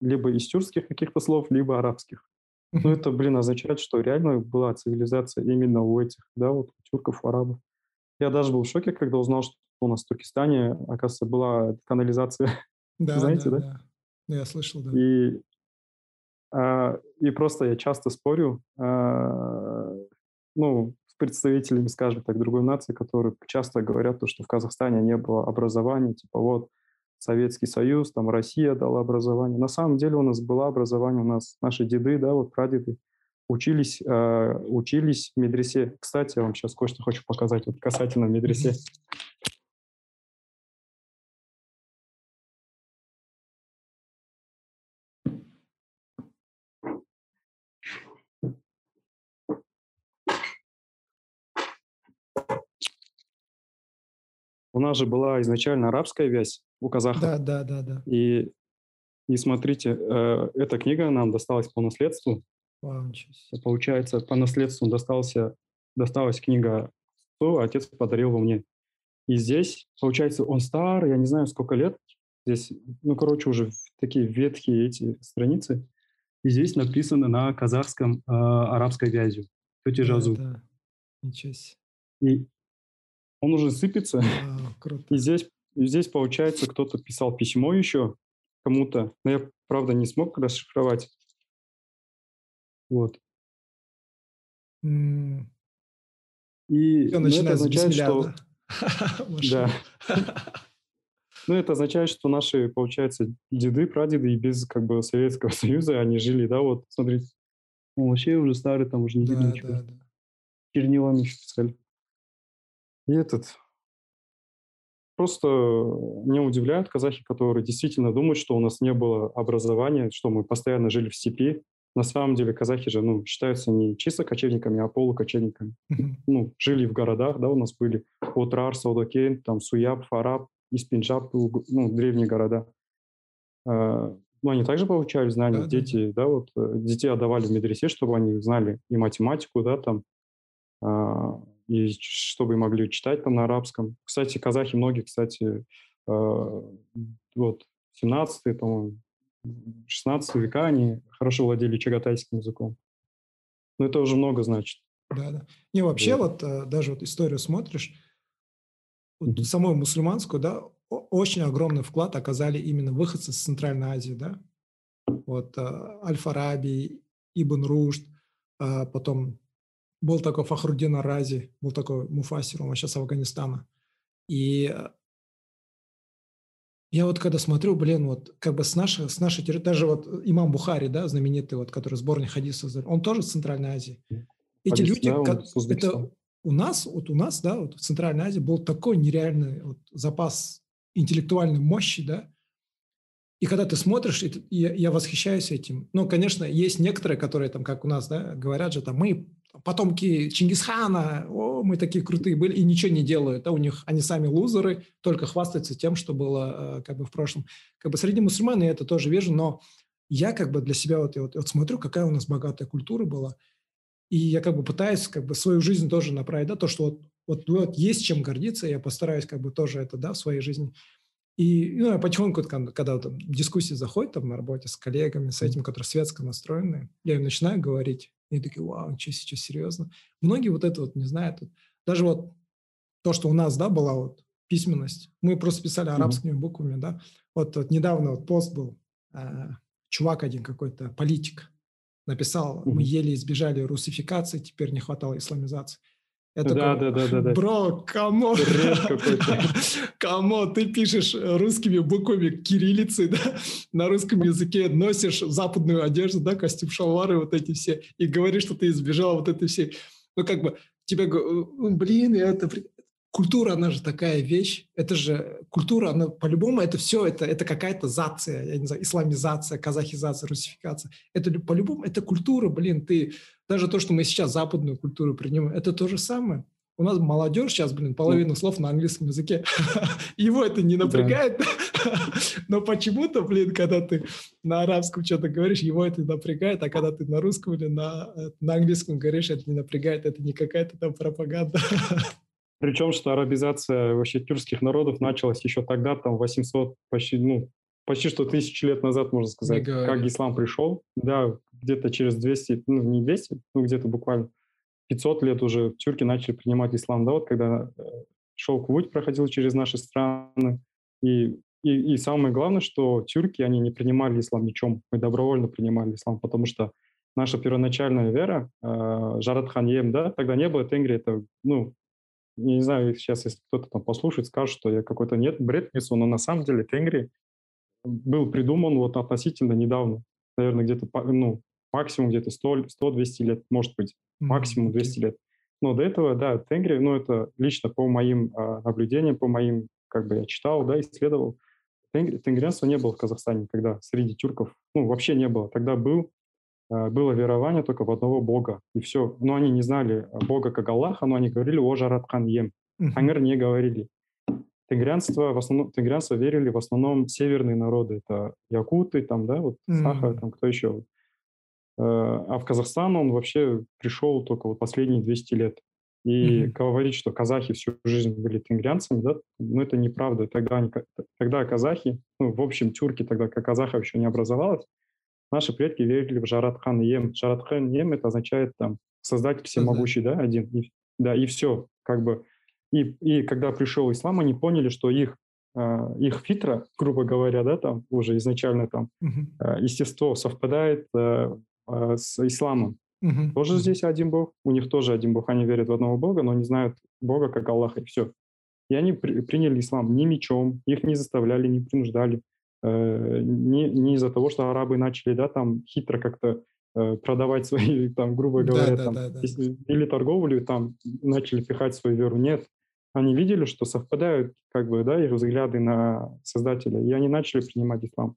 Speaker 2: либо из тюркских каких-то слов, либо арабских. Ну, это, блин, означает, что реально была цивилизация именно у этих, да, вот у тюрков, у арабов. Я даже был в шоке, когда узнал, что у нас в Туркестане, оказывается, была канализация.
Speaker 1: Да,
Speaker 2: Знаете,
Speaker 1: да,
Speaker 2: да?
Speaker 1: да. Я слышал, да.
Speaker 2: И, а, и просто я часто спорю, а, ну, с представителями, скажем так, другой нации, которые часто говорят, то, что в Казахстане не было образования, типа вот Советский Союз, там Россия дала образование. На самом деле у нас было образование, у нас наши деды, да, вот прадеды учились, а, учились в медресе. Кстати, я вам сейчас кое-что хочу показать вот касательно медресе. У нас же была изначально арабская вязь у казахов.
Speaker 1: Да, да, да, да.
Speaker 2: И, и смотрите, э, эта книга нам досталась по наследству.
Speaker 1: Вау.
Speaker 2: Получается, по наследству достался, досталась книга отцу, а отец подарил его мне. И здесь, получается, он старый, я не знаю, сколько лет. Здесь, ну, короче, уже такие ветхие эти страницы. И здесь написано на казахском э, арабской вязью. Тети
Speaker 1: Да,
Speaker 2: Жазу.
Speaker 1: да. Ничего себе.
Speaker 2: И он уже сыпется.
Speaker 1: Вау, круто.
Speaker 2: И здесь, и здесь, получается, кто-то писал письмо еще кому-то, но я, правда, не смог расшифровать. Вот.
Speaker 1: М,
Speaker 2: И
Speaker 1: Всё
Speaker 2: ну, это означает, что...
Speaker 1: да?
Speaker 2: Ну, это означает, что наши, получается, деды, прадеды и без как бы Советского Союза, они жили, да, вот, смотрите. Он вообще уже старый, там уже не видно ничего. Чернилами еще писали. И этот... Просто меня удивляют казахи, которые действительно думают, что у нас не было образования, что мы постоянно жили в степи. На самом деле казахи же ну, считаются не чисто кочевниками, а полукочевниками.
Speaker 1: Мгм.
Speaker 2: Ну, жили в городах, да, у нас были Отрар, Саудакейн, там Суяб, Фараб, Испинджаб, ну, древние города. А, Ну, они также получали знания,
Speaker 1: Да, да,
Speaker 2: дети, да, вот э, детей отдавали в медресе, чтобы они знали и математику, да, там, а, и чтобы могли читать там на арабском. Кстати, казахи многие, кстати, а, вот 17 по-моему, 16 века они хорошо владели чагатайским языком. Но это уже много значит.
Speaker 1: Да, да. Не, вообще
Speaker 2: Вот.
Speaker 1: вот э, даже вот историю смотришь, вот
Speaker 2: Мгм.
Speaker 1: самую мусульманскую, да, очень огромный вклад оказали именно выходцы с Центральной Азии, да. Вот э, Аль-Фараби, Ибн Рушд, а потом был такой Фахруддин Арази, был такой Муфасир, он сейчас Афганистана. И э, я вот когда смотрю, блин, вот как бы с нашей, с нашей территории, даже вот имам Бухари, да, знаменитый, вот, который сборник хадисов, он тоже с Центральной Азии. Эти
Speaker 2: Хадис,
Speaker 1: люди,
Speaker 2: Узбекистана.
Speaker 1: это у нас, вот у нас, да, вот в Центральной Азии был такой нереальный вот запас интеллектуальной мощи, да, и когда ты смотришь, это- я, я восхищаюсь этим. Ну, конечно, есть некоторые, которые там, как у нас, да, говорят же, там, мы потомки Чингисхана, о, мы такие крутые были, и ничего не делают, да, у них, они сами лузеры, только хвастаются тем, что было э, как бы в прошлом. Как бы среди мусульман я это тоже вижу, но я как бы для себя вот, вот, вот смотрю, какая у нас богатая культура была, и я как бы пытаюсь как бы свою жизнь тоже направить, да, то, что вот, вот, вот есть чем гордиться, я постараюсь как бы тоже это, да, в своей жизни. И ну, я потихоньку, когда, когда там, дискуссии заходят там, на работе с коллегами, с этим, которые светско настроены, я им начинаю говорить, и они такие, вау, что сейчас серьезно? Многие вот это вот не знают. Даже вот то, что у нас, да, была вот письменность, мы просто писали арабскими буквами, да. Вот, вот недавно вот пост был, э, чувак один какой-то, политик, написал, мы еле избежали русификации, теперь не хватало исламизации.
Speaker 2: Я да, такой, да, да, да, да.
Speaker 1: Бро, кому? Кому? Ты пишешь русскими буквами кириллицы, да, на русском языке, носишь западную одежду, да, костюм шалвары вот эти все, и говоришь, что ты избежал вот этой всей. Ну, как бы, тебе, блин, это, культура, она же такая вещь. Это же культура, она по-любому, это все, это, это какая-то зация, я не знаю, исламизация, казахизация, русификация. Это по-любому, это культура, блин, ты... Даже то, что мы сейчас западную культуру принимаем, это то же самое. У нас молодежь сейчас, блин, половину слов на английском языке. Его это не напрягает. Но почему-то, блин, когда ты на арабском что-то говоришь, его это напрягает, а когда ты на русском или на, э, на английском говоришь, это не напрягает, это не какая-то там пропаганда.
Speaker 2: Причем, что арабизация вообще тюркских народов началась еще тогда, там 800, почти, ну, почти что тысячи лет назад, можно сказать, как ислам пришел. Да, где-то через 200, ну, не 200, ну, где-то буквально 500 лет уже тюрки начали принимать ислам. Да, вот когда э, шелковый путь проходил через наши страны. И, и, и самое главное, что тюрки, они не принимали ислам ничем. Мы добровольно принимали ислам, потому что наша первоначальная вера, э, Жаратхан Ем, да, тогда не было Тенгри, это, ну, не знаю, сейчас, если кто-то там послушает, скажет, что я какой-то нет, бред несу, но на самом деле Тенгри был придуман вот относительно недавно, наверное, где-то, ну, максимум где-то 100-200 лет, может быть, максимум 200 лет. Но до этого, да, Тенгри, ну, это лично по моим а, наблюдениям, по моим, как бы я читал, да, исследовал, тенгри, тенгрианства не было в Казахстане тогда, среди тюрков, ну, вообще не было. Тогда был было верование только в одного Бога, и все. Но они не знали Бога как Аллаха, но они говорили «О Жараткан Ем». Тангар не говорили. Тигрянство, в основном, тигрянство верили в основном северные народы. Это якуты, там, да, вот Саха, там, кто еще. Э, а в Казахстан он вообще пришел только вот последние 200 лет. И mm-hmm. говорить, что казахи всю жизнь были тенгрянцами, да, ну это неправда. Тогда, они, тогда казахи, ну, в общем, тюрки тогда, как казахов еще не образовалось, Наши предки верили в Жаратхан Ем. Жаратхан Ем это означает там создатель всемогущий, да, один. И, да, и все, как бы. И, и когда пришел ислам, они поняли, что их Uh, их фитра, грубо говоря, да, там уже изначально там uh-huh. uh, естество совпадает uh, с исламом. Uh-huh. Тоже здесь один бог, у них тоже один бог, они верят в одного бога, но не знают бога как Аллаха, и все. И они при, приняли ислам ни мечом, их не заставляли, не принуждали. Э, не, не из-за того, что арабы начали, да, там хитро как-то э, продавать свои, там, грубо говоря, да, там, да, да, или торговлю, там, начали пихать свою веру. Нет, они видели, что совпадают, как бы, да, их взгляды на Создателя, и они начали принимать ислам.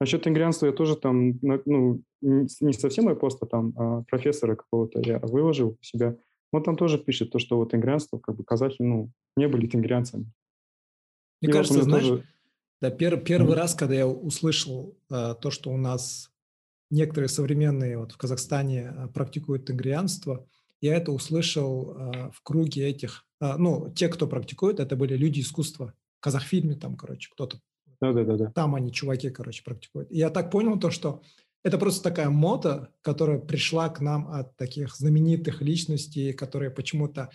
Speaker 2: Насчет тенгрианства я тоже там, ну, не совсем мой пост, а там а, профессора какого-то я выложил у себя. Он там тоже пишет то, что вот тенгрианство, как бы казахи, ну, не были тенгрианцами.
Speaker 1: Мне и кажется, вот знаешь, тоже... Да, пер, первый mm-hmm. раз, когда я услышал э, то, что у нас некоторые современные вот в Казахстане э, практикуют тенгрианство, я это услышал э, в круге этих, э, ну, те, кто практикует, это были люди искусства. В казахфильме там, короче, кто-то.
Speaker 2: Да-да-да.
Speaker 1: Там они, чуваки, короче, практикуют. И я так понял то, что это просто такая мода, которая пришла к нам от таких знаменитых личностей, которые почему-то...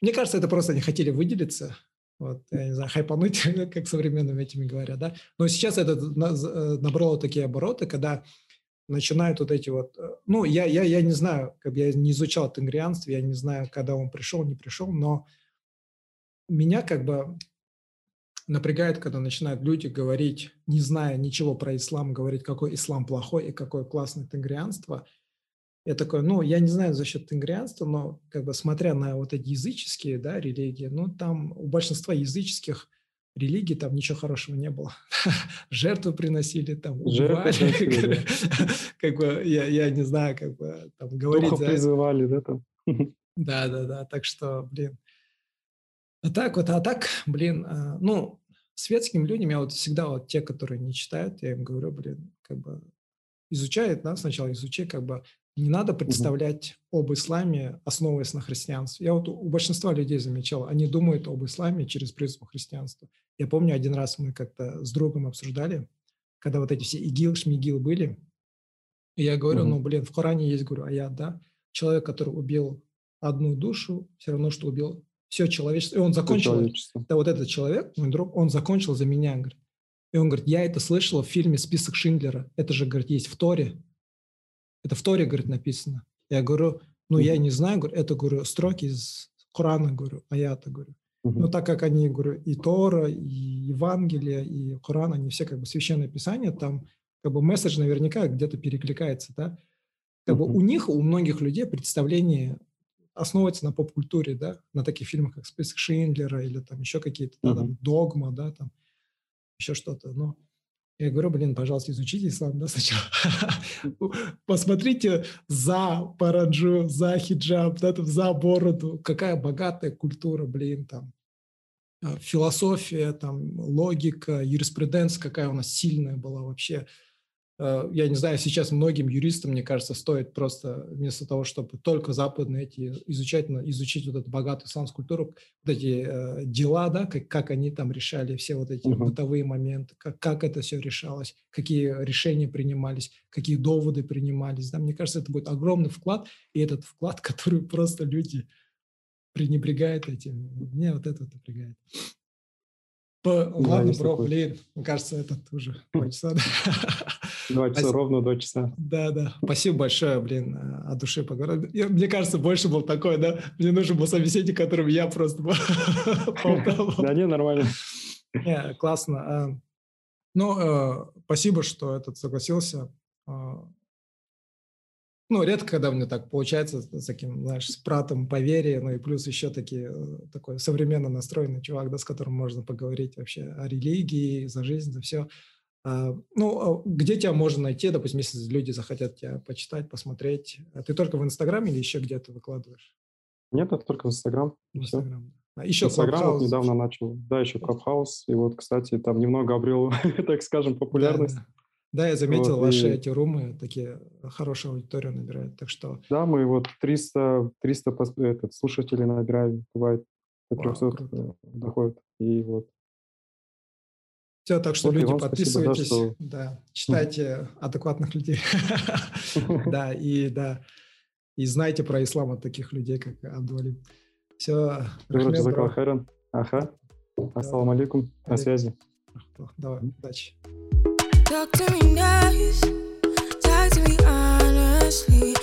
Speaker 1: Мне кажется, это просто они хотели выделиться, вот, я не знаю, хайпануть, как современными этими говорят, да. Но сейчас это э, набрало такие обороты, когда начинают вот эти вот... Э, ну, я, я, я не знаю, как я не изучал тенгрианство, я не знаю, когда он пришел, не пришел, но меня как бы напрягает, когда начинают люди говорить, не зная ничего про ислам, говорить, какой ислам плохой и какое классное тенгрианство – я такой, ну, я не знаю за счет тенгрианства, но как бы смотря на вот эти языческие, да, религии, ну, там у большинства языческих религий там ничего хорошего не было. Жертвы приносили, там, убивали. Как бы, я, не знаю, как бы, там, говорить... Духов
Speaker 2: призывали, да, там?
Speaker 1: Да, да, да, так что, блин. А так вот, а так, блин, а, ну, светским людям, я вот всегда вот те, которые не читают, я им говорю, блин, как бы изучай, да, сначала изучай, как бы не надо представлять угу. об исламе, основываясь на христианстве. Я вот у большинства людей замечал, они думают об исламе через призму христианства. Я помню, один раз мы как-то с другом обсуждали, когда вот эти все ИГИЛ, ШМИГИЛ были, и я говорю, угу. ну, блин, в Коране есть, говорю, аят, да, человек, который убил одну душу, все равно, что убил все человечество. И он закончил, да, вот этот человек, мой друг, он закончил за меня, говорит. И он говорит, я это слышал в фильме «Список Шиндлера». Это же, говорит, есть в Торе. Это в Торе, говорит, написано. Я говорю, ну, я не знаю, говорю, это, говорю, строки из Корана, говорю, аята, говорю. Uh-huh. Но так как они, говорю, и Тора, и Евангелие, и Коран, они все как бы священное писание, там как бы месседж наверняка где-то перекликается, да. Как бы у них, у многих людей представление основывается на поп-культуре, да, на таких фильмах, как «Список Шиндлера» или там еще какие-то, да, там «Догма», да, там еще что-то, но я говорю, блин, пожалуйста, изучите ислам, да, сначала. Посмотрите за параджу, за хиджаб, да, там, за бороду, какая богатая культура, блин, там, а, философия, там, логика, юриспруденция, какая у нас сильная была вообще. Э, я не знаю, сейчас многим юристам, мне кажется, стоит просто вместо того, чтобы только западные эти изучать, изучить вот эту богатую исламскую культуру, вот эти э, дела, да, как, как они там решали все вот эти uh-huh. бытовые моменты, как, как это все решалось, какие решения принимались, какие доводы принимались. Да, мне кажется, это будет огромный вклад, и этот вклад, который просто люди пренебрегают этим. Мне вот это напрягает. Да, ладно, бро, блин, мне кажется, это уже два часа.
Speaker 2: Два часа, ровно два часа.
Speaker 1: Да, да. Спасибо большое, блин, э, от души поговорил. Мне кажется, больше был такой, да? Мне нужен был собеседник, которым я просто
Speaker 2: Да не, нормально.
Speaker 1: Классно. А, ну, э, спасибо, что этот согласился. Ну, редко, когда мне так получается с таким, знаешь, с пратом по вере, ну и плюс еще такие, э, такой современно настроенный чувак, да, с которым можно поговорить вообще о религии, за жизнь, за все. А, ну, а где тебя можно найти, допустим, если люди захотят тебя почитать, посмотреть? А ты только в Инстаграме или еще где-то выкладываешь?
Speaker 2: Нет, это только в Инстаграм.
Speaker 1: В Инстаграм. А еще
Speaker 2: Инстаграм вот недавно начал. Да, еще Клабхаус. И вот, кстати, там немного обрел, так скажем, популярность.
Speaker 1: Да, да. Да, я заметил, вот, ваши и... эти румы такие хорошую аудиторию набирают, так что...
Speaker 2: Да, мы вот 300, 300 этот, слушателей набираем, бывает до 300 Вау, э, доходит. И вот.
Speaker 1: Все, так что вот люди, подписывайтесь, спасибо, да, что... да, читайте адекватных людей. Да, и да, и знайте про ислам от таких людей, как Абдуалим. Все.
Speaker 2: Ага. Ассаламу алейкум. На связи.
Speaker 1: Давай, удачи.
Speaker 3: Talk to me nice, talk to me honestly.